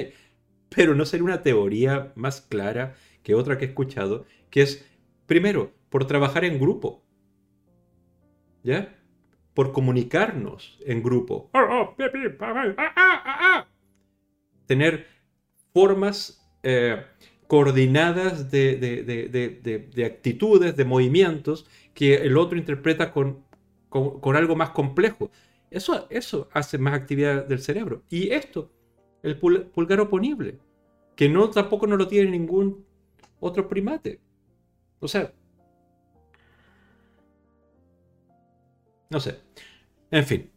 pero no sería una teoría más clara que otra que he escuchado, que es, primero, por trabajar en grupo. ¿Ya? por comunicarnos en grupo. Tener formas eh, coordinadas de, de, actitudes, de movimientos que el otro interpreta con, con, algo más complejo. Eso, eso hace más actividad del cerebro. Y esto, el pulgar oponible, que no tampoco no lo tiene ningún otro primate. O sea, no sé. En fin.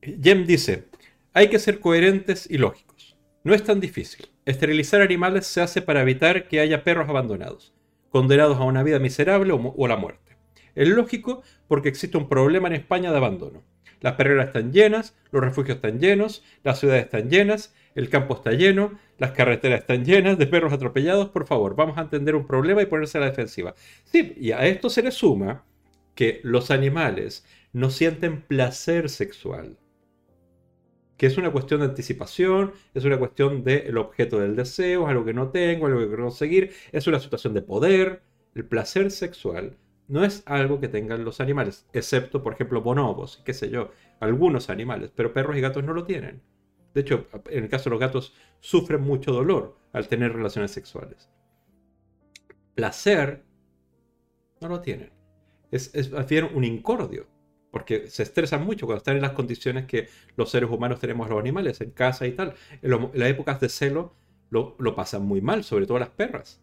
Jem dice, hay que ser coherentes y lógicos. No es tan difícil. Esterilizar animales se hace para evitar que haya perros abandonados, condenados a una vida miserable o, a la muerte. Es lógico porque existe un problema en España de abandono. Las perreras están llenas, los refugios están llenos, las ciudades están llenas, el campo está lleno, las carreteras están llenas de perros atropellados. Por favor, vamos a entender un problema y ponerse a la defensiva. Sí, y a esto se le suma que los animales no sienten placer sexual que es una cuestión de anticipación, es una cuestión del objeto del deseo, es algo que no tengo, algo que quiero conseguir, es una situación de poder. El placer sexual no es algo que tengan los animales, excepto, por ejemplo, bonobos, qué sé yo, algunos animales, pero perros y gatos no lo tienen. De hecho, en el caso de los gatos, sufren mucho dolor al tener relaciones sexuales. Placer no lo tienen. Es, es un incordio porque se estresan mucho cuando están en las condiciones que los seres humanos tenemos los animales, en casa y tal. En, las épocas de celo lo, pasan muy mal, sobre todo las perras.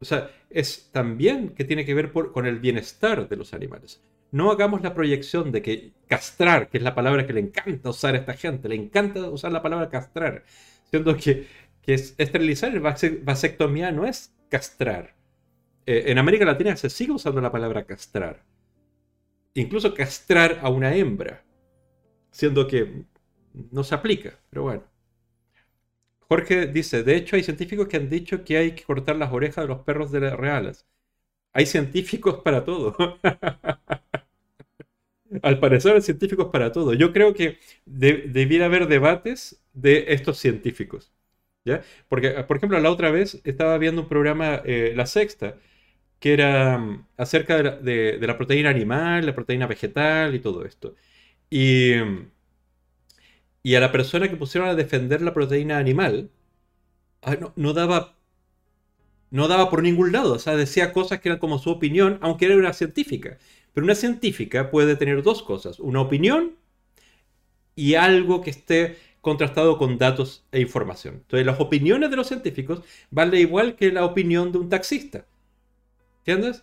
O sea, es también que tiene que ver con el bienestar de los animales. No hagamos la proyección de que castrar, que es la palabra que le encanta usar a esta gente, le encanta usar la palabra castrar, siendo que, que es esterilizar, vasectomía no es castrar. Eh, en América Latina se sigue usando la palabra castrar incluso castrar a una hembra, siendo que no se aplica, pero bueno. Jorge dice, de hecho hay científicos que han dicho que hay que cortar las orejas de los perros de las reales. Hay científicos para todo. Al parecer hay científicos para todo. Yo creo que debiera haber debates de estos científicos. ¿ya? Porque, por ejemplo, la otra vez estaba viendo un programa, eh, La Sexta, que era mm, acerca de la, proteína animal, la proteína vegetal y todo esto. Y, y a la persona que pusieron a defender la proteína animal, ah, no, daba no daba por ningún lado, o sea, decía cosas que eran como su opinión, aunque era una científica. Pero una científica puede tener dos cosas, una opinión y algo que esté contrastado con datos e información. Entonces, las opiniones de los científicos valen igual que la opinión de un taxista. ¿Entiendes?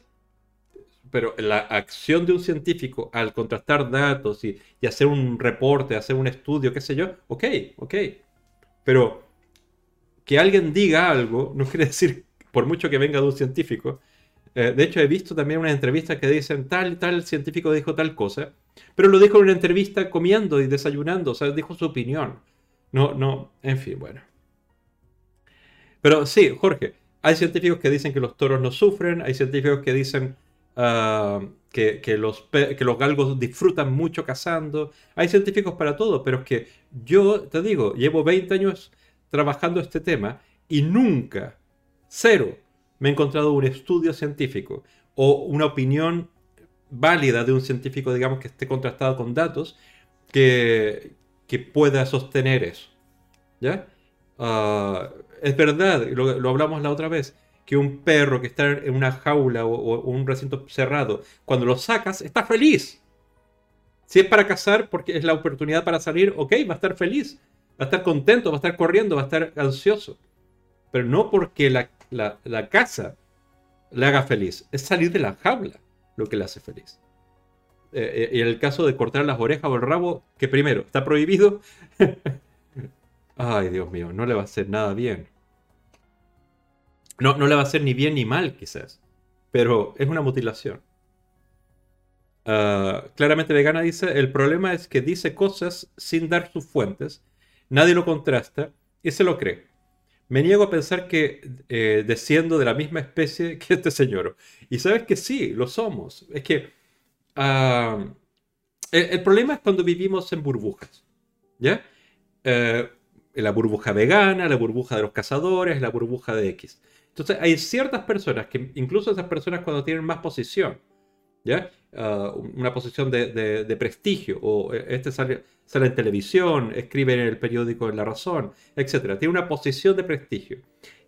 Pero la acción de un científico al contrastar datos y, hacer un reporte, hacer un estudio, qué sé yo, ok, ok. Pero que alguien diga algo no quiere decir, por mucho que venga de un científico. Eh, de hecho, he visto también unas entrevistas que dicen tal y tal científico dijo tal cosa, pero lo dijo en una entrevista comiendo y desayunando, o sea, dijo su opinión. No, no, en fin, bueno. Pero sí, Jorge, hay científicos que dicen que los toros no sufren, hay científicos que dicen ah, que, los, galgos disfrutan mucho cazando. Hay científicos para todo, pero es que yo te digo, llevo 20 años trabajando este tema y nunca, cero, me he encontrado un estudio científico o una opinión válida de un científico, digamos, que esté contrastado con datos, que, que pueda sostener eso. ¿Ya? Uh, es verdad, lo, hablamos la otra vez, que un perro que está en una jaula o, un recinto cerrado, cuando lo sacas, está feliz. Si es para cazar, porque es la oportunidad para salir, ok, va a estar feliz, va a estar contento, va a estar corriendo, va a estar ansioso. Pero no porque la, la, casa le haga feliz, es salir de la jaula lo que le hace feliz. Eh, eh, en el caso de cortar las orejas o el rabo, que primero está prohibido, Ay, Dios mío, no le va a hacer nada bien. No, no le va a hacer ni bien ni mal, quizás. Pero es una mutilación. Ah, claramente vegana dice, el problema es que dice cosas sin dar sus fuentes, nadie lo contrasta y se lo cree. Me niego a pensar que eh, desciendo de la misma especie que este señor. Y sabes que sí, lo somos. Es que ah, el, problema es cuando vivimos en burbujas. ¿Ya? Eh, la burbuja vegana, la burbuja de los cazadores, la burbuja de X. Entonces hay ciertas personas que, incluso esas personas cuando tienen más posición, ¿ya? Ah, una posición de, prestigio, o eh, este sale, sale, en televisión, escribe en el periódico en La Razón, etc. Tiene una posición de prestigio.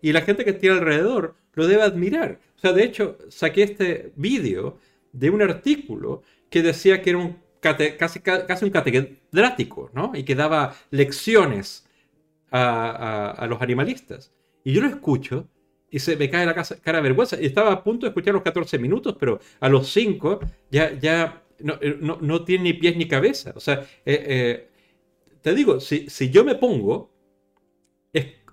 Y la gente que tiene alrededor lo debe admirar. O sea, de hecho, saqué este vídeo de un artículo que decía que era un casi, casi un catedrático, ¿no? Y que daba lecciones a, los animalistas. Y yo lo escucho y se me cae la cara de vergüenza. Y estaba a punto de escuchar los 14 minutos, pero a los 5 ya, ya eh, no, no, tiene ni pies ni cabeza. O sea, eh, eh, te digo, si, si, yo me pongo,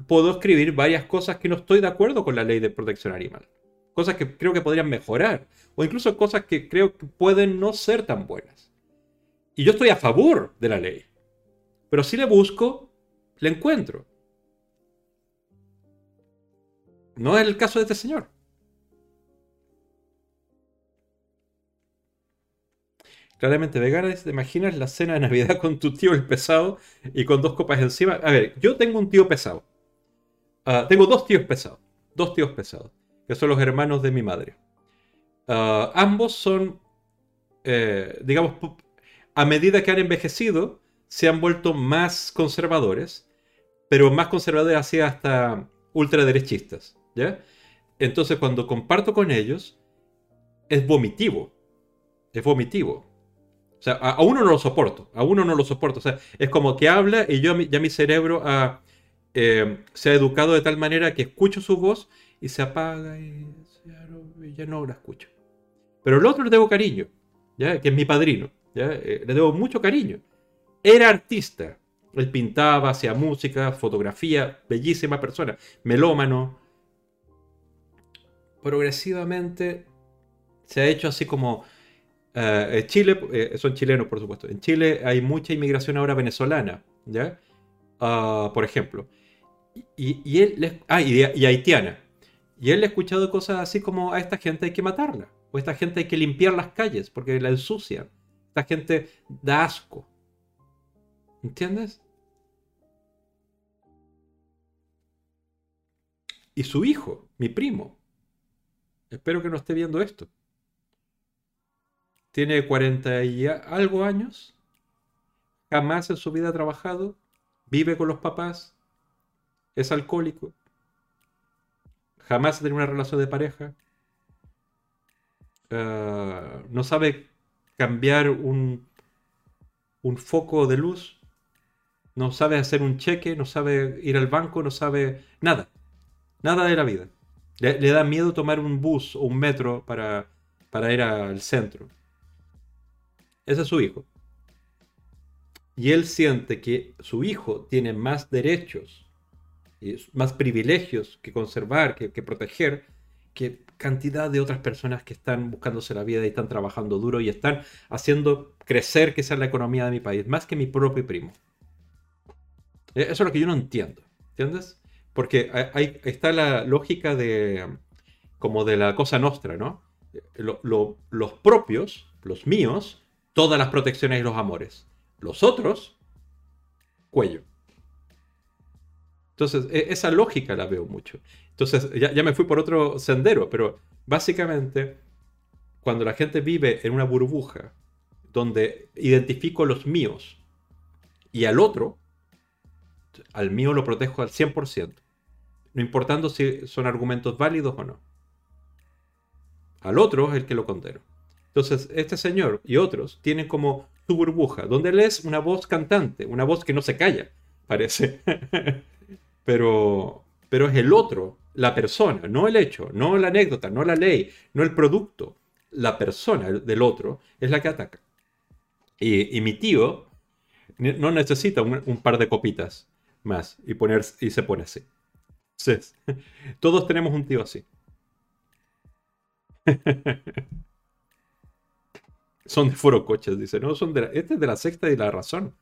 puedo escribir varias cosas que no estoy de acuerdo con la ley de protección animal. Cosas que creo que podrían mejorar. O incluso cosas que creo que pueden no ser tan buenas. Y yo estoy a favor de la ley. Pero si le busco, le encuentro. No es el caso de este señor. Claramente vegana, ¿te imaginas la cena de Navidad con tu tío el pesado y con dos copas encima? A ver, yo tengo un tío pesado. Ah, tengo dos tíos pesados. Dos tíos pesados. Que son los hermanos de mi madre. Ah, ambos son, eh, digamos, a medida que han envejecido, se han vuelto más conservadores, pero más conservadores hacia hasta ultraderechistas. ¿ya? Entonces cuando comparto con ellos, es vomitivo. Es vomitivo. O sea, a, uno no lo soporto, a uno no lo soporto. O sea, es como que habla y yo ya mi cerebro eh, se ha educado de tal manera que escucho su voz y se apaga y ya no, la escucho. Pero el otro le debo cariño, ¿ya? que es mi padrino. ¿ya? Eh, le debo mucho cariño. Era artista. Él pintaba, hacía música, fotografía, bellísima persona, melómano, progresivamente se ha hecho así como... Eh, en Chile, eh, son chilenos por supuesto, en Chile hay mucha inmigración ahora venezolana, ¿ya? Ah, por ejemplo. Y, él, ah, y, haitiana. Y él ha escuchado cosas así como a esta gente hay que matarla, o a esta gente hay que limpiar las calles porque la ensucian. Esta gente da asco. ¿Entiendes? Y su hijo, mi primo, Espero que no esté viendo esto. Tiene 40 y algo años. Jamás en su vida ha trabajado. Vive con los papás. Es alcohólico. Jamás ha tenido una relación de pareja. Ah, no sabe cambiar un, un foco de luz. No sabe hacer un cheque. No sabe ir al banco. No sabe nada. Nada de la vida. Le, da miedo tomar un bus o un metro para, para ir al centro. Ese es su hijo. Y él siente que su hijo tiene más derechos y más privilegios que conservar, que, que proteger, que cantidad de otras personas que están buscándose la vida y están trabajando duro y están haciendo crecer que sea la economía de mi país, más que mi propio primo. E, eso es lo que yo no entiendo. ¿Entiendes? Porque ahí está la lógica de como de la cosa nostra, ¿no? los propios, los míos, todas las protecciones y los amores. Los otros, cuello. Entonces, e, esa lógica la veo mucho. Entonces, ya, ya, me fui por otro sendero, pero básicamente, cuando la gente vive en una burbuja donde identifico los míos y al otro, al mío lo protejo al 100% no importando si son argumentos válidos o no. Al otro es el que lo condeno. Entonces, este señor y otros tienen como su burbuja, donde él es una voz cantante, una voz que no se calla, parece. pero, pero es el otro, la persona, no el hecho, no la anécdota, no la ley, no el producto. La persona del otro es la que ataca. Y, mi tío no necesita un, un, par de copitas más y, poner, y se pone así. todos tenemos un tío así. son de foro coches, dice. No, son de este es de la sexta y la razón.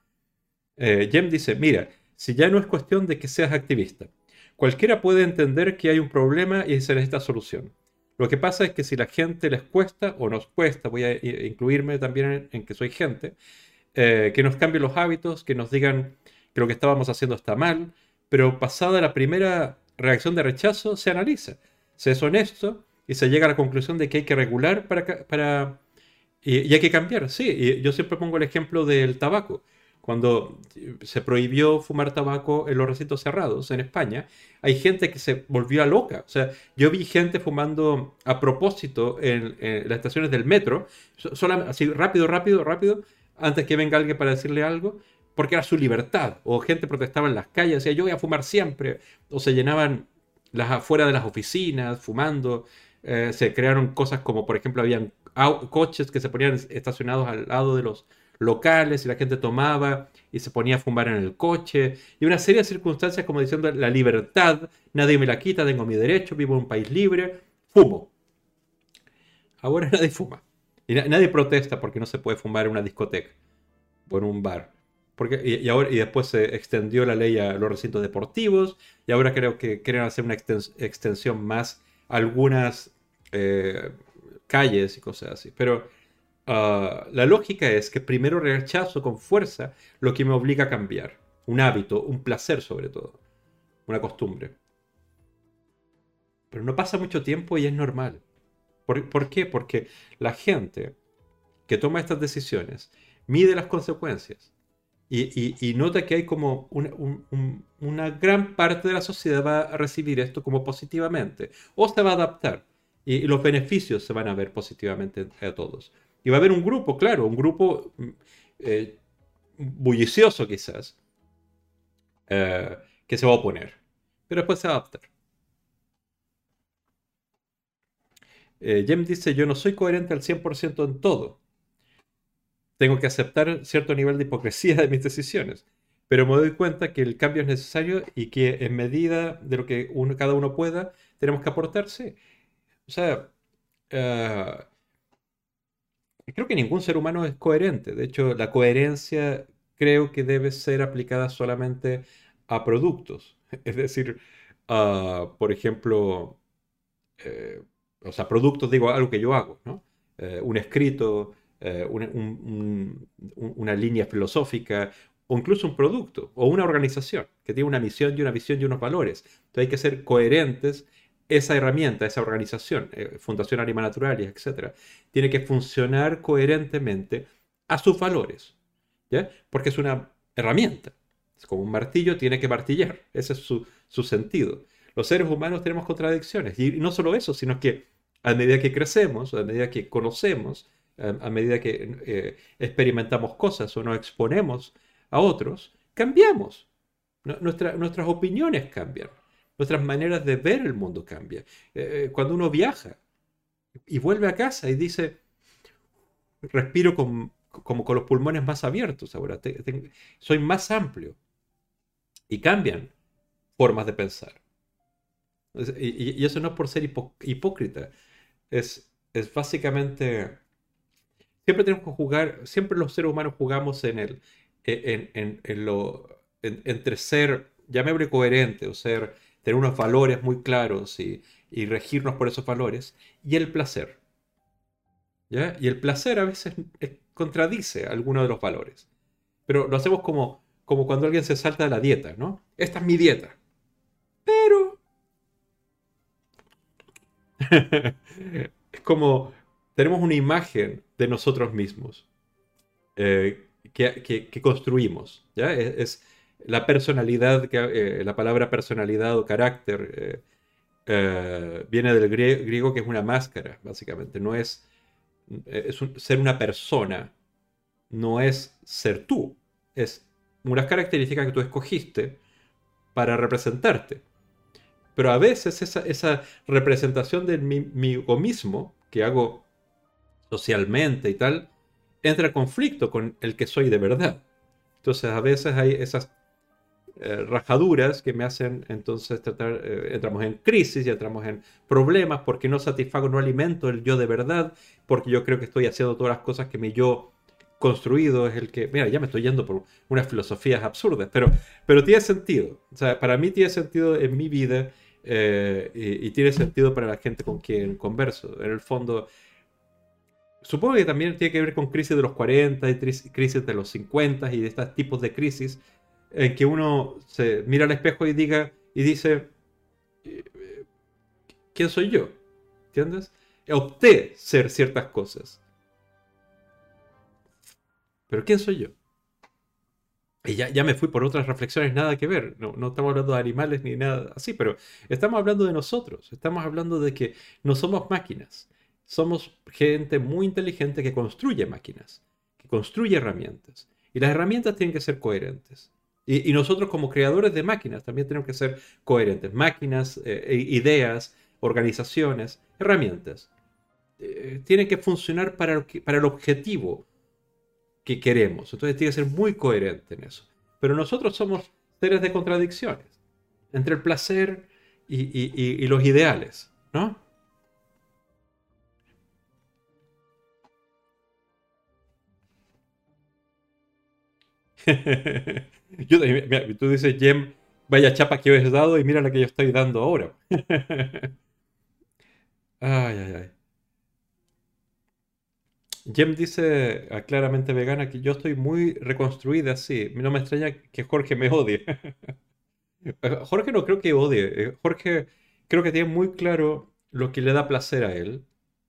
Eh, Jem dice, mira, si ya no es cuestión de que seas activista, cualquiera puede entender que hay un problema y se necesita solución. Lo que pasa es que si la gente les cuesta o nos cuesta, voy a incluirme también en, que soy gente, eh, que nos cambien los hábitos, que nos digan que lo que estábamos haciendo está mal, pero pasada la primera reacción de rechazo, se analiza, se es honesto y se llega a la conclusión de que hay que regular para, para Y, hay que cambiar, sí. Y yo siempre pongo el ejemplo del tabaco. Cuando se prohibió fumar tabaco en los recintos cerrados en España, hay gente que se volvió loca. O sea, yo vi gente fumando a propósito en, en las estaciones del metro, so- solamente así rápido, rápido, rápido, antes que venga alguien para decirle algo, porque era su libertad. O gente protestaba en las calles, decía yo voy a fumar siempre. O se llenaban las afuera de las oficinas fumando. Eh, se crearon cosas como, por ejemplo, habían coches que se ponían estacionados al lado de los locales y la gente tomaba y se ponía a fumar en el coche. Y una serie de circunstancias como diciendo la libertad, nadie me la quita, tengo mi derecho, vivo en un país libre, fumo. Ahora nadie fuma. Y na- nadie protesta porque no se puede fumar en una discoteca o en un bar. Porque, y, ahora, y después se extendió la ley a los recintos deportivos y ahora creo que quieren hacer una extens- extensión más a algunas eh, calles y cosas así. Pero ah, la lógica es que primero rechazo con fuerza lo que me obliga a cambiar. Un hábito, un placer sobre todo, una costumbre. Pero no pasa mucho tiempo y es normal. ¿Por, por qué? Porque la gente que toma estas decisiones mide las consecuencias y, y- y nota que hay como una, un- un- una gran parte de la sociedad va a recibir esto como positivamente o se va a adaptar y, y los beneficios se van a ver positivamente a todos. Y va a haber un grupo, claro, un grupo mm, eh, bullicioso quizás, eh, que se va a oponer, pero después se va a adaptar. Eh, Jem dice, yo no soy coherente al 100% en todo. Tengo que aceptar cierto nivel de hipocresía de mis decisiones, pero me doy cuenta que el cambio es necesario y que en medida de lo que uno, cada uno pueda, tenemos que aportarse. O sea, eh, creo que ningún ser humano es coherente. De hecho, la coherencia creo que debe ser aplicada solamente a productos. Es decir, ah, por ejemplo, eh, o sea, productos, digo, algo que yo hago, ¿no? Eh, un escrito, eh, un- un- un- una línea filosófica, o incluso un producto, o una organización que tiene una misión y una visión y unos valores. Entonces hay que ser coherentes. Esa herramienta, esa organización, eh, Fundación Anima Naturalis, etcétera, tiene que funcionar coherentemente a sus valores, ¿ya? Porque es una herramienta. Es como un martillo, tiene que martillar. Ese es su, su sentido. Los seres humanos tenemos contradicciones. Y no solo eso, sino que a medida que crecemos, a medida que conocemos, a, medida que eh, experimentamos cosas o nos exponemos a otros, cambiamos. Nu- nuestra- nuestras opiniones cambian. Nuestras maneras de ver el mundo cambian. Eh, eh, cuando uno viaja y vuelve a casa y dice, respiro con- como con los pulmones más abiertos ahora, soy más amplio. Y cambian formas de pensar. Y, eso no es por ser hipócrita, es, es básicamente, siempre tenemos que jugar, siempre los seres humanos jugamos en el, en, en- en lo, en- entre ser, llamémosle coherente, o ser, tener unos valores muy claros y, y regirnos por esos valores, y el placer. ¿ya? Y el placer a veces eh, contradice algunos de los valores, pero lo hacemos como, como cuando alguien se salta de la dieta, ¿no? Esta es mi dieta. Pero es como tenemos una imagen de nosotros mismos eh, que, que- que construimos, ¿ya? Es, la personalidad, que, eh, la palabra personalidad o carácter eh, eh, viene del grie- griego que es una máscara, básicamente. No es, eh, es ser una persona, no es ser tú, es unas características que tú escogiste para representarte. Pero a veces esa, esa representación de mí, mígo mismo, que hago socialmente y tal, entra en conflicto con el que soy de verdad. Entonces a veces hay esas eh, rajaduras que me hacen entonces tratar, eh, entramos en crisis y entramos en problemas porque no satisfago, no alimento el yo de verdad, porque yo creo que estoy haciendo todas las cosas que mi yo construido es el que, mira, ya me estoy yendo por unas filosofías absurdas, pero, pero tiene sentido. O sea, para mí tiene sentido en mi vida eh, y, y tiene sentido para la gente con quien converso. En el fondo, supongo que también tiene que ver con crisis de los 40 y crisis de los 50 y de estos tipos de crisis en que uno se mira al espejo y diga y dice eh, ¿quién soy yo? ¿Entiendes? Opté ser ciertas cosas. Pero ¿quién soy yo? Y ya, ya me fui por otras reflexiones, nada que ver. No, no estamos hablando de animales ni nada así, pero estamos hablando de nosotros. Estamos hablando de que no somos máquinas. Somos gente muy inteligente que construye máquinas, que construye herramientas. Y las herramientas tienen que ser coherentes. Y, nosotros como creadores de máquinas también tenemos que ser coherentes. Máquinas, eh, ideas, organizaciones, herramientas. Eh, tienen que funcionar para, el objetivo que queremos. Entonces tiene que ser muy coherente en eso. Pero nosotros somos seres de contradicciones entre el placer y- y los ideales, ¿no? Yo, tú dices, Jem, vaya chapa que he dado y mira la que yo estoy dando ahora. Ay, ay, ay. Jem dice ah, claramente vegana que yo estoy muy reconstruida así. No me extraña que Jorge me odie. Eh, Jorge no creo que odie. eh, Jorge creo que tiene muy claro lo que le da placer a él.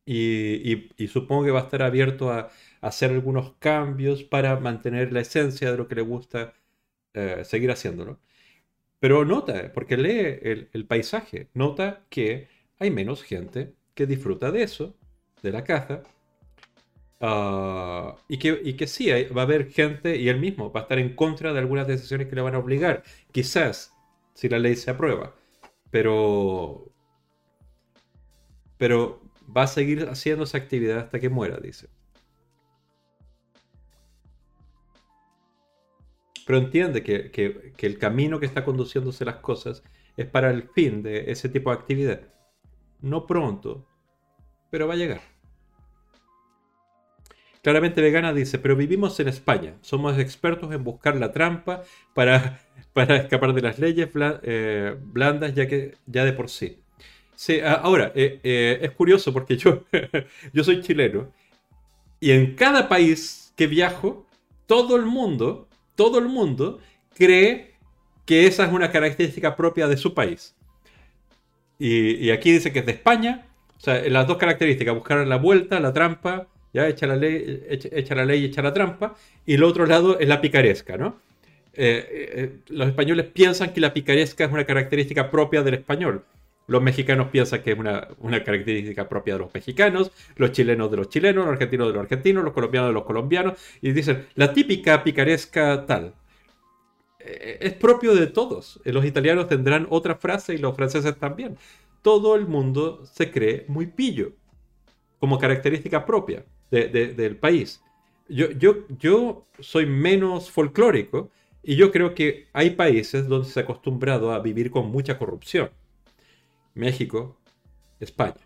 Y, supongo que va a estar abierto a hacer algunos cambios para mantener la esencia de lo que le gusta eh, seguir haciéndolo. Pero nota, porque lee el, paisaje, nota que hay menos gente que disfruta de eso, de la caza, ah, y, que, y que sí, hay- va a haber gente, y él mismo va a estar en contra de algunas decisiones que le van a obligar, quizás, si la ley se aprueba, pero, pero va a seguir haciendo esa actividad hasta que muera, dice. Pero entiende que, que- que el camino que está conduciéndose las cosas es para el fin de ese tipo de actividad. No pronto, pero va a llegar. Claramente vegana dice, pero vivimos en España, somos expertos en buscar la trampa para, para escapar de las leyes eh, blandas ya que ya de por sí. Sí, ahora, eh, eh, es curioso porque yo, yo soy chileno y en cada país que viajo, todo el mundo, todo el mundo cree que esa es una característica propia de su país. Y, aquí dice que es de España. O sea, las dos características, buscar la vuelta, la trampa, ya echa la ley, echa la ley y echa la trampa. Y el otro lado es la picaresca, ¿no? Eh, eh, los españoles piensan que la picaresca es una característica propia del español. Los mexicanos piensan que es una, característica propia de los mexicanos, los chilenos de los chilenos, los argentinos de los argentinos, los colombianos de los colombianos, y dicen, la típica picaresca tal. Eh, Es propio de todos. Eh, Los italianos tendrán otra frase y los franceses también. Todo el mundo se cree muy pillo, como característica propia de- de- del país. Yo, yo, yo soy menos folclórico y yo creo que hay países donde se ha acostumbrado a vivir con mucha corrupción. México, España.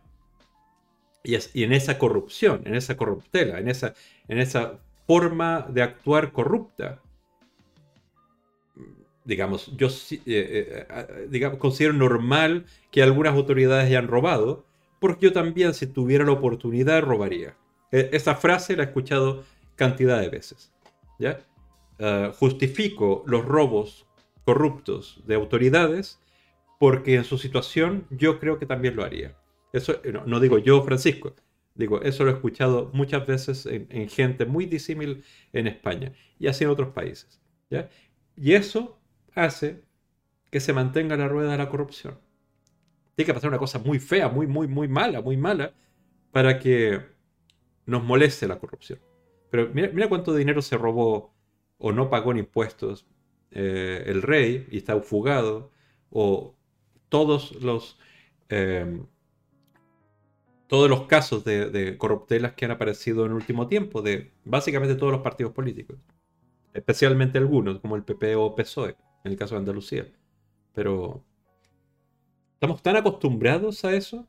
Y, en esa corrupción, en esa corruptela, en esa, en esa forma de actuar corrupta, digamos, yo eh, eh, eh, digamos, considero normal que algunas autoridades hayan robado, porque yo también, si tuviera la oportunidad, robaría. Eh, esa frase la he escuchado cantidad de veces. ¿ya? Eh, justifico los robos corruptos de autoridades porque en su situación yo creo que también lo haría. Eso eh, no, no digo yo, Francisco. Digo, eso lo he escuchado muchas veces en, en gente muy disímil en España y así en otros países. ¿ya? Y eso hace que se mantenga la rueda de la corrupción. Tiene que pasar una cosa muy fea, muy, muy, muy mala, muy mala, para que nos moleste la corrupción. Pero mira, mira cuánto dinero se robó o no pagó en impuestos eh, el rey y está fugado, todos los, eh, todos los casos de, corruptelas que han aparecido en el último tiempo, de básicamente todos los partidos políticos, especialmente algunos, como el PP o PSOE, en el caso de Andalucía. Pero estamos tan acostumbrados a eso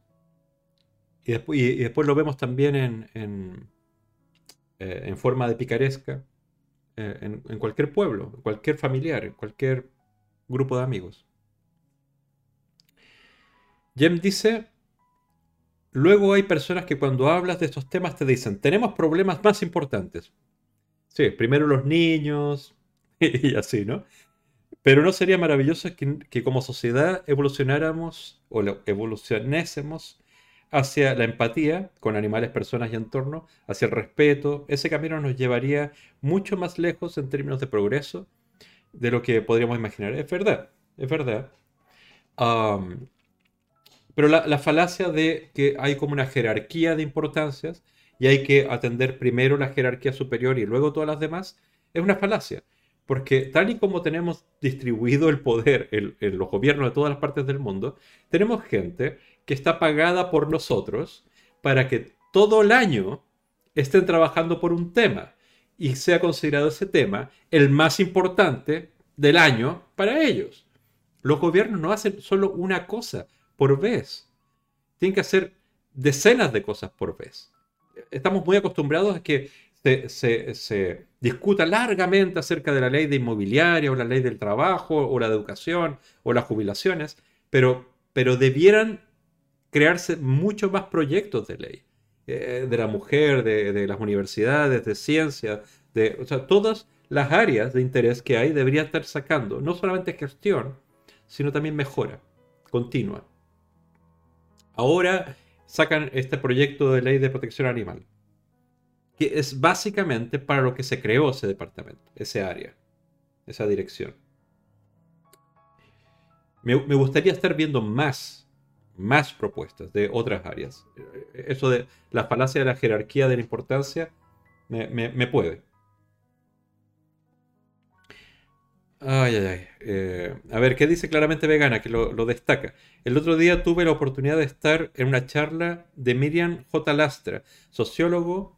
y después, lo vemos también en, en, eh, forma de picaresca eh, en, en cualquier pueblo, cualquier familiar, cualquier grupo de amigos. Jem dice, luego hay personas que cuando hablas de estos temas te dicen, tenemos problemas más importantes. Sí, primero los niños y así, ¿no? Pero no sería maravilloso que, que como sociedad evolucionáramos o evolucionésemos hacia la empatía con animales, personas y entorno, hacia el respeto. Ese camino nos llevaría mucho más lejos en términos de progreso de lo que podríamos imaginar. Es verdad, es verdad. Pero la, la, falacia de que hay como una jerarquía de importancias y hay que atender primero la jerarquía superior y luego todas las demás, es una falacia. Porque tal y como tenemos distribuido el poder en, los gobiernos de todas las partes del mundo, tenemos gente que está pagada por nosotros para que todo el año estén trabajando por un tema y sea considerado ese tema el más importante del año para ellos. Los gobiernos no hacen solo una cosa por vez. Tienen que hacer decenas de cosas por vez. Estamos muy acostumbrados a que se, discuta largamente acerca de la ley de inmobiliaria o la ley del trabajo o la educación o las jubilaciones, pero, pero debieran crearse muchos más proyectos de ley, eh, de la mujer, de, las universidades, de ciencia, de, o sea, todas las áreas de interés que hay deberían estar sacando, no solamente gestión, sino también mejora continua. Ahora sacan este proyecto de ley de protección animal que es básicamente para lo que se creó ese departamento, ese área, esa dirección. Me, gustaría estar viendo más, más propuestas de otras áreas. Eso de la falacia de la jerarquía de la importancia me, puede. Ay, ay. Eh, a ver, ¿qué dice claramente vegana? Que lo, destaca. El otro día tuve la oportunidad de estar en una charla de Miriam J. Lastra, sociólogo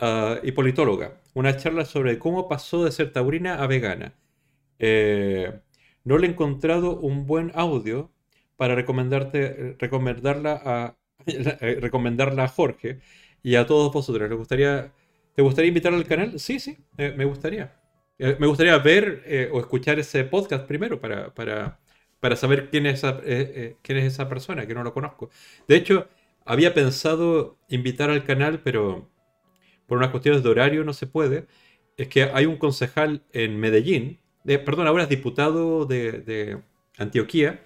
Ah, y politóloga, una charla sobre cómo pasó de ser taurina a vegana. Eh, no le he encontrado un buen audio para recomendarte, recomendarla a, eh, recomendarla a Jorge y a todos vosotros. ¿Le gustaría, ¿Te gustaría invitar al canal? Sí, sí, me gustaría. Me gustaría ver o escuchar ese podcast primero para, para, para saber quién es, esa, quién es esa persona, que no lo conozco. De hecho, había pensado invitar al canal, pero por unas cuestiones de horario no se puede, es que hay un concejal en Medellín, perdón, ahora es diputado de, Antioquía,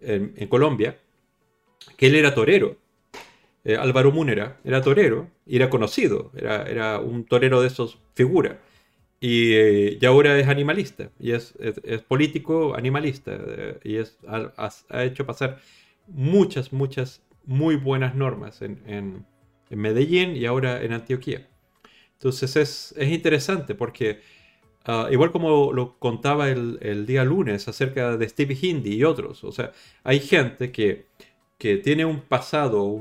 en, Colombia, que él era torero. Eh, Álvaro Múnera era torero y era conocido, era, era un torero de esos figura. Y, eh, ahora es animalista, y es, es, político animalista, eh, y es, ha, hecho pasar muchas, muchas muy buenas normas en, en Medellín y ahora en Antioquía. Entonces es, interesante porque, ah, igual como lo contaba el, día lunes acerca de Steve Hindi y otros, o sea, hay gente que, tiene un pasado,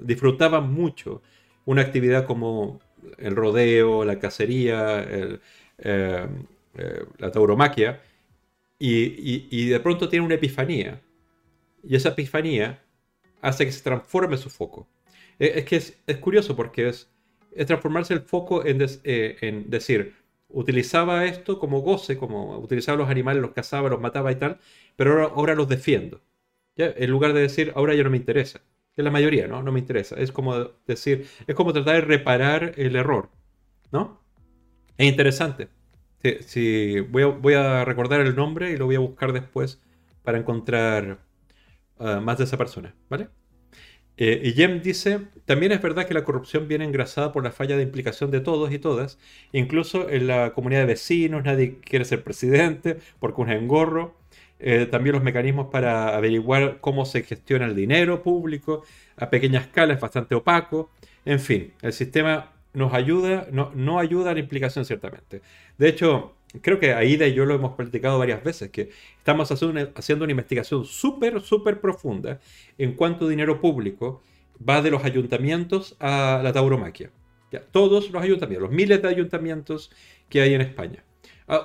disfrutaba mucho una actividad como el rodeo, la cacería, eh, eh, la tauromaquia, y, de pronto tiene una epifanía. Y esa epifanía hace que se transforme su foco. Es, que es curioso porque es, transformarse el foco eh, en, decir, utilizaba esto como goce, como utilizaba los animales, los cazaba, los mataba y tal, pero ahora, los defiendo. ¿ya? En lugar de decir, ahora ya no me interesa. Que la mayoría, ¿no? No me interesa. Es como decir, es como tratar de reparar el error, ¿no? Es interesante. Si, voy, a, recordar el nombre y lo voy a buscar después para encontrar ah, más de esa persona, ¿vale? Eh, y Jem dice, también es verdad que la corrupción viene engrasada por la falla de implicación de todos y todas, incluso en la comunidad de vecinos, nadie quiere ser presidente porque un engorro. Eh, también los mecanismos para averiguar cómo se gestiona el dinero público a pequeña escala es bastante opaco. En fin, el sistema nos ayuda, no, no ayuda a la implicación ciertamente. De hecho, creo que Aida y yo lo hemos platicado varias veces, que estamos haciendo una, investigación súper, súper profunda en cuánto dinero público va de los ayuntamientos a la tauromaquia. Ya, todos los ayuntamientos, los miles de ayuntamientos que hay en España,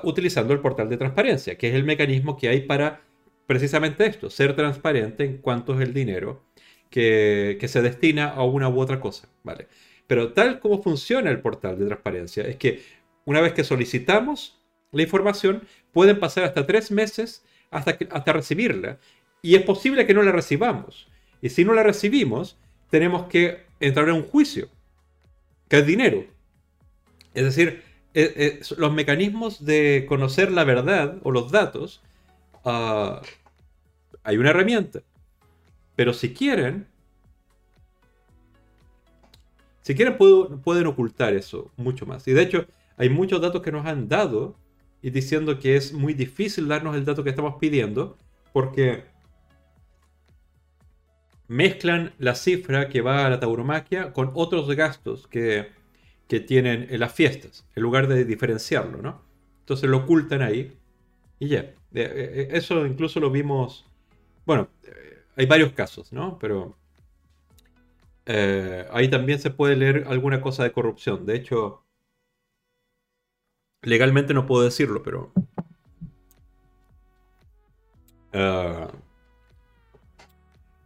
utilizando el portal de transparencia, que es el mecanismo que hay para precisamente esto, ser transparente en cuánto es el dinero que, que se destina a una u otra cosa. ¿vale? Pero tal como funciona el portal de transparencia, es que una vez que solicitamos la información, pueden pasar hasta tres meses hasta, hasta recibirla. Y es posible que no la recibamos. Y si no la recibimos, tenemos que entrar en un juicio, que es dinero. Es decir, eh, eh, los mecanismos de conocer la verdad o los datos, ah, hay una herramienta. Pero si quieren, Si quieren pueden ocultar eso mucho más. Y de hecho, hay muchos datos que nos han dado y diciendo que es muy difícil darnos el dato que estamos pidiendo porque mezclan la cifra que va a la tauromaquia con otros gastos que, que tienen en las fiestas, en lugar de diferenciarlo, ¿no? Entonces lo ocultan ahí y ya. Eh, eh, eso incluso lo vimos, bueno, eh, hay varios casos, ¿no? Pero ahí también se puede leer alguna cosa de corrupción. De hecho, legalmente no puedo decirlo, pero...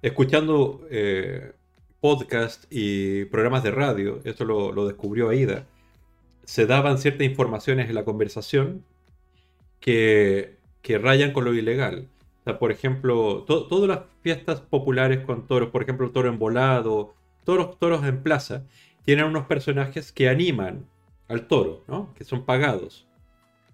escuchando podcast y programas de radio, esto lo, descubrió Aida, se daban ciertas informaciones en la conversación que, rayan con lo ilegal. por ejemplo, todas las fiestas populares con toros, por ejemplo, el toro envolado, todos los toros en plaza, tienen unos personajes que animan al toro, ¿no? que son pagados.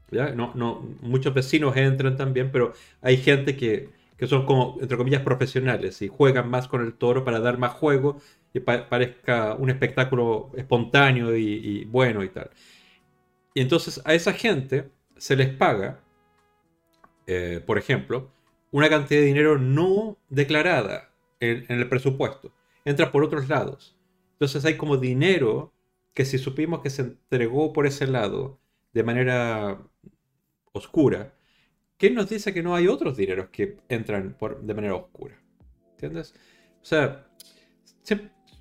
¿ya? No, no, muchos vecinos entran también, pero hay gente que, son como, entre comillas, profesionales y juegan más con el toro para dar más juego y parezca un espectáculo espontáneo y, bueno y tal. Y entonces a esa gente se les paga, eh, por ejemplo, una cantidad de dinero no declarada en, el presupuesto. Entra por otros lados. Entonces hay como dinero que si supimos que se entregó por ese lado de manera oscura, ¿quién nos dice que no hay otros dineros que entran por, de manera oscura? ¿Entiendes? O sea,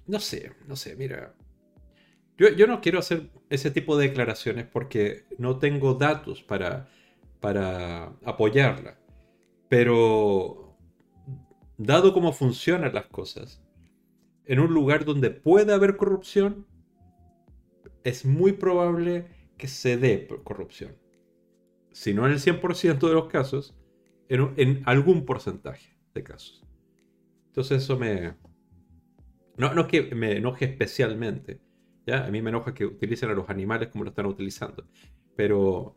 no sé, no sé, mira, yo, no quiero hacer ese tipo de declaraciones porque no tengo datos para, para apoyarla. Pero, dado cómo funcionan las cosas, en un lugar donde puede haber corrupción, es muy probable que se dé corrupción. Si no en el 100% de los casos, en, algún porcentaje de casos. Entonces eso me... No, no es que me enoje especialmente, a mí me enoja que utilicen a los animales como lo están utilizando. Pero,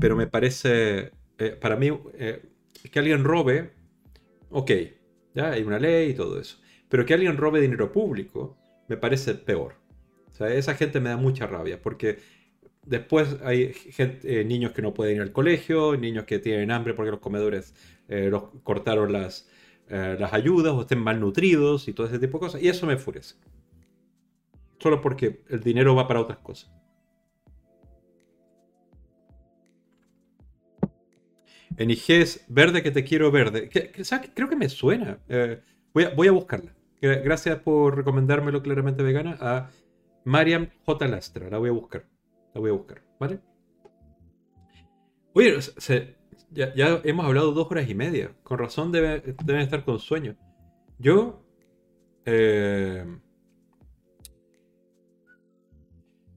pero me parece, eh, para mí, eh, que alguien robe, ok, ¿ya? Hay una ley y todo eso. Pero que alguien robe dinero público, me parece peor. O sea, esa gente me da mucha rabia porque después hay eh, niños que no pueden ir al colegio, niños que tienen hambre porque los comedores los cortaron las, las ayudas o estén malnutridos y todo ese tipo de cosas. Y eso me enfurece solo porque el dinero va para otras cosas. En IG es verde que te quiero verde. Creo que me suena. Eh, voy, a, voy, a, buscarla. Gracias por recomendármelo claramente vegana a Mariam J. Lastra. La voy a buscar. La voy a buscar. ¿Vale? Oye, ya, hemos hablado dos horas y media. Con razón deben estar con sueño. Yo. Eh,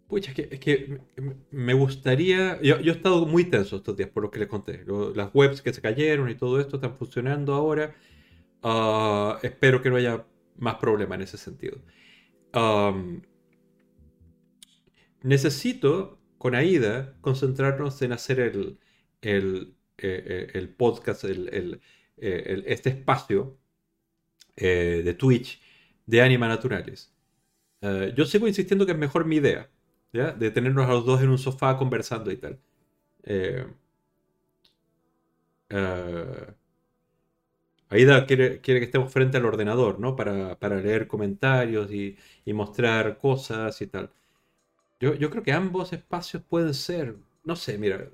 Pucha, es que, me gustaría. Yo, he estado muy tenso estos días, por lo que les conté. las webs que se cayeron y todo esto están funcionando ahora. Ah, espero que no haya más problema en ese sentido. Necesito, con AIDA, concentrarnos en hacer el, el, eh, eh, podcast, el, eh, este espacio de Twitch de Anima Naturales. yo sigo insistiendo que es mejor mi idea de tenernos a los dos en un sofá conversando y tal. Aida quiere, quiere, que estemos frente al ordenador, ¿no? Para, leer comentarios y, mostrar cosas y tal. Yo, creo que ambos espacios pueden ser, no sé, mira,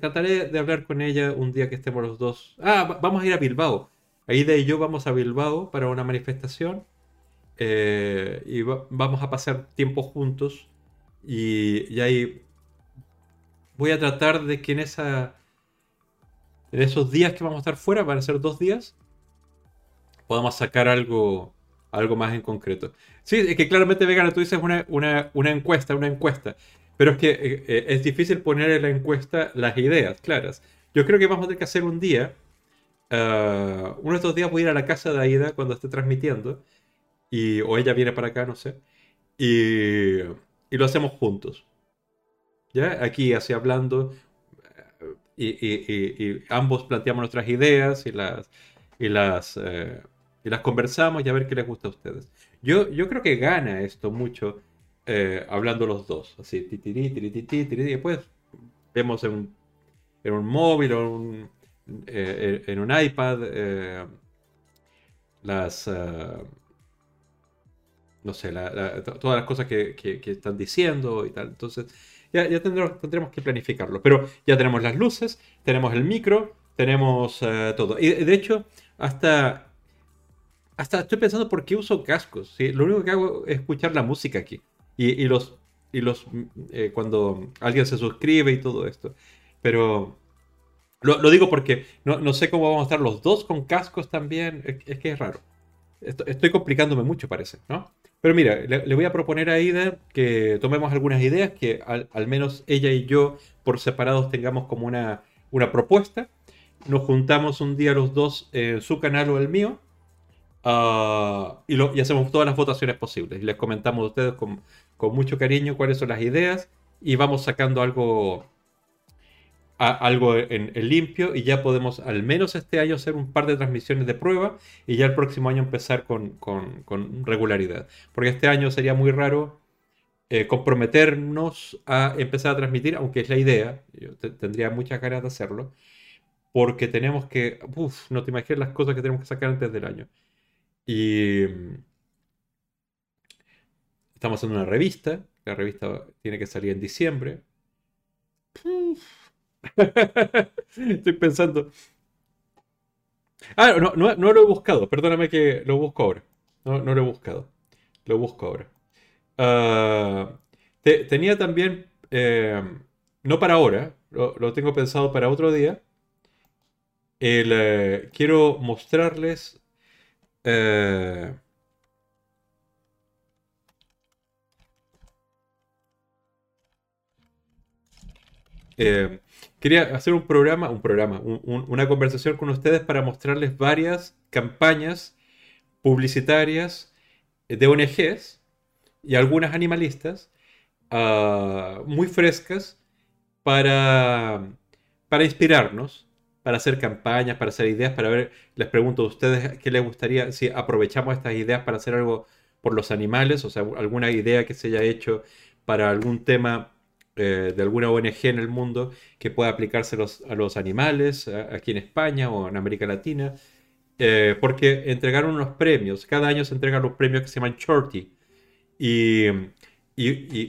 trataré de hablar con ella un día que estemos los dos. Ah, vamos a ir a Bilbao. Aida y yo vamos a Bilbao para una manifestación eh, y vamos a pasar tiempo juntos. Y, ahí voy a tratar de que en esa en esos días que vamos a estar fuera, van a ser dos días, podamos sacar algo, algo más en concreto. Sí, es que claramente vegana, tú dices una, una, encuesta, una encuesta, pero es que eh, eh, es difícil poner en la encuesta las ideas claras. Yo creo que vamos a tener que hacer un día, uh, uno de estos días voy a ir a la casa de Aida cuando esté transmitiendo y, o ella viene para acá, no sé, y, y lo hacemos juntos. ¿Ya? Aquí, así hablando, y, y, ambos planteamos nuestras ideas y las, y las, eh, y las conversamos y a ver qué les gusta a ustedes. Yo, yo creo que gana esto mucho eh, hablando los dos. Así, titirí, titirí, y después vemos en un, en un móvil o eh, en un iPad eh, las no sé, todas las cosas que, están diciendo y tal. Entonces, ya, ya tendremos, que planificarlo. Pero ya tenemos las luces, tenemos el micro, tenemos todo. Y de hecho, hasta, hasta estoy pensando por qué uso cascos. Lo único que hago es escuchar la música aquí. Y, los, y los eh, cuando alguien se suscribe y todo esto. Pero lo, digo porque no, sé cómo vamos a estar los dos con cascos también. Es, que es raro. Estoy complicándome mucho, parece, ¿no? Pero mira, le, voy a proponer a Ida que tomemos algunas ideas, que al, menos ella y yo por separados tengamos como una, una propuesta. Nos juntamos un día los dos en su canal o el mío ah, y, hacemos todas las votaciones posibles. Les comentamos a ustedes con, con mucho cariño cuáles son las ideas y vamos sacando algo, algo en, limpio y ya podemos al menos este año hacer un par de transmisiones de prueba y ya el próximo año empezar con, regularidad. Porque este año sería muy raro eh, comprometernos a empezar a transmitir, aunque es la idea, yo tendría muchas ganas de hacerlo, porque tenemos que, uff, no te imaginas las cosas que tenemos que sacar antes del año. Y Estamos haciendo una revista. La revista tiene que salir en diciembre. Estoy pensando. Ah, no, no, lo he buscado. Perdóname que lo busco ahora. No, lo he buscado. Lo busco ahora. Ah, tenía también, eh, no para ahora, lo, tengo pensado para otro día. Eh, quiero mostrarles eh, Eh, quería hacer un programa, un programa, una conversación con ustedes para mostrarles varias campañas publicitarias de ONGs y algunas animalistas ah, muy frescas para, para inspirarnos, para hacer campañas, para hacer ideas, para ver, les pregunto a ustedes qué les gustaría, si aprovechamos estas ideas para hacer algo por los animales, o sea, alguna idea que se haya hecho para algún tema eh, de alguna ONG en el mundo que pueda aplicarse a los animales, aquí en España o en América Latina, eh, porque entregaron unos premios, cada año se entregan los premios que se llaman Shorty, y,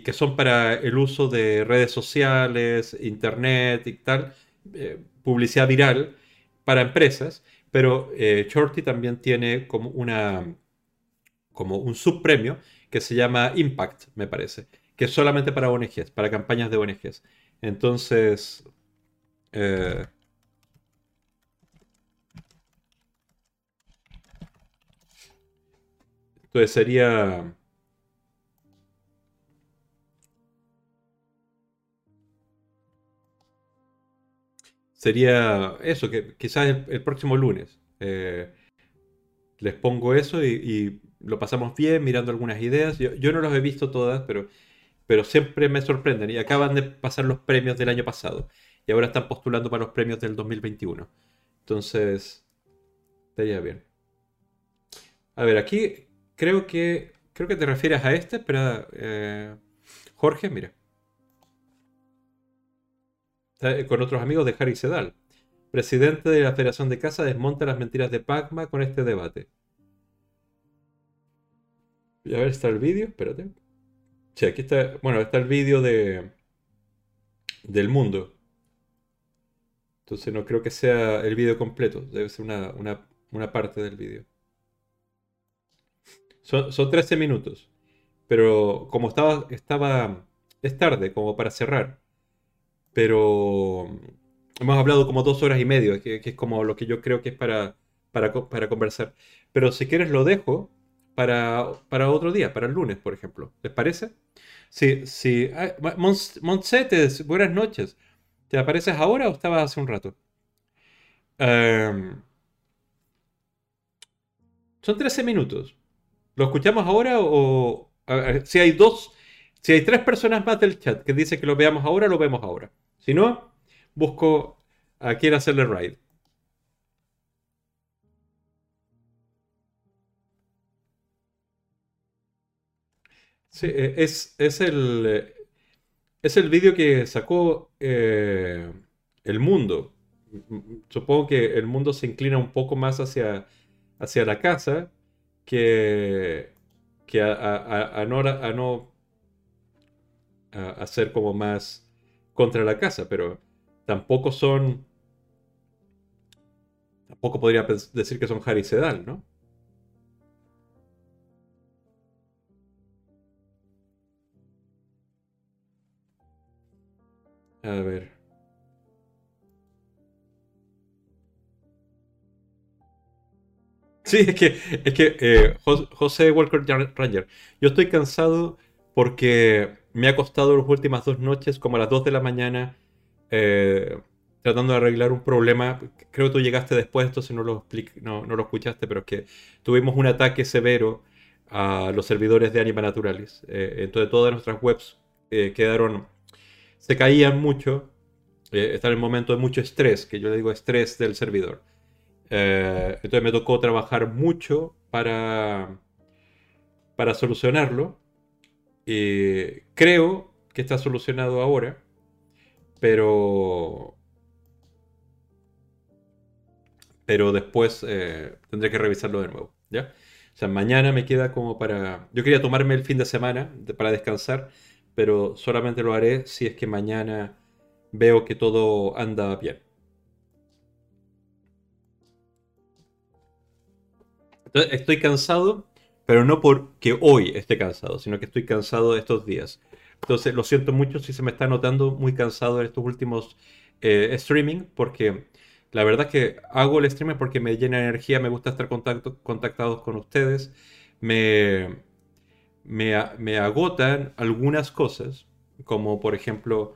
que son para el uso de redes sociales, internet y tal, eh, publicidad viral para empresas, pero Shorty también tiene como, una, como un subpremio que se llama Impact, me parece que es solamente para ONGs, para campañas de ONGs. Entonces, eh, entonces sería... Sería eso, que quizás el, próximo lunes eh, les pongo eso y, lo pasamos bien mirando algunas ideas. Yo, yo no los he visto todas, pero pero siempre me sorprenden y acaban de pasar los premios del año pasado y ahora están postulando para los premios del 2021. Entonces, estaría bien. A ver, aquí creo que creo que te refieres a este, pero eh, Jorge, mira. Con otros amigos de Harry Sedal. Presidente de la Federación de Casa desmonta las mentiras de Pacma con este debate. Y a ver, está el vídeo, espérate. Sí, aquí está, bueno, está el vídeo de del mundo. Entonces no creo que sea el vídeo completo, debe ser una, parte del vídeo. Son, 13 minutos, pero como estaba, estaba, es tarde como para cerrar, pero hemos hablado como dos horas y medio, que, es como lo que yo creo que es para, para, para conversar. Pero si quieres lo dejo para, para otro día, para el lunes, por ejemplo. ¿Les parece? Sí, sí. Montsetes, buenas noches. ¿Te apareces ahora o estabas hace un rato? Em, son 13 minutos. ¿Lo escuchamos ahora o...? si hay dos... Si hay tres personas más del chat que dicen que lo veamos ahora, lo vemos ahora. Si no, busco a quien hacerle ride. Sí, eh, es, es el, eh, es el vídeo que sacó eh, El Mundo. Supongo que El Mundo se inclina un poco más hacia, hacia la casa que, que a, no, a no a ser como más contra la casa, pero tampoco son, tampoco podría decir que son Harry Sedal, ¿no? A ver. Sí, es que, es que eh, Jos- José Walker Ranger, yo estoy cansado porque me ha costado las últimas dos noches, como a las 2 de la mañana, eh, tratando de arreglar un problema. Creo que tú llegaste después, entonces no lo, no, lo escuchaste, pero es que tuvimos un ataque severo a los servidores de Anima Naturalis. Eh, entonces todas nuestras webs eh, quedaron, se caían mucho, está en el momento de mucho estrés, que yo le digo estrés del servidor. Entonces me tocó trabajar mucho para, para solucionarlo. Y creo que está solucionado ahora, pero, pero después eh, tendré que revisarlo de nuevo, ¿ya? O sea, mañana me queda como para... Yo quería tomarme el fin de semana para descansar, pero solamente lo haré si es que mañana veo que todo anda bien. Estoy cansado, pero no porque hoy esté cansado, sino que estoy cansado de estos días. Entonces, lo siento mucho si se me está notando muy cansado en estos últimos eh, streaming, porque la verdad es que hago el streaming porque me llena de energía, me gusta estar contacto, contactados con ustedes, me, me, me agotan algunas cosas, como por ejemplo,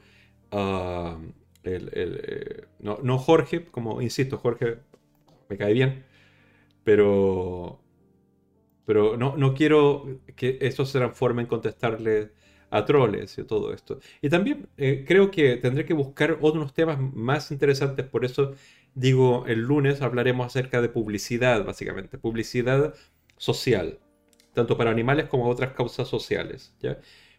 ah, el, el, eh, no, no Jorge, como insisto, Jorge me cae bien, pero, pero no, no quiero que eso se transforme en contestarle a troles y todo esto. Y también eh, creo que tendré que buscar otros temas más interesantes, por eso digo, el lunes hablaremos acerca de publicidad, básicamente, publicidad social, tanto para animales como otras causas sociales, ¿ya?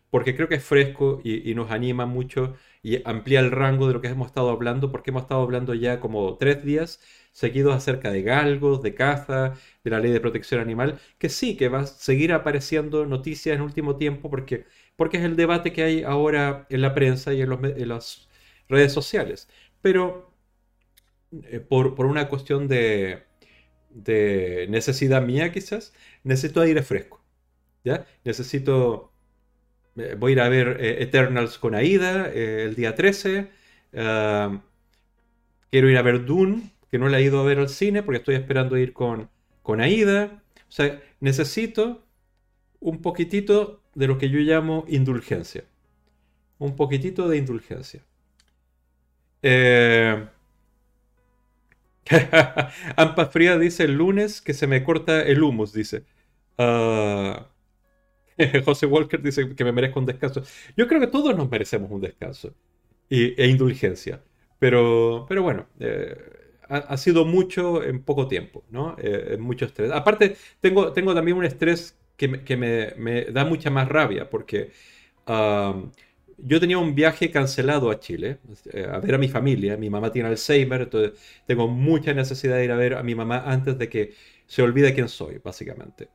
Porque creo que es fresco y nos anima mucho y amplía el rango de lo que hemos estado hablando, porque hemos estado hablando ya como tres días seguidos acerca de galgos, de caza, de la ley de protección animal, que sí, que va a seguir apareciendo noticias en último tiempo porque, porque es el debate que hay ahora en la prensa y en, las redes sociales. Pero eh, por, por una cuestión de, de necesidad mía quizás, necesito aire fresco, ¿ya? Necesito... eh, Voy a ir a ver eh, Eternals con Aida el día 13. ah, Quiero ir a ver Dune, que no la he ido a ver al cine porque estoy esperando ir con, con Aida. O sea, necesito un poquitito de lo que yo llamo indulgencia. Un poquitito de indulgencia. Eh... Ampa Fría dice el lunes que se me corta el humus, dice. Ah, José Walker dice que me merezco un descanso. Yo creo que todos nos merecemos un descanso y, e indulgencia. Pero, pero bueno, eh, ha, sido mucho en poco tiempo, ¿no? Eh, mucho estrés. Aparte, tengo, tengo también un estrés que, me, que me, me da mucha más rabia porque ah, yo tenía un viaje cancelado a Chile, eh, a ver a mi familia. Mi mamá tiene Alzheimer, entonces tengo mucha necesidad de ir a ver a mi mamá antes de que se olvide quién soy, básicamente.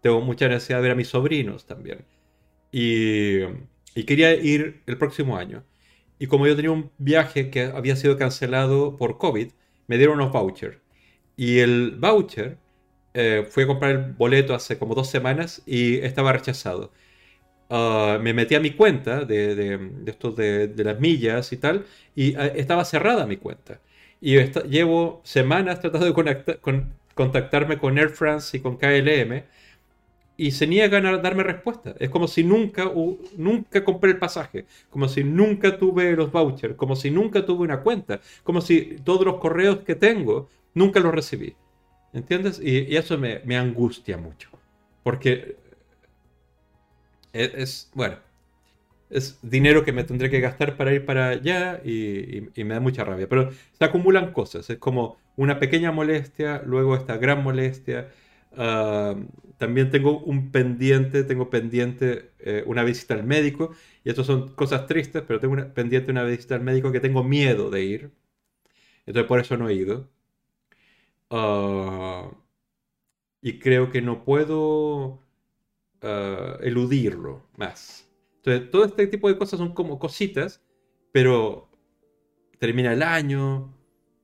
Tengo mucha necesidad de ver a mis sobrinos también. Y, y quería ir el próximo año. Y como yo tenía un viaje que había sido cancelado por COVID, me dieron unos vouchers. Y el voucher, eh, fui a comprar el boleto hace como dos semanas y estaba rechazado. Ah, me metí a mi cuenta de, de, de estos de, las millas y tal, y ah, estaba cerrada mi cuenta. Y llevo semanas tratando de contactarme con Air France y con KLM, y se niegan a darme respuesta. Es como si nunca, nunca compré el pasaje, como si nunca tuve los vouchers, como si nunca tuve una cuenta, como si todos los correos que tengo nunca los recibí. ¿Entiendes? Y, eso me, angustia mucho. Porque es, es, bueno, es dinero que me tendré que gastar para ir para allá y me da mucha rabia. Pero se acumulan cosas. Es como una pequeña molestia, luego esta gran molestia. Ah, también tengo un pendiente, tengo pendiente eh, una visita al médico. Y esto son cosas tristes, pero tengo una, pendiente una visita al médico que tengo miedo de ir. Entonces por eso no he ido. Ah, y creo que no puedo ah, eludirlo más. Entonces todo este tipo de cosas son como cositas, pero termina el año.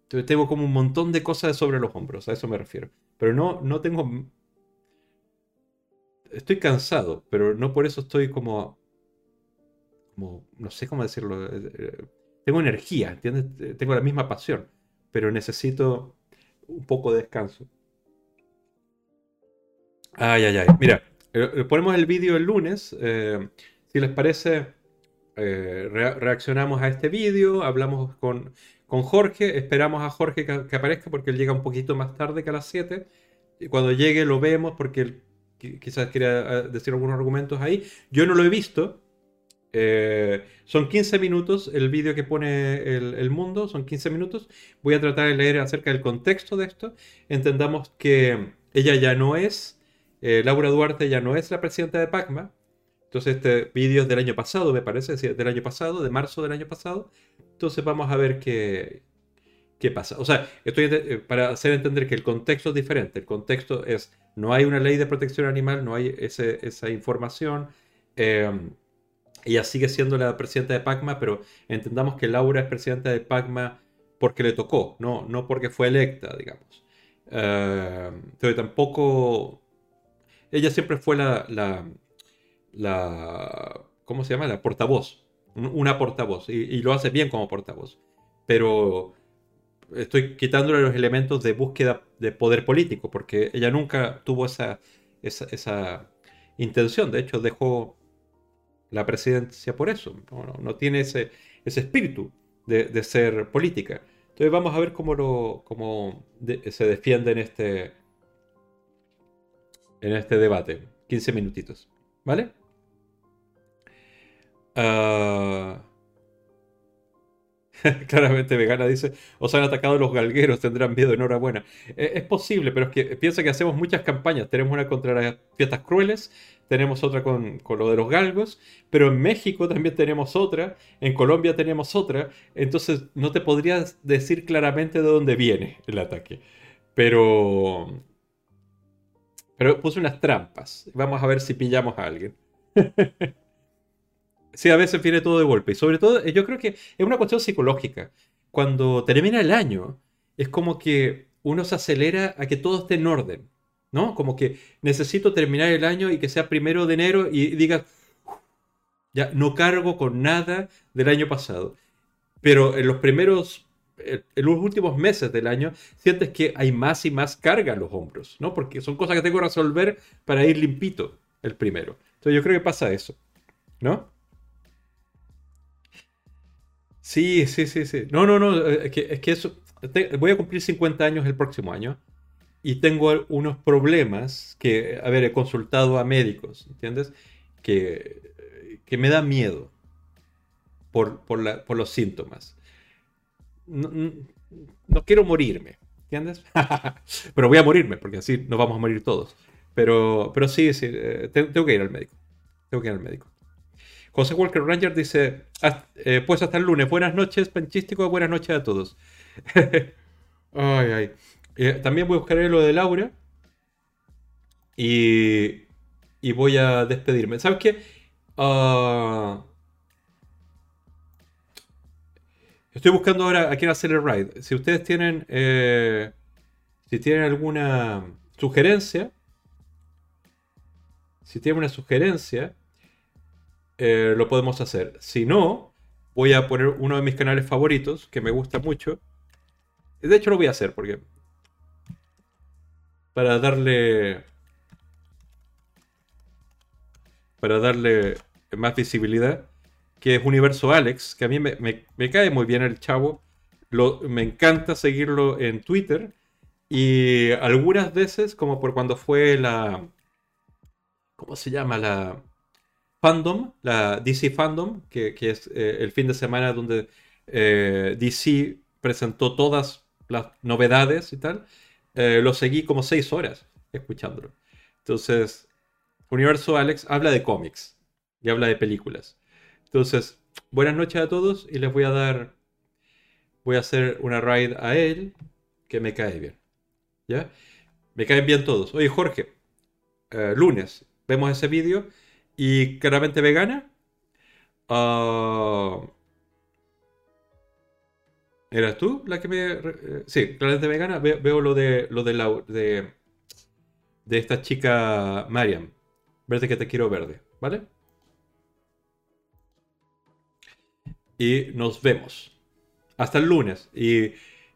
Entonces tengo como un montón de cosas sobre los hombros, a eso me refiero. Pero no, no tengo... Estoy cansado, pero no por eso estoy como... como no sé cómo decirlo. Eh, eh, tengo energía, ¿entiendes? Tengo la misma pasión, pero necesito un poco de descanso. Ay, ay, ay. Mira, eh, ponemos el vídeo el lunes. si les parece, reaccionamos a este vídeo, hablamos con con Jorge. Esperamos a Jorge que, aparezca porque él llega un poquito más tarde que a las 7. Y cuando llegue lo vemos porque él quizás quiera eh, decir algunos argumentos ahí. Yo no lo he visto. Eh, son 15 minutos el vídeo que pone el, mundo, son 15 minutos. Voy a tratar de leer acerca del contexto de esto. Entendamos que ella ya no es, eh, Laura Duarte ya no es la presidenta de PACMA. Entonces este vídeo es del año pasado, me parece, del año pasado, de marzo del año pasado. Entonces vamos a ver qué, qué pasa. O sea, estoy para hacer entender que el contexto es diferente. El contexto es, no hay una ley de protección animal, no hay esa información. Em, ella sigue siendo la presidenta de PACMA, pero entendamos que Laura es presidenta de PACMA porque le tocó, no, no porque fue electa, digamos. Entonces tampoco... Ella siempre fue la, la, la... ¿Cómo se llama? La portavoz una portavoz, y, lo hace bien como portavoz. Pero estoy quitándole los elementos de búsqueda de poder político, porque ella nunca tuvo esa, esa, intención. De hecho, dejó la presidencia por eso. No, tiene ese, ese espíritu de, ser política. Entonces vamos a ver cómo, lo, cómo se defiende en este, en este debate. 15 minutitos. ¿Vale? Ah, claramente vegana dice, os han atacado los galgueros, tendrán miedo, enhorabuena. Eh, es posible, pero es que piensa que hacemos muchas campañas. Tenemos una contra las fiestas crueles, tenemos otra con, lo de los galgos, pero en México también tenemos otra, en Colombia tenemos otra, entonces no te podrías decir claramente de dónde viene el ataque. Pero... Pero puse unas trampas. Vamos a ver si pillamos a alguien. Sí, a veces viene todo de golpe. Y sobre todo, eh, yo creo que es una cuestión psicológica. Cuando termina el año, es como que uno se acelera a que todo esté en orden. ¿No? Como que necesito terminar el año y que sea primero de enero y diga, ya no cargo con nada del año pasado. Pero en los primeros, en los últimos meses del año, sientes que hay más y más carga en los hombros, ¿no? Porque son cosas que tengo que resolver para ir limpito el primero. Entonces yo creo que pasa eso, ¿no? Sí, sí, sí, sí. No, no, no. Eh, es que, eso. voy a cumplir 50 años el próximo año y tengo unos problemas que, a ver, he consultado a médicos, ¿entiendes? Que, que me da miedo por, por, los síntomas. No, quiero morirme, ¿entiendes? pero voy a morirme, porque así nos vamos a morir todos. Pero, pero sí, sí, eh, tengo que ir al médico. Tengo que ir al médico. José Walker Ranger dice, eh, pues hasta el lunes. Buenas noches, Panchístico. Buenas noches a todos. ay, ay. Eh, también voy a buscar lo de Laura. Y, y voy a despedirme. ¿Sabes qué? Ah, estoy buscando ahora a quién hacer el ride. Si ustedes tienen... Eh, si tienen alguna sugerencia. Si tienen una sugerencia eh, lo podemos hacer. Si no, voy a poner uno de mis canales favoritos, que me gusta mucho. De hecho, lo voy a hacer porque... Para darle... Para darle más visibilidad. Que es Universo Alex, que a mí me, cae muy bien el chavo. Me encanta seguirlo en Twitter. Y algunas veces, como por cuando fue la... ¿Cómo se llama? La Fandom, la DC Fandom, que, es eh, el fin de semana donde eh, DC presentó todas las novedades y tal, eh, lo seguí como seis horas. escuchándolo. Entonces, Universo Alex habla de cómics y habla de películas. Entonces, buenas noches a todos y les voy a dar, voy a hacer una raid a él que me cae bien. ¿Ya? Me caen bien todos. Oye, Jorge, lunes vemos ese vídeo y claramente vegana. Ah, ¿Eras tú la que me... eh, sí, claramente vegana. Ve- veo lo de lo de, la, de, de esta chica Mariam. Verde que te quiero verde, ¿vale? Y nos vemos. Hasta el lunes. Y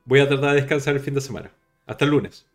voy a tratar de descansar el fin de semana. Hasta el lunes.